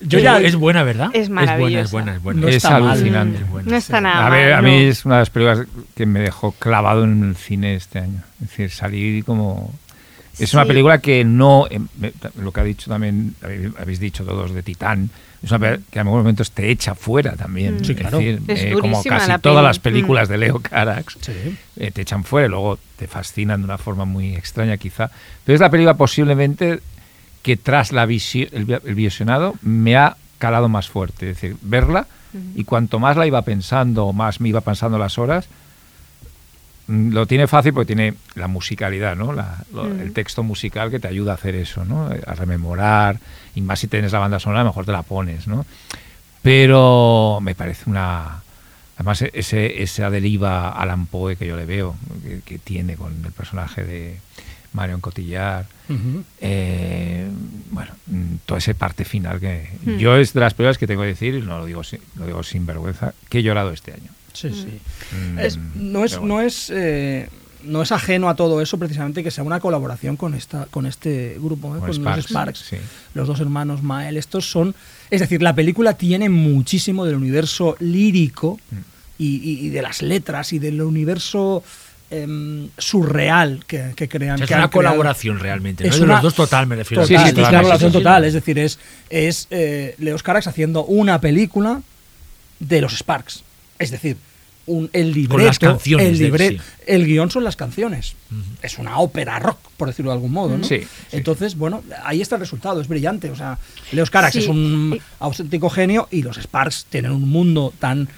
Yo es, ya- es buena, ¿verdad? Es maravillosa. Es buena, es buena, No es alucinante. buena. Es buena, No está nada A, ver, a mí no. es una de las películas que me dejó clavado en el cine este año. Es decir, salir como... Es una película que no... me- Lo que ha dicho también, habéis- habéis dicho todos de Titán, es una película que en algunos momentos te echa fuera también. Mm. Sí, Es claro. decir, Es eh, como casi la todas las películas Mm. de Leo Carax, Sí. eh, te echan fuera y luego te fascinan de una forma muy extraña quizá. Pero es la película posiblemente que tras la visi- el, el visionado me ha calado más fuerte. Es decir, verla y cuanto más la iba pensando o más me iba pasando las horas, mm, lo tiene fácil porque tiene la musicalidad, ¿no? La- lo- Mm. El texto musical que te ayuda a hacer eso, ¿no? A rememorar. Y más si tienes la banda sonora, mejor te la pones, ¿no? Pero me parece una... Además, ese, esa deriva Alan Poe que yo le veo, que, que tiene con el personaje de Marion Cotillard, eh, bueno, mm, toda esa parte final que yo es de las películas que tengo que decir, y no lo digo, lo digo sin vergüenza, que he llorado este año. Sí, sí. Mm, Es- no es, pero bueno. no es, eh, no es ajeno a todo eso precisamente que sea una colaboración con esta, con este grupo, ¿eh? Con Sparks, los Sparks, sí. los dos hermanos Mael. Estos son, es decir, la película tiene muchísimo del universo lírico y, y- y de las letras y del universo em, surreal que, que crean. O sea, es que una creado. colaboración realmente, ¿no? Es de una- los dos total, me refiero. Total, Sí, sí, es una colaboración total, es decir, es, es eh, Leos Carax haciendo una película de los Sparks. Es decir, un, el libreto, las canciones el, libre- sí. el guion son las canciones. Es una ópera rock, por decirlo de algún modo. ¿no? Sí, sí. Entonces, bueno, ahí está el resultado, es brillante. O sea, Leos Carax Sí. es un auténtico genio y los Sparks tienen un mundo tan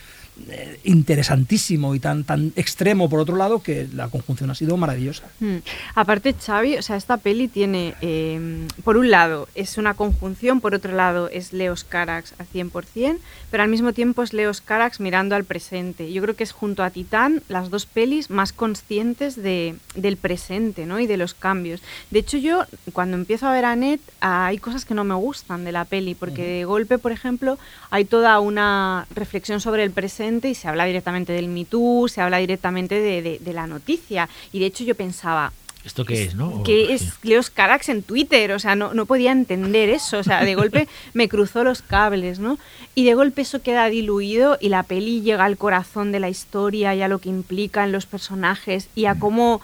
eh, interesantísimo y tan, tan extremo por otro lado que la conjunción ha sido maravillosa. Mm. Aparte, Xavi, o sea, esta peli tiene, eh, por un lado, es una conjunción, por otro lado, es Leos Carax a 100%, pero al mismo tiempo es Leos Carax mirando al presente. Yo creo que es junto a Titán las dos pelis más conscientes de, del presente ¿no? y de los cambios. De hecho, yo, cuando empiezo a ver a Net, hay cosas que no me gustan de la peli, porque de golpe, por ejemplo, hay toda una reflexión sobre el presente y se habla directamente del Me Too, se habla directamente de, de- de la noticia. Y de hecho yo pensaba, ¿Esto qué es, no? Que es Leos Carax en Twitter, o sea, no, no podía entender eso, o sea, de golpe [LAUGHS] me cruzó los cables, ¿no? Y de golpe eso queda diluido y la peli llega al corazón de la historia y a lo que implican los personajes y a cómo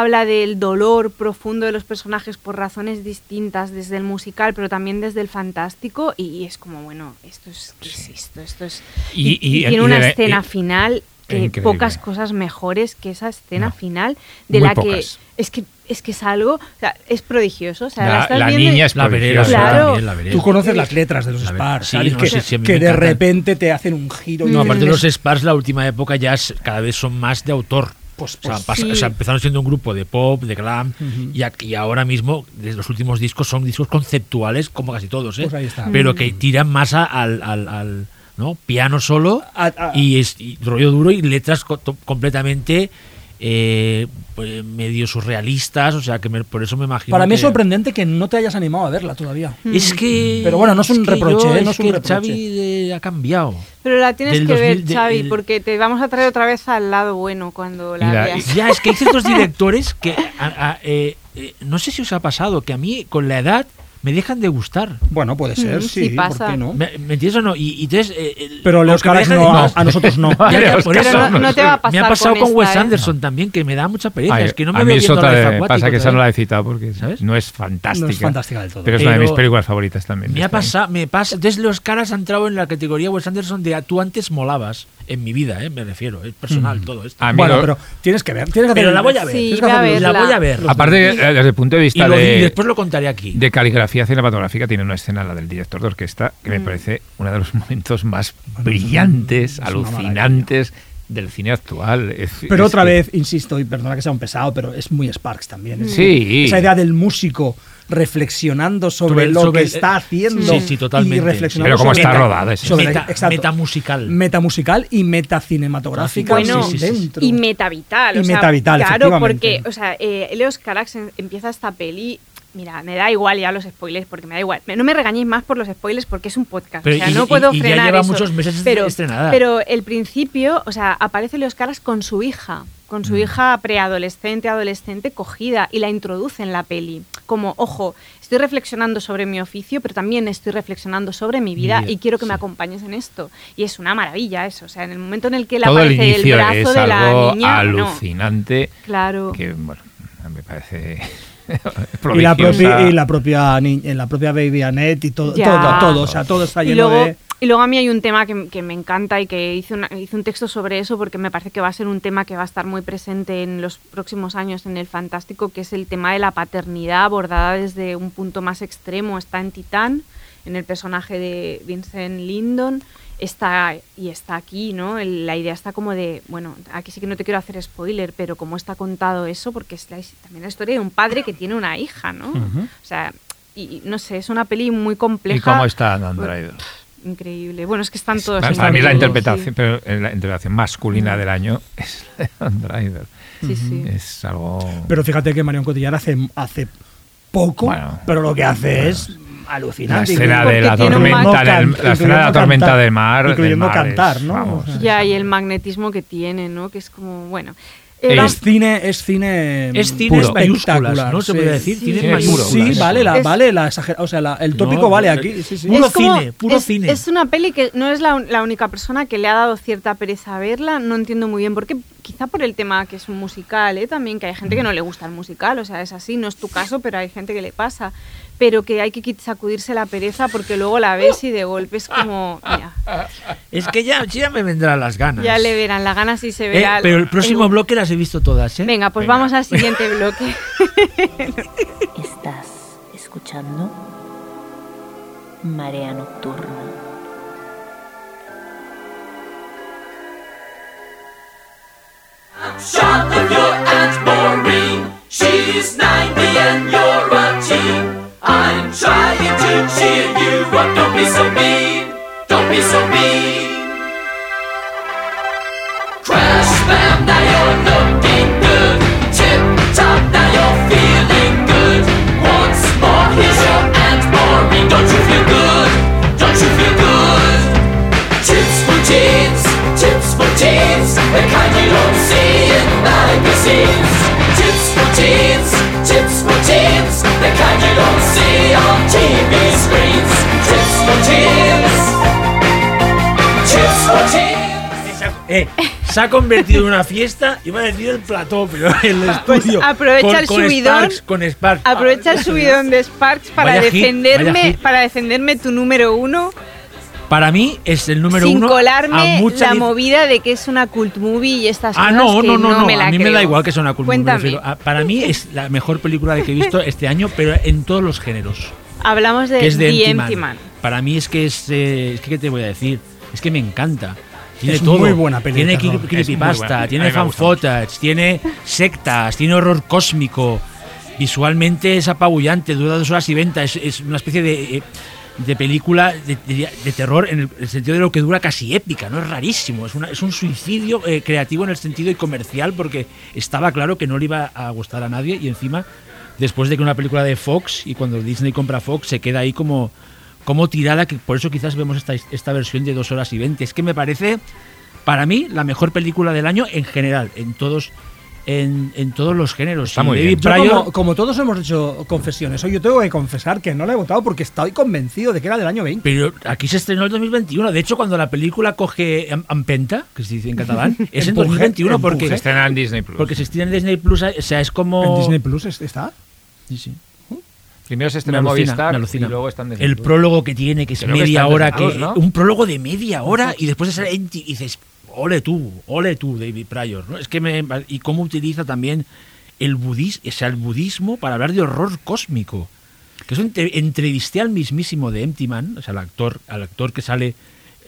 habla del dolor profundo de los personajes por razones distintas desde el musical, pero también desde el fantástico y es como, bueno, esto es, ¿qué es esto? Esto es... Y- Y, y- tiene y una de- escena y- final que Increíble. pocas cosas mejores que esa escena No. final de Muy la que es que es que es algo, o sea, es prodigioso, o sea, la, La, estás la viendo y- niña es La prodigiosa. Claro. también, la veré. Tú conoces las letras de los Spars, sí, ¿sabes? no, que sí, sí, de repente te hacen un giro. y No, aparte dices, los Spars, la última época ya es- cada vez son más de autor. Pues- o, sea, pues sí. o sea, empezaron siendo un grupo de pop, de glam, y, ahora mismo, desde los últimos discos, son discos conceptuales, como casi todos, ¿eh? Pues ahí está. pero que tiran más al, al- al, ¿no? piano solo A- a- y, es, y rollo duro y letras co- completamente eh, pues, medio surrealistas, o sea, que me- por eso me imagino. Para mí es que- sorprendente que no te hayas animado a verla todavía. Es que. Pero bueno, no es un reproche, yo- ¿eh? No es es un que reproche. Xavi ha cambiado. Pero la tienes Del que 2000 ver, de- Xavi, el- porque te vamos a traer otra vez al lado bueno cuando la, veas. Ya, es que hay ciertos [LAUGHS] directores que. a- a- eh, eh, no sé si os ha pasado, que a mí con la edad me dejan de gustar. Bueno, puede ser, Mm, sí, sí pasa. ¿por qué no? ¿Me, me entiendes o no? Y, y entonces. eh, Pero Leos Carax no, a, a nosotros no. No, Ya, ya, Leos por eso. no, no te va a pasar me ha pasado con, esta, Wes ¿eh? Anderson también, que me da mucha pereza. Ay, es que no me a mí veo es viendo otra Life de- Aquatic pasa que esa no la he citado porque ¿Sabes? no es fantástica. No es fantástica del todo. Pero es una de mis películas favoritas también. Me ha pasado, me pasa. Entonces los caras han entrado en la categoría Wes Anderson de tú antes molabas en mi vida, eh, me refiero, es personal todo esto. Mí Bueno, pero tienes que ver. Tienes que Pero la voy a ver. Sí, a la voy a ver. Aparte, eh, desde el punto de y, vista lo- y de, después lo contaré aquí. de caligrafía cinematográfica, tiene una escena, la del director de orquesta, que me parece uno de los [LAUGHS] momentos más brillantes, alucinantes del cine actual. Es- Pero es otra que- vez, insisto, y perdona que sea un pesado, pero es muy Sparks también. Es Sí. Esa idea del músico reflexionando sobre, lo sobre que el- está haciendo. Sí, sí, totalmente. Y reflexionando Pero cómo sobre- está rodada esa sobre- Meta- exacto. metamusical. Metamusical y metacinematográfica Bueno, sí, sí, dentro. y metavital. Y o sea, metavital, Claro, porque, o sea, eh, Leos Carax en- empieza esta peli. Mira, me da igual ya los spoilers, porque me da igual. No me regañéis más por los spoilers porque es un podcast. Pero o sea, y- no y- puedo y ya frenar lleva eso. muchos meses pero, estrenada. Pero el principio, o sea, aparece Leos Carax con su hija, con Mm. su hija preadolescente, adolescente, cogida, y la introduce en la peli. Como, ojo, estoy reflexionando sobre mi oficio, pero también estoy reflexionando sobre mi vida y quiero que me acompañes en esto. Y es una maravilla eso. O sea, en el momento en el que el aparece el, brazo es de la niña. no. alucinante Claro. que, bueno, me parece [LAUGHS] y la, propia, y la la Baby Annette y todo, todo, todo, o sea, todo está Y lleno luego, de y luego a mí hay un tema que, que me encanta y que hice, una- hice un texto sobre eso porque me parece que va a ser un tema que va a estar muy presente en los próximos años en el Fantástico, que es el tema de la paternidad abordada desde un punto más extremo. Está en Titán, en el personaje de Vincent Lindon, está y está aquí, ¿no? El- la idea está como de, bueno, aquí sí que no te quiero hacer spoiler, pero cómo está contado eso, porque es la- también la historia de un padre que tiene una hija, ¿no? O sea, y, no sé, es una peli muy compleja. ¿Y cómo está Driver? Increíble. Bueno, es que están todos. Para mí la interpretación, pero eh, la interpretación masculina del año [LAUGHS] es la de Dan Driver. Sí, sí. Es algo... Pero fíjate que Marion Cotillard hace, hace poco, Bueno, pero lo que hace es la alucinante. escena Porque de la tormenta, del- la escena de la tormenta cantar, del mar, del incluyendo es- cantar, ¿no? vamos. Ya, y el magnetismo que tiene, ¿no? Que es como, bueno. Eh, Es cine, es cine. Es cine Puro. mayúsculas, ¿no? Se sí. puede decir, Sí. cine Cine puro. mayúsculas. Sí, vale la, Es- vale la exagera- o sea, la- el tópico No, vale eh, aquí. Sí, sí. Puro como- cine, puro es- cine. Es una peli que no es la, la única persona que le ha dado cierta pereza a verla. No entiendo muy bien por qué. Quizá por el tema que es un musical, ¿eh? También que hay gente que no le gusta el musical. O sea, es así, no es tu caso, pero hay gente que le pasa. Pero que hay que sacudirse la pereza porque luego la ves y de golpe es como. Mira, Es que ya, ya me vendrán las ganas. ya le verán la gana si se Eh, verá. pero el próximo bloque las he visto todas, ¿eh? Venga, pues vamos al siguiente [LAUGHS] bloque. Estás escuchando Marea Nocturna. Shot of your Aunt Maureen. She's 90 and you're a teen. I'm trying to cheer you up. Don't be so mean. Don't be so mean. Crash, bam, now you're looking Eh, se ha convertido en una fiesta, iba a decir el plató, pero [LAUGHS] el estudio. Pues aprovecha con, el con subidón. Sparks, con Sparks. Aprovecha el subidón de Sparks para Vaya hit, defenderme, hit. para defenderme tu número uno, Para mí es el número sin uno. colarme a mucha la movida de que es una cult movie y estas Ah, cosas no, que no, no, no. me la a mí me da creo. igual que sea una me Cuéntame. Ah, Para mí es la mejor película que he visto este año, pero en todos los géneros. Hablamos de, que es de The Empty Empty Man. Man. Para mí es que es. eh, es que, ¿qué te voy a decir? Es que me encanta. Tiene Es todo. muy buena de Tiene terror. creepypasta, tiene fan footage, tiene sectas, tiene horror cósmico. Visualmente es apabullante, dura dos horas y venta. Es, es una especie de, eh, de película de, de- de terror en el, el sentido de lo que dura casi épica, ¿no? Es rarísimo. Es, una- es un suicidio eh, creativo en el sentido y comercial porque estaba claro que no le iba a gustar a nadie y encima después de que una película de Fox y cuando Disney compra Fox se queda ahí como, como tirada, que por eso quizás vemos esta, esta versión de dos horas y veinte. Es que me parece, para mí, la mejor película del año en general, en todos, en, en todos los géneros. Está muy David bien. Pryor- como, como todos hemos hecho confesiones, hoy yo tengo que confesar que no la he votado porque estoy convencido de que era del año 20. Pero aquí se estrenó el 2021. De hecho, cuando la película coge empenta, que se dice en catalán, [LAUGHS] es en Empuje, 2021 porque. Se estrena en Disney Plus. porque se estrena en Disney Plus. O sea, es como. ¿En Disney Plus es- está? Sí, sí. Primero se alucina, Movistar y luego está en Disney El prólogo que tiene, que es Creo media hora, que un prólogo de media hora y después sale en y dices, ole tú, ole tú, David Pryor. ¿no? Es que me, y cómo utiliza también el budismo, o sea, el budismo para hablar de horror cósmico. Que eso entre- entrevisté al mismísimo de Empty Man, o sea, al actor, al actor que sale,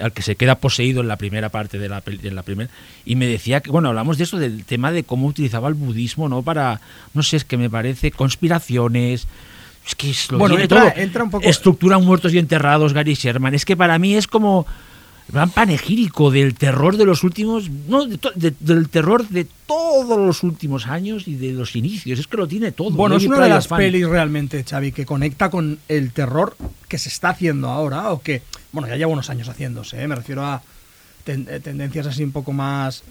al que se queda poseído en la primera parte de la, de la primera, y me decía que, bueno, hablamos de eso, del tema de cómo utilizaba el budismo, ¿no? Para, no sé, es que me parece conspiraciones. Es que es lo Bueno, entra- todo. entra un poco- Estructura muertos y enterrados, Gary Sherman. Es que para mí es como gran panegírico del terror de los últimos, no, de to- de- del terror de todos los últimos años y de los inicios. Es que lo tiene todo. Bueno, es una de las fan. pelis realmente, Xavi, que conecta con el terror que se está haciendo ahora, o que, bueno, ya lleva unos años haciéndose, ¿eh? me refiero a ten- eh, tendencias así un poco más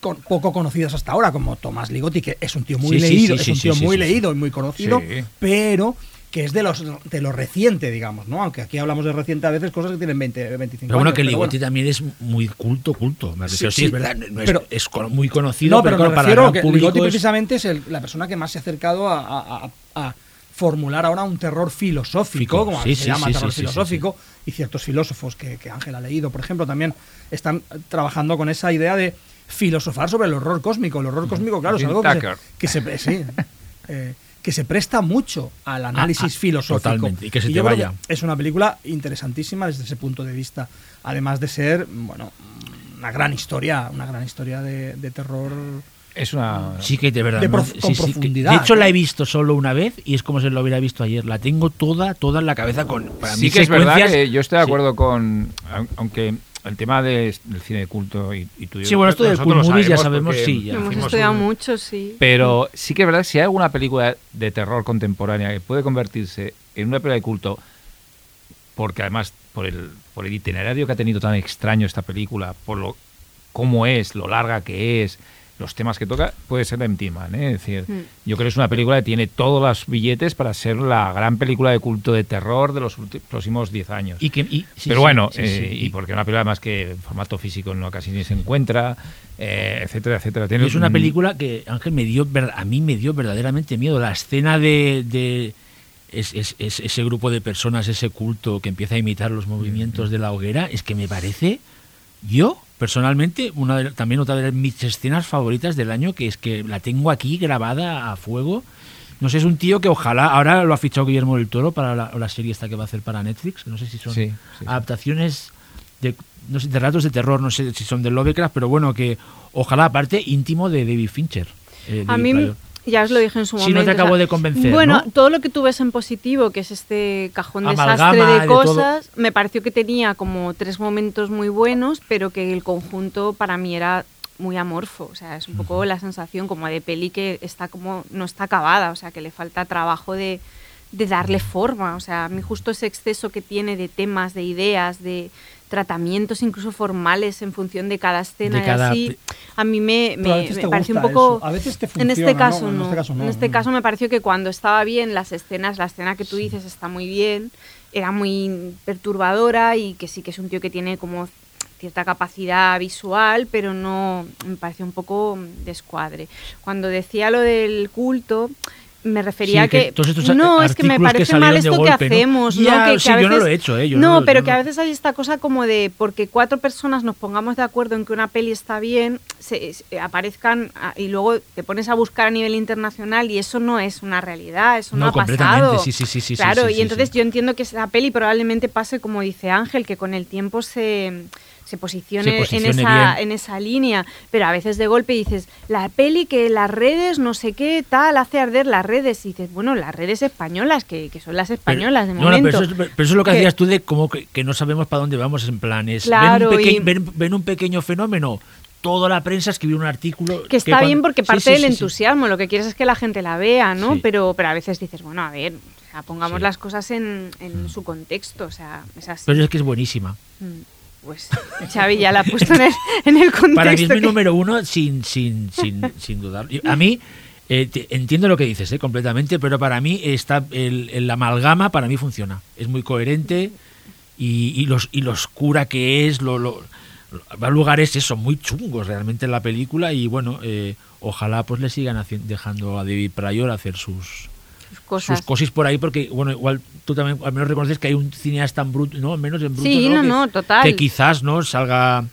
con- poco conocidas hasta ahora, como Tomás Ligotti, que es un tío muy Sí, leído, sí, es un tío muy leído y muy conocido, pero que es de los de lo reciente, digamos, ¿no? Aunque aquí hablamos de reciente a veces cosas que tienen 20, 25 Pero bueno, años. que pero Ligotti bueno. también es muy culto, culto. Me refiero, sí, sí, es verdad, no es, pero- muy conocido, No, pero, claro, me para el público Ligotti es- precisamente es el- la persona que más se ha acercado a, a- a- a formular ahora un terror filosófico, Fico, como sí, se sí, llama sí, terror filosófico, y ciertos filósofos que, que Ángel ha leído, por ejemplo, también están trabajando con esa idea de filosofar sobre el horror cósmico. El horror cósmico, claro, es algo que se, Tucker. que se- sí, [LAUGHS] eh, que se presta mucho al análisis ah, filosófico. totalmente, y que se te vaya. es una película interesantísima desde ese punto de vista, además de ser, bueno, una gran historia, una gran historia de, de terror. Es una. Sí que de verdad. De ¿no? prof- con Sí, sí, que- profundidad, de hecho, la he visto solo una vez y es como si lo hubiera visto ayer. La tengo toda, toda en la cabeza con. Para sí mí, que es verdad que yo estoy de Sí. acuerdo con. aun- Aunque el tema de- del cine de culto y, y tú y yo- Sí, bueno, esto del cult movies ya sabemos sí, ya. Hemos estudiado un- mucho, sí. Pero sí que es verdad que si hay alguna película de terror contemporánea que puede convertirse en una película de culto, porque además por el, por el itinerario que ha tenido tan extraño esta película, por lo cómo es, lo larga que es, los temas que toca, puede ser Empty Man. ¿eh? Es decir, Mm. yo creo que es una película que tiene todos los billetes para ser la gran película de culto de terror de los próximos 10 años. Y que, y- sí, Pero sí, bueno, sí, eh, sí. y porque una película más que en formato físico no casi ni se encuentra, eh, etcétera, etcétera. Tiene Y es una un- película que Ángel me dio a mí me dio verdaderamente miedo la escena de, de es- es- es- ese grupo de personas ese culto que empieza a imitar los movimientos de la hoguera es que me parece yo personalmente una de- también otra de mis escenas favoritas del año que es que la tengo aquí grabada a fuego no sé es un tío que ojalá ahora lo ha fichado Guillermo del Toro para la, la serie esta que va a hacer para Netflix no sé si son Sí, sí, sí. adaptaciones de, no sé, de relatos de terror, no sé si son de Lovecraft, pero bueno, que ojalá aparte íntimo de David Fincher. eh, A mí, Pryor. Ya os lo dije en su momento. no te o sea, acabo de convencer, Bueno, ¿no? todo lo que tú ves en positivo, que es este cajón Amalgama desastre de de cosas, me pareció que tenía como tres momentos muy buenos, pero que el conjunto para mí era muy amorfo. O sea, es un poco la sensación como de peli que está como no está acabada, o sea, que le falta trabajo de, de darle forma. O sea, a mí justo ese exceso que tiene de temas, de ideas, de tratamientos incluso formales en función de cada escena De cada y así, a mí me, me, pareció un poco... eso. A veces te en este funciona, caso ¿no? no. En este caso no. En este caso me pareció que cuando estaba bien las escenas, la escena que tú dices está muy bien, era muy perturbadora y que sí que es un tío que tiene como cierta capacidad visual, pero no me pareció un poco descuadre. Cuando decía lo del culto, me refería Sí, a que, que todos estos no, es que me que parece mal esto que hacemos, ¿no? Ya, Que, que sí, a yo no veces- lo he hecho, ¿eh? Yo no, pero que a veces hay esta cosa como de porque cuatro personas nos pongamos de acuerdo en que una peli está bien, se, se- aparezcan ah, y luego te pones a buscar a nivel internacional y eso no es una realidad, eso no, ha completamente, pasado. sí, sí, sí, sí, Claro, y entonces yo entiendo que esa peli probablemente pase como dice Ángel, que con el tiempo se se posicione, Se posicione en, esa, en esa línea, pero a veces de golpe dices, la peli que las redes, no sé qué, tal, hace arder las redes, y dices, bueno, las redes españolas, que, que son las españolas de no, no, momento. pero, eso, es- pero eso es lo que, Que- hacías tú de como que, que no sabemos para dónde vamos en planes. Claro, ven, un y- ven- ven un pequeño fenómeno, toda la prensa escribió un artículo. Que está bien porque parte sí, del sí, entusiasmo, lo que quieres es que la gente la vea, ¿no? Pero, pero a veces dices, bueno, a ver, o sea, pongamos las cosas en, en su contexto, o sea, es así. Pero es que es buenísima. Mm, Pues Xavi ya la ha puesto en el, en el contexto. Para mí es mi que- número uno sin, sin, sin, sin dudar. Yo- A mí, eh, te- entiendo lo que dices eh, completamente, pero para mí está el, el amalgama para mí funciona. Es muy coherente y, y, los, y lo oscura que es, lo, lo, va a lugares eso, muy chungos realmente en la película y bueno, eh, ojalá pues le sigan dejando a David Pryor hacer sus cosas. sus cosis por ahí porque bueno igual tú también al menos reconoces que hay un cineasta en bruto no al menos en bruto Sí, no, que, no, total. que quizás no salga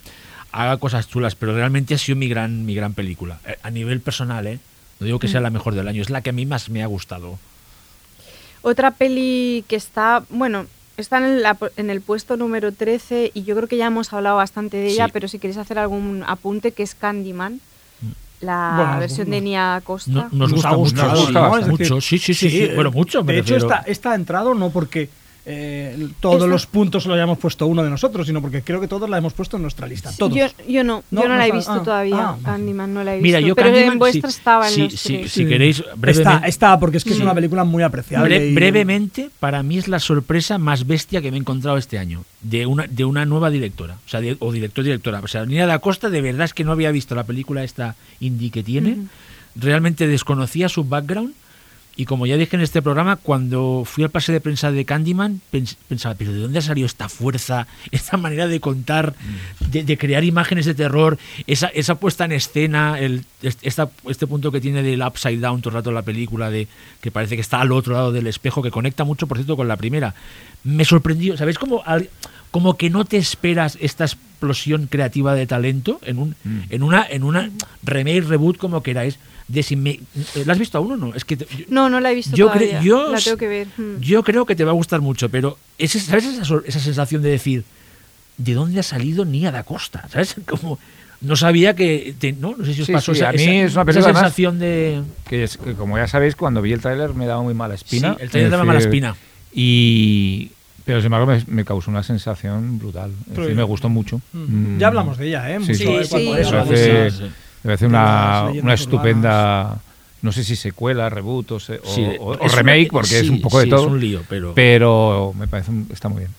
haga cosas chulas pero realmente ha sido mi gran mi gran película Eh, a nivel personal eh no digo que Mm. sea la mejor del año es la que a mí más me ha gustado Otra peli que está, bueno, está en, la- en el puesto número 13 y yo creo que ya hemos hablado bastante de ella, Sí. pero si queréis hacer algún apunte, que es Candyman, la Bueno, versión de Nia Costa. No- nos, Nos gusta, ha mucho sí, sí sí sí, sí. bueno mucho me De hecho, esta ha entrado no porque eh, todos Esta- los puntos lo hayamos puesto uno de nosotros, sino porque creo que todos la hemos puesto en nuestra lista. Todos. Yo, yo no, No, yo no, no la he visto ah, todavía. ah. Candyman no la he visto. Mira, yo pero Candyman, en vuestra sí, estaba en sí, los sí, tres. si queréis brevemente está, porque es que es una película muy apreciable. Bre- y- brevemente, para mí es la sorpresa más bestia que me he encontrado este año, de una, de una nueva directora, o sea, de- o director-directora. O sea, Nina da Costa, de verdad es que no había visto la película esta indie que tiene, realmente desconocía su background, y como ya dije en este programa, cuando fui al pase de prensa de Candyman, pens- pensaba, pero ¿de dónde ha salido esta fuerza, [LAUGHS] esta manera de contar, de, de crear imágenes de terror, esa, esa puesta en escena, el, est- esta, este punto que tiene del upside down todo el rato la película, de que parece que está al otro lado del espejo, que conecta mucho, por cierto, con la primera. Me sorprendió, ¿sabéis cómo, al- como que no te esperas esta explosión creativa de talento en, un, Mm. en, una, en una remake, reboot, como queráis? De si me- ¿La has visto aún o no? Es que te- yo- No, no la he visto yo, todavía. yo, la tengo que ver. Mm. yo creo que te va a gustar mucho, pero ese- ¿sabes esa, esa sensación de decir, ¿de dónde ha salido Nia da Costa? [LAUGHS] ¿Sabes? Como, no sabía que... te- no, no sé si os Sí, pasó sí, esa, a mí esa- es una esa película, además, sensación de... que, es, que como ya sabéis, cuando vi el tráiler me daba muy mala espina. Sí, el tráiler daba mala espina. Y, pero sin embargo me, me causó una sensación brutal. Es decir, me gustó mucho. Mm. Mm. Ya hablamos de ella, ¿eh? Sí, sí, ¿eh? sí, Cuando sí. eso, hablamos parece, me parece una, una estupenda, no sé si secuela, reboot o, se- o- Sí, o- o es una- remake, porque es un poco de todo. es un lío, pero... Pero me parece un- está muy bien.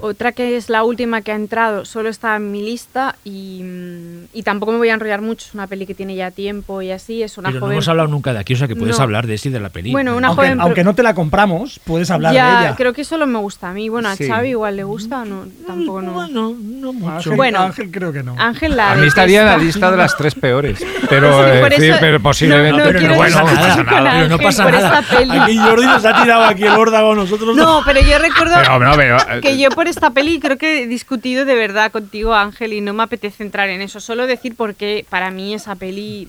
Otra que es la última que ha entrado, solo está en mi lista y, mm, y tampoco me voy a enrollar mucho. Es una peli que tiene ya tiempo y así. Es una Pero no joven. hemos hablado nunca de aquí, o sea que puedes No. hablar de ese y de la película. Bueno, una Aunque, joven. aunque no te la compramos, puedes hablar ya, de ella. creo que solo me gusta a mí. Bueno, a Sí. Xavi igual le gusta o no. Tampoco no. Bueno, no mucho. Ángel, Bueno. Ángel creo que no. Ángel la A mí estaría en la lista de las tres peores. [LAUGHS] Pero, Sí, eh, sí, pero posiblemente. no- no pero quiero no pasa nada, pero no pasa nada. peli. Aquí Jordi nos ha tirado aquí el órdago a nosotros. No, pero yo recuerdo Pero, no, pero, eh, que yo por esta peli creo que he discutido de verdad contigo, Ángel, y no me apetece entrar en eso. Solo decir porque para mí esa peli...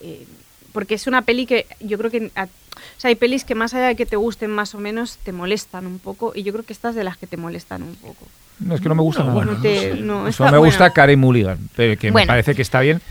eh, porque es una peli que yo creo que... a- o sea, hay pelis que más allá de que te gusten más o menos, te molestan un poco. Y yo creo que estas de las que te molestan un poco. No, es que no me gusta No, nada. bueno, No te- no, Solo está- me bueno. gusta Karen Mulligan, pero que me parece que está bien.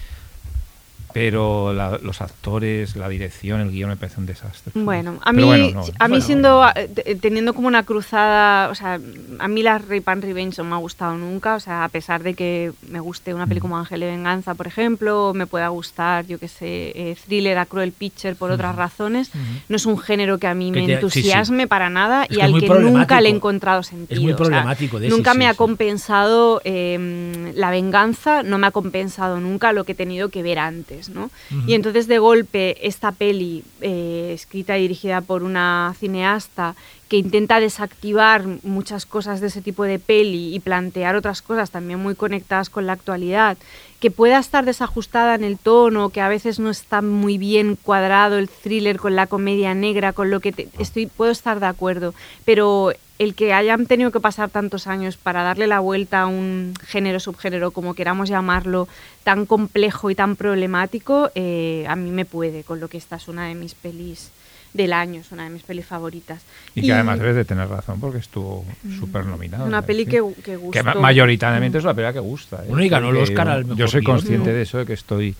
Pero la- los actores, la dirección, el guion me parece un desastre. Bueno, a mí, bueno, no, a mí bueno. siendo eh, te- teniendo como una cruzada, o sea, a mí las Rape and Revenge no me ha gustado nunca, o sea, a pesar de que me guste una peli como Ángel de Venganza, por ejemplo, o me pueda gustar, yo que sé, eh, Thriller a Cruel Picture por otras razones, no es un género que a mí Que me te- sí, sí. entusiasme para nada Es y que es al muy que nunca le he encontrado sentido. muy o sea, problemático de ese, nunca sí, me ha compensado eh, la venganza, no me ha compensado nunca lo que he tenido que ver antes, ¿no? Y entonces de golpe esta peli, eh, escrita y dirigida por una cineasta que intenta desactivar muchas cosas de ese tipo de peli y plantear otras cosas también muy conectadas con la actualidad, que pueda estar desajustada en el tono, que a veces no está muy bien cuadrado el thriller con la comedia negra, con lo que te- estoy puedo estar de acuerdo, pero el que hayan tenido que pasar tantos años para darle la vuelta a un género, subgénero, como queramos llamarlo, tan complejo y tan problemático, eh, a mí me puede, con lo que esta es una de mis pelis del año, es una de mis pelis favoritas. Y que además debes de tener razón porque estuvo súper nominado. Mm. una peli que, que gustó. Que ma- mayoritariamente es una película que gusta. ¿eh? Bueno, y ganó el Oscar yo- al mejor Yo soy consciente Mm. de eso, de que estoy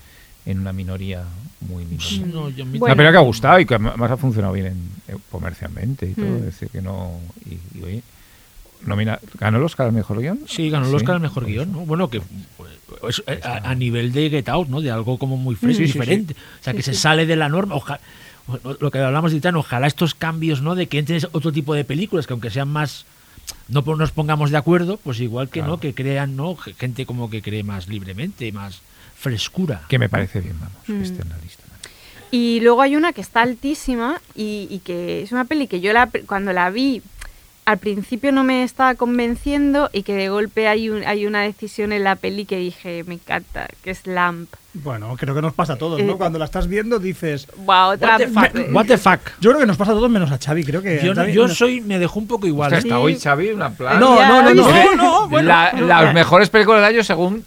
en una minoría muy minoritaria. No, yo- Bueno. Una película que ha gustado y que además ha funcionado bien en- eh, comercialmente y todo. Mm. Es decir, que no. Y, y, oye, nomina- ¿ganó el Oscar al mejor guion? Sí, ganó el Oscar al mejor guion. ¿no? Bueno, que pues, eh, a, a nivel de Get Out, ¿no? De algo como muy fresco, Sí, sí, sí. diferente. O sea, que se sale de la norma. Ojalá, lo que hablamos de Titán, ojalá estos cambios, ¿no? De que entres otro tipo de películas, que aunque sean más no nos pongamos de acuerdo, pues igual que Claro. no, que crean, ¿no? Gente como que cree más libremente, más frescura. Que me parece bien, vamos, Mm. que esté en la lista. Y luego hay una que está altísima y, y que es una peli que yo la, cuando la vi al principio no me estaba convenciendo y que de golpe hay, un- hay una decisión en la peli que dije, me encanta, que es Lamp. Bueno, creo que nos pasa a todos, Eh, ¿no? Cuando la estás viendo dices... Wow, otra What the fuck? What the fuck? Yo creo que nos pasa a todos menos a Xavi, creo que... Yo, a Xavi yo no- soy, me dejó un poco igual. Hostia, ¿eh? hasta hoy, Xavi, una plan. No, no, no, no. no, [LAUGHS] bueno, La- no. las mejores películas del año según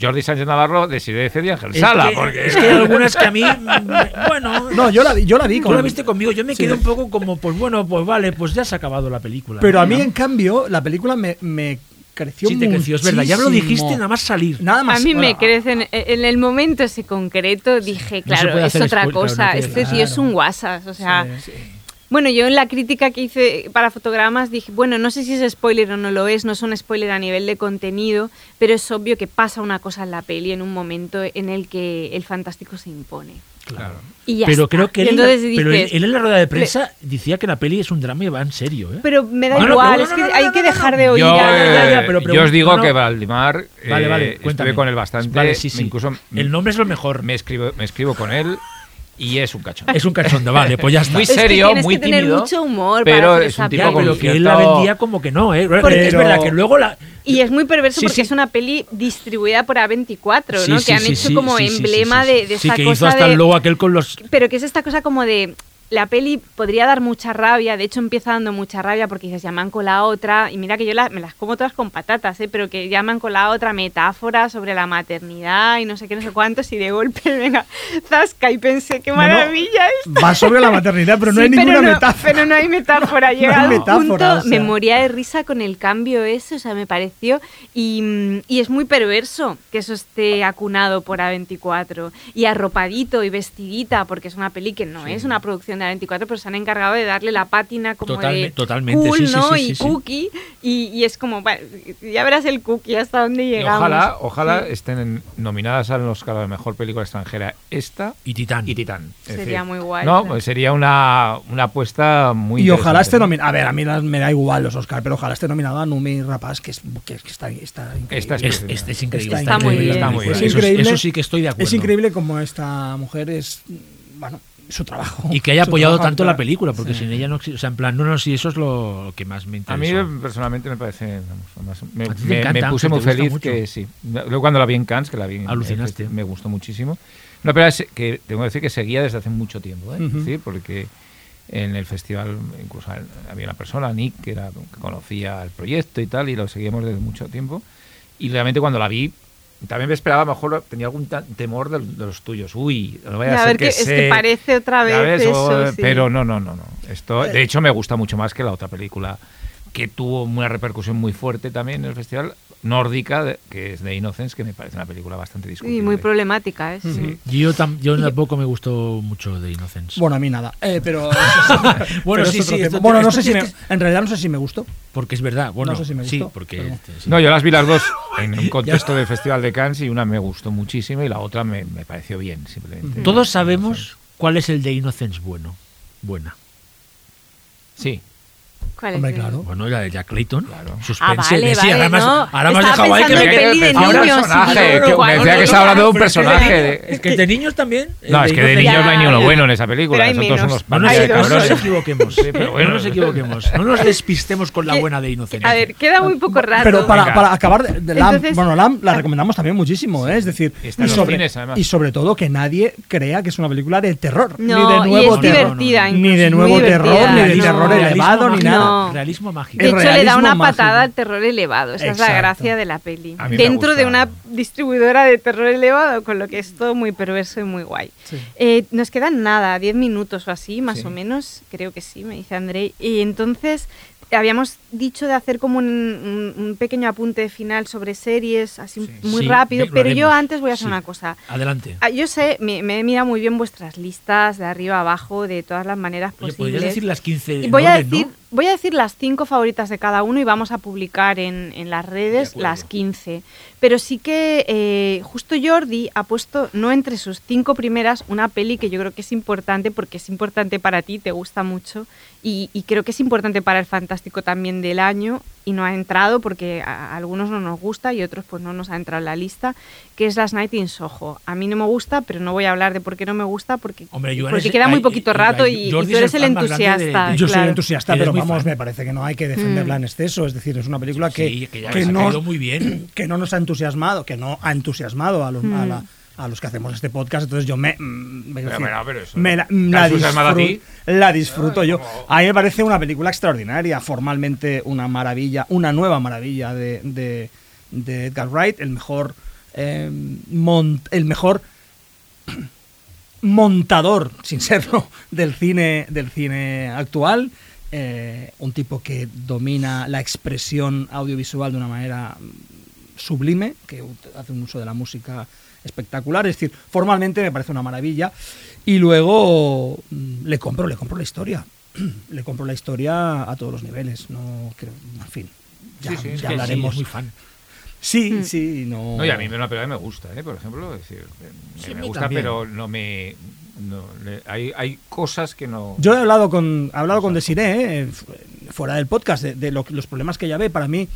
Jordi Sánchez Navarro, Desiree de Cedi y Ángel Es Sala. que, porque es que hay algunas que a mí, [LAUGHS] mm, bueno, No, yo la vi, yo la vi tú la viste conmigo, yo me Sí. quedé un poco como, pues bueno, pues vale, pues ya se ha acabado la película. Pero ¿no? a mí, en cambio, la película me, me creció Sí, te creció, es verdad. Ya me lo dijiste nada más salir. Nada A más. mí me bueno, crece en, en el momento ese concreto, dije, No claro, puede es otra cosa, claro, no este tío es un guasas, o sea... Sí. Bueno, yo en la crítica que hice para fotogramas dije, bueno, no sé si es spoiler o no lo es, no es un spoiler a nivel de contenido, pero es obvio que pasa una cosa en la peli en un momento en el que el fantástico se impone. Claro. Y ya pero está. creo que él, entonces pero él, dices, él en la rueda de prensa decía que la peli es un drama y va en serio, ¿eh? pero me da no, igual, es que hay que dejar de oír. Yo, a- ya, ya, ya, eh, pero yo os digo no, que Valdimar, Vale, eh, vale, cuéntame. estuve con él bastante. Vale, sí, sí. Incluso el nombre es lo mejor. me escribo, me escribo con él y es un cachondo. Es un cachondo, vale, pues ya [LAUGHS] está. Muy Es que serio, muy que tener tímido, mucho humor pero es un tipo con que él la vendía como que no, ¿eh? Porque- es verdad que luego la... Y es muy perverso Sí, porque sí. es una peli distribuida por A24, Sí, ¿no? sí, que han sí, hecho sí, como sí, sí, emblema sí, sí. de, de Sí, esa que hizo hasta de... el logo aquel con los... Pero que es esta cosa como de la peli podría dar mucha rabia, de hecho empieza dando mucha rabia porque dices, llaman con la otra, y mira que yo la- me las como todas con patatas, ¿eh? pero que llaman con la otra metáfora sobre la maternidad y no sé qué, no sé cuántos, y de golpe, [LAUGHS] venga, zasca, y pensé, qué No, no, maravilla es. Va sobre la maternidad, pero no [LAUGHS] Sí, hay ninguna no, metáfora. Pero no hay [LAUGHS] metáfora. Llega punto, o sea. me moría de risa con el cambio ese, o sea, me pareció. Y, y es muy perverso que eso esté acunado por A24. Y arropadito y vestidita, porque es una peli que no es una producción Agenda 24, pero se han encargado de darle la pátina como Totalme- de totalmente, cool, sí, sí, ¿no? sí, y sí, sí. cookie, y, y es como, bueno, ya verás el cookie hasta dónde Y llegamos. ojalá, ojalá Sí. estén en- nominadas al Oscar a la mejor película extranjera esta Y Titán. y Titán. Es Sería muy guay, No, pues sería una, una apuesta muy Y ojalá esté interesante, ¿no? nominado. A ver, a mí me da igual los Oscar, pero ojalá esté nominado a Numi Rapaz, que, es, que, que está, está increíble. Esta Es, es- es increíble. Está Está muy increíble, bien. Está muy Es bien. Eso, increíble. eso sí que estoy de acuerdo. Es increíble como esta mujer es, bueno, su trabajo. Y que haya [LAUGHS] apoyado trabajo tanto la película, porque Sí. sin ella no existe. O sea, en plan, no, no, sí, eso es lo que más me A mí interesa. personalmente me parece. vamos, me, me- encanta, me puse muy feliz mucho. que sí. Luego cuando la vi en Cannes, que la vi Alucinaste. eh, me gustó muchísimo. Una película que tengo que decir que seguía desde hace mucho tiempo, ¿eh? Ujú. Sí, porque en el festival incluso había una persona, Nick, que, era, que conocía el proyecto y tal, y lo seguíamos desde mucho tiempo. Y realmente cuando la vi, también me esperaba, a lo mejor tenía algún temor de, de los tuyos. Uy, no vaya Ya, a a ser ver, que, que, es que se- parece otra vez ves, eso, o- sí. Pero no, no, no, no. Esto, de hecho, me gusta mucho más que la otra película que tuvo una repercusión muy fuerte también en el festival, nórdica, de- que es The Innocence, que me parece una película bastante discutible. Y muy problemática, ¿eh? Sí. Yo, tam- yo tampoco me gustó mucho de Innocence. Bueno, a mí nada. Eh, pero [LAUGHS] Bueno, pero sí, sí, esto- Bueno, no sé si me, en realidad no sé si me gustó. porque es verdad. Bueno, sé si me sí, gustó, porque. pero- este, sí. No, yo las vi las dos en un [LAUGHS] contexto del Festival de Cannes y una me gustó muchísimo y la otra me, me pareció bien, simplemente. Todos sabemos cuál es el de Innocence bueno. Buena. Sí, ¿Cuál es Hombre, el- claro. Bueno, la de Jack Clayton. Claro. Suspense. Ah, vale, sí, vale, ahora me has- no. ahora me has Estaba dejado ahí que me a un niños, personaje, sí, que me decía no, que estaba hablando de un Pero es que personaje. Es que de niños también. el No, es que de niños no hay ni uno bueno en esa película. Son todos unos No nos, de no equivoquemos. Bueno. no nos [LAUGHS] equivoquemos. No nos despistemos con la buena de Innocence. A ver, queda muy poco rato. Pero para, acabar Entonces- bueno, Lamb la recomendamos también muchísimo, ¿eh? es decir, y sobre, todo que nadie crea que es una película de terror, No, ni de nuevo es terror, divertida. ni de nuevo terror, ni de terror elevado, ni nada. No. Realismo mágico. De hecho, le da una mágico. patada al terror elevado. Esa es la gracia de la peli. A Dentro de una distribuidora de terror elevado, con lo que es todo muy perverso y muy guay. Eh, nos quedan nada, 10 minutos o así, más Sí. o menos. Creo que sí, me dice Andrei. Y entonces habíamos dicho de hacer como un, un- un pequeño apunte final sobre series, así Sí. muy Sí, rápido. Pero yo antes voy a hacer Sí. una cosa. Adelante. Ah, Yo sé, me, me he mirado muy bien vuestras listas de arriba a abajo, de todas las maneras Oye, posibles. ¿podrías decir las 15 Y voy, a orden, decir, no? Voy a decir las cinco favoritas de cada uno y vamos a publicar en, en las redes las 15. Pero sí que eh, justo Jordi ha puesto, no entre sus cinco primeras, una peli que yo creo que es importante porque es importante para ti, te gusta mucho y, y creo que es importante para el Fantástico también del año y no ha entrado porque a, a algunos no nos gusta y otros pues no nos ha entrado en la lista, que es Las Night in Soho. A mí no me gusta, pero no voy a hablar de por qué no me gusta porque, Hombre, porque ese- queda muy poquito rato y, y tú es eres el grande de- entusiasta. Yo soy claro. entusiasta, Eres pero vamos, fan. me parece que no hay que defenderla en exceso. Es decir, es una película que, Sí, que ya que les ha no, caído muy bien. que no nos ha entusiasmado, que no ha entusiasmado a los, Mm. a, la- a los que hacemos este podcast. Entonces yo me, mm, me, Pero, decir, pero, eso- me la, disfruto, la disfruto yo. A mí me parece una película extraordinaria, formalmente una maravilla, una nueva maravilla de, de, de Edgar Wright, el mejor, eh, mon- el mejor montador, sin serlo, del cine, del cine actual. eh, un tipo que domina la expresión audiovisual de una manera sublime, que hace un uso de la música espectacular. Es decir, formalmente me parece una maravilla. Y luego mm, le compro, le compro la historia. [CLEARS THROAT] le compro la historia a todos los niveles. No creo, en fin. Ya, Sí, sí, es ya sí, hablaremos. es muy fan. Sí, Mm. sí, no. No, y a mí me una película me gusta, ¿eh? por ejemplo. Es decir, me, Sí, a me mí gusta, también. pero no me. no, le- hay, hay cosas que no. Yo he hablado con, he hablado con Desiree, eh, fu- fuera del podcast, de, de lo que- los problemas que ella ve. Para mí, eh,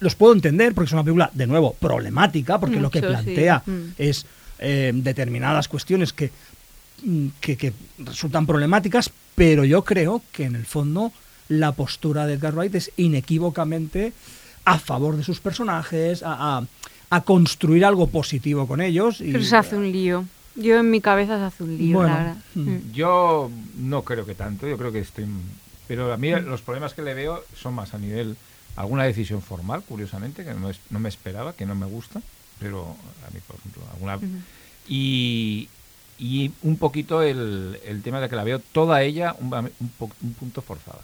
los puedo entender porque es una película, de nuevo, problemática, porque lo que sí. plantea Mm. es eh, determinadas cuestiones que, mm, que, que resultan problemáticas, pero yo creo que en el fondo la postura de Edgar Wright es inequívocamente a favor de sus personajes, a, a- a construir algo positivo con ellos. Y, Pero se hace un lío. Yo en mi cabeza se hace un lío, Bueno, la verdad. Mm. Yo no creo que tanto, yo creo que estoy... Pero a mí los problemas que le veo son más a nivel... Alguna decisión formal, curiosamente, que no, es- no me esperaba, que no me gusta, pero a mí, por ejemplo, alguna... Y, y un poquito el, el tema de que la veo toda ella un, un po- un punto forzada.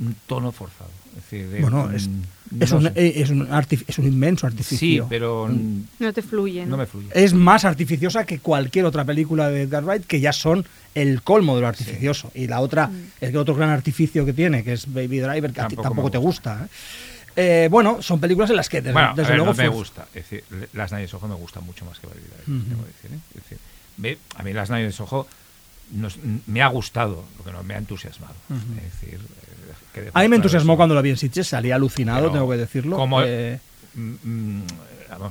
un tono forzado. Es decir, de Bueno, un- es, no es, un, eh, es, un es un inmenso Sí, artificio. pero mm, No te fluye. no me fluye. Es más artificiosa que cualquier otra película de Edgar Wright, que ya son el colmo de lo artificioso. Y la otra, el otro gran artificio que tiene, que es Baby Driver, que a ti Tampoco tampoco me te gusta. ¿eh? Eh, bueno, son películas en las que desde, Bueno, a desde ver, luego no me fue- gusta. Es decir, Las de Soho me gusta mucho más que Baby Driver, tengo que decir, ¿eh? Es decir, ve, a mí Las Soho nos- me ha gustado, lo que no me ha entusiasmado. Es decir, eh, que A mí me entusiasmó cuando lo vi en Sitges, salí alucinado, Pero tengo que decirlo. como- Eh, Mm, mm,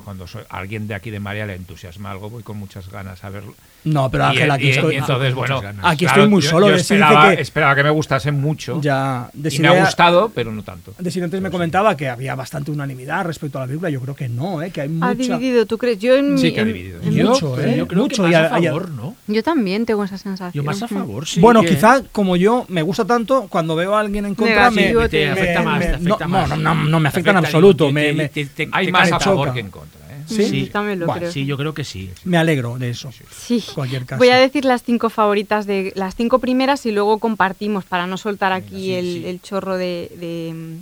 cuando soy, alguien de aquí de María le entusiasma algo, voy con muchas ganas a verlo. No, pero Ángel, aquí y- estoy. y entonces, bueno. Aquí claro, estoy muy solo, Yo, dice esperaba, que- esperaba que me gustase mucho. ya, y me ha gustado, pero no tanto. Desideria antes me comentaba que había bastante unanimidad respecto a la película. Yo creo que no, ¿eh? que hay Ha mucha. dividido, ¿tú crees? Yo en Sí que ha dividido. en- Yo, mucho, pero ¿eh? yo creo Mucho, que más a- a y a- favor, ¿no? yo también tengo esa sensación. Yo más a Mm. favor, sí. bueno, que- quizá como yo me gusta tanto, cuando veo a alguien en contra me, Negativo, me- te afecta más, te no, afecta no, más. no, no, no me afecta en absoluto. te- me, me- Hay más a favor que en contra. ¿Sí? Sí, también lo creo. Sí, yo creo que sí. me alegro de eso. Sí. cualquier caso. Voy a decir las cinco favoritas de las cinco primeras y luego compartimos para no soltar aquí sí, el, sí. el chorro de, de,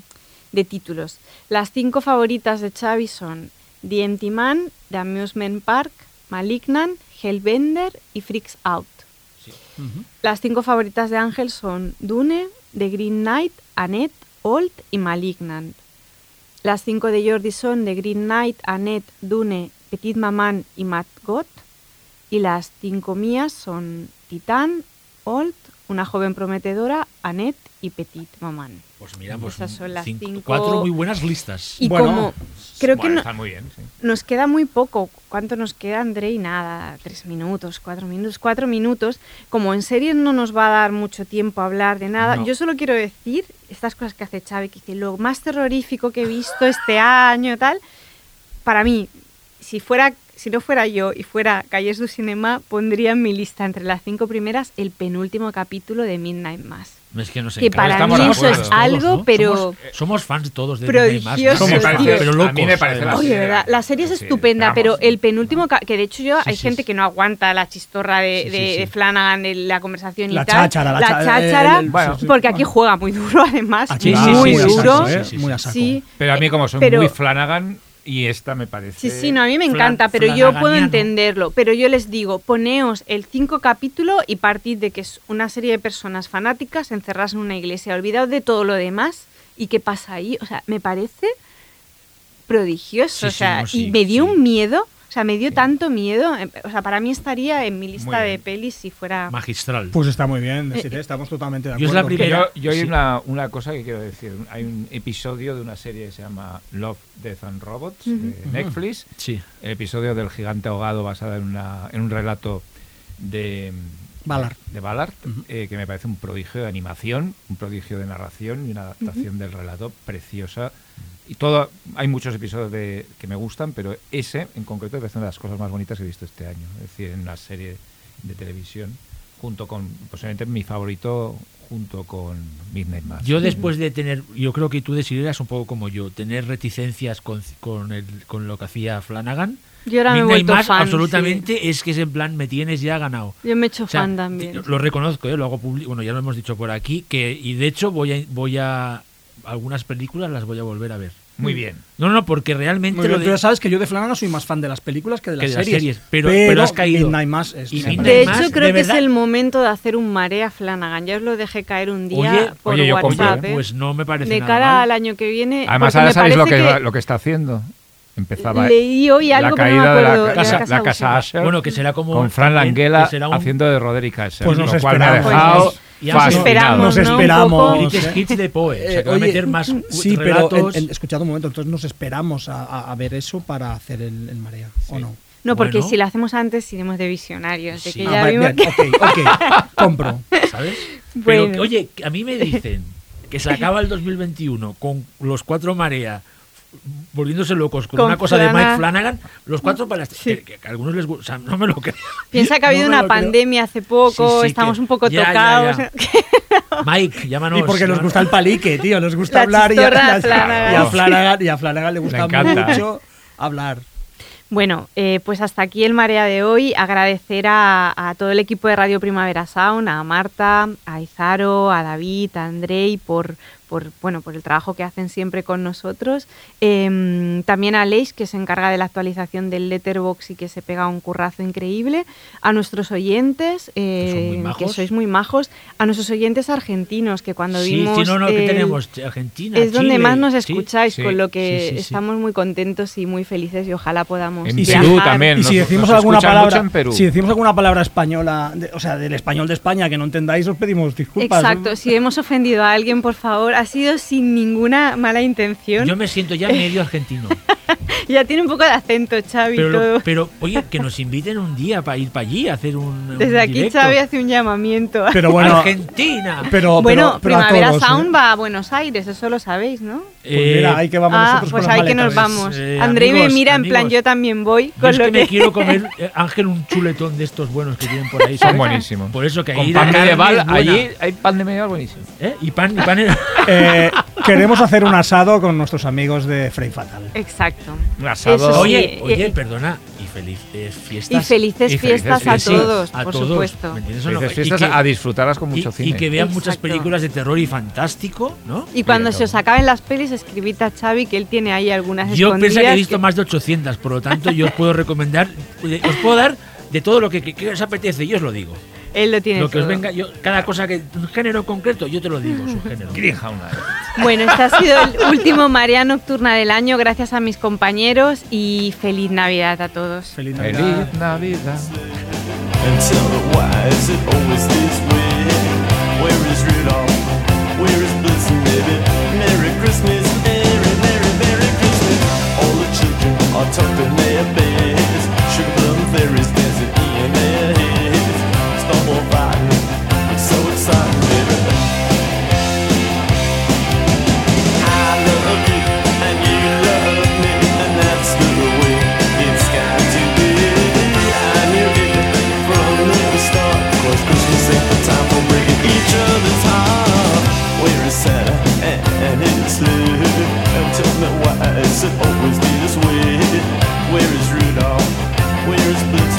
de títulos. Las cinco favoritas de Xavi son The Empty Man, The Amusement Park, Malignant, Hellbender y Freaks Out. Las cinco favoritas de Ángel son Dune, The Green Knight, Annette, Old y Malignant. Las cinco de Jordi son The Green Knight, Annette, Dune, Petit Maman y Mad God. Y las cinco mías son Titán, Old, Una joven prometedora, Annette y Petit Maman. Pues mira, pues Esas son las cinco- cinco- cuatro muy buenas listas. Y Bueno, como creo que no- está muy bien, sí. nos queda muy poco. ¿Cuánto nos queda, André? Y nada, tres minutos, cuatro minutos, cuatro minutos. Como en serie no nos va a dar mucho tiempo a hablar de nada, No. yo solo quiero decir estas cosas que hace Xavi, que dice, lo más terrorífico que he visto este año, tal. Para mí, si fuera si no fuera yo y fuera Calles du Cinema, pondría en mi lista entre las cinco primeras el penúltimo capítulo de Midnight Mass. Es que para estamos mí de eso es algo, pero... Somos, somos fans todos de Midnight Mass, A parece- pero a locos. mí me parece la. Oye, serie- ¿verdad? La serie es sí, estupenda, vamos. pero el penúltimo, que de hecho yo, Sí, hay sí, gente sí. que no aguanta la chistorra de, Sí, sí, de- sí. de Flanagan, de la conversación y La tal. cháchara, la cha- cháchara, el- el- Bueno, sí, sí. porque aquí juega muy duro además, Aquí Sí, va sí, muy sí, a sí, duro. ¿eh? Muy a saco. Pero a mí, como soy muy Flanagan, y esta me parece. Sí, sí, no, a mí me encanta, pero yo puedo entenderlo. Pero yo les digo, poneos el cinco capítulo y partid de que es una serie de personas fanáticas encerradas en una iglesia, olvidaos de todo lo demás y qué pasa ahí. O sea, me parece prodigioso. Sí, o sí, sea, no, sí, y me dio un miedo, o sea, me dio tanto miedo. eh, O sea, para mí estaría en mi lista de pelis si fuera... Magistral. Pues está muy bien, Desiree, estamos totalmente de Yo acuerdo. es la primera- Yo, yo hay Sí. una, una cosa que quiero decir. Hay un episodio de una serie que se llama Love, Death and Robots de Netflix. Sí. El episodio del gigante ahogado basado en, una, en un relato de Ballard. de Ballard, eh, que me parece un prodigio de animación, un prodigio de narración y una adaptación del relato preciosa. Y todo, hay muchos episodios de, que me gustan, pero ese en concreto parece una de las cosas más bonitas que he visto este año. Es decir, en una serie de televisión, junto con, posiblemente mi favorito, junto con Midnight Mass. Yo después de tener, yo creo que tú eras un poco como yo, tener reticencias con, con, el- con lo que hacía Flanagan. Yo ahora me he Midnight Mass fan, absolutamente es que es en plan, me tienes ya ganado. Yo me he hecho O sea, fan también. Lo reconozco, ¿eh? lo hago público, bueno, ya lo hemos dicho por aquí, que y de hecho voy a, voy a algunas películas las voy a volver a ver. Muy bien. No, no, porque realmente Muy lo bien, de- ya sabes que yo de Flanagan soy más fan de las películas que de las, Que de las series. series, pero- pero has caído. Midnight Mass es Y De hecho, Mass, creo de que es verdad. el momento de hacer un marea Flanagan. Ya os lo dejé caer un día Oye, por oye, WhatsApp. ¿eh? pues no me parece de nada cara mal. al año que viene. Además, ahora sabéis lo parece que, lo que está haciendo. Empezaba Leí hoy algo, la pero no me caída de acuerdo. la de casa, la la casa Usher. Usher, Bueno, que será como con Fran que será un- haciendo de Roderick Asher, Pues nos lo cual me ha dejado Pues ya Nos fascinado. esperamos, Nos ¿no? Un esperamos. Hits de Poe, o sea, Eh, que va a oye, meter más Sí, pero en, en- escuchad un momento, entonces nos esperamos a, a- a ver eso para hacer el, el marea, ¿o no? No, porque Bueno. si lo hacemos antes iremos de visionarios. De Sí. que Ah, ya vale, vimos bien, que- ok, ok, compro. ¿sabes? [LAUGHS] Bueno. Pero, oye, a mí me dicen que se acaba el 2021 con los cuatro marea volviéndose locos con, Con una cosa de Mike Flanagan, los cuatro para Sí. que, que a algunos les gusta, o sea, no me lo creo. [LAUGHS] Piensa que ha [LAUGHS] habido No una creo. pandemia hace poco, Sí, sí, estamos que- un poco ya, tocados. ya. [LAUGHS] Mike, llámanos. Y porque nos ¿no? gusta el palique, tío, nos gusta La hablar y a, Flanagan. y a Flanagan, y a Flanagan le gusta mucho hablar. Bueno, eh, pues hasta aquí el Marea de hoy. Agradecer a, a todo el equipo de Radio Primavera Sound, a Marta, a Izaro, a David, a Andrei por, por, bueno, por el trabajo que hacen siempre con nosotros. Em, también a Leis, que se encarga de la actualización del Letterbox y que se pega un currazo increíble. A nuestros oyentes, eh, majos. que sois muy majos. A nuestros oyentes argentinos, que cuando Sí, vimos... sí, no, no, que el- tenemos Argentina. es donde Chile, más nos escucháis, sí, con lo que sí, sí, sí. estamos muy contentos y muy felices y ojalá podamos En viajar. Perú también. Y nos- si decimos nos alguna palabra, mucho en Perú. si decimos alguna palabra española, de- o sea, del español de España que no entendáis, os pedimos disculpas. Exacto, si hemos ofendido a alguien, por favor, ha sido sin ninguna mala intención. Yo me siento ya medio argentino. [LAUGHS] [LAUGHS] Ya tiene un poco de acento, Xavi, Pero, todo. pero, oye, que [LAUGHS] nos inviten un día para ir para allí a hacer un. un Desde aquí directo. Xavi hace un llamamiento. Pero bueno, Argentina. pero, bueno, pero- pero a Primavera todos, ¿eh? Sound va a Buenos Aires, eso lo sabéis, ¿no? Pues mira, ahí que vamos ah, nosotros pues con ahí que nos vamos. Eh, Andrei me amigos, mira en plan, yo también voy, Yo con es lo que que... me quiero comer, [LAUGHS] eh, Ángel, un chuletón de estos buenos que tienen por ahí. Son buenísimos. Por eso que ahí pan medieval, allí hay pan de medieval buenísimo. ¿Eh? Y pan, y pan Eh, queremos hacer un asado con nuestros amigos de Frey Fatal. Exacto. Un asado. Eso sí, Oye, eh, oye, eh, perdona. Y feliz eh, fiestas. Y felices Y felices fiestas a todos, a por todos, supuesto. ¿me entiendes o no? Felices Y fiestas que- a disfrutarlas con y, mucho y cine. que vean muchas Exacto. películas de terror y fantástico, ¿no? Y cuando se os acaben las pelis, escribid a Xavi que él tiene ahí algunas Yo escondidas. pienso que he visto que- más de 800, por lo tanto yo os puedo recomendar, [LAUGHS] os puedo dar de todo lo que, que- que os apetece, yo os lo digo. Él lo tiene Lo que os venga, yo, cada cosa que, un género concreto, yo te lo digo, su género. Grija una vez. Bueno, este ha sido el último Marea Nocturna del año, gracias a mis compañeros y feliz Navidad a todos. Feliz Navidad. Feliz Navidad. And tell me is it always this way? Where is Rudolph? Where is Blitzen,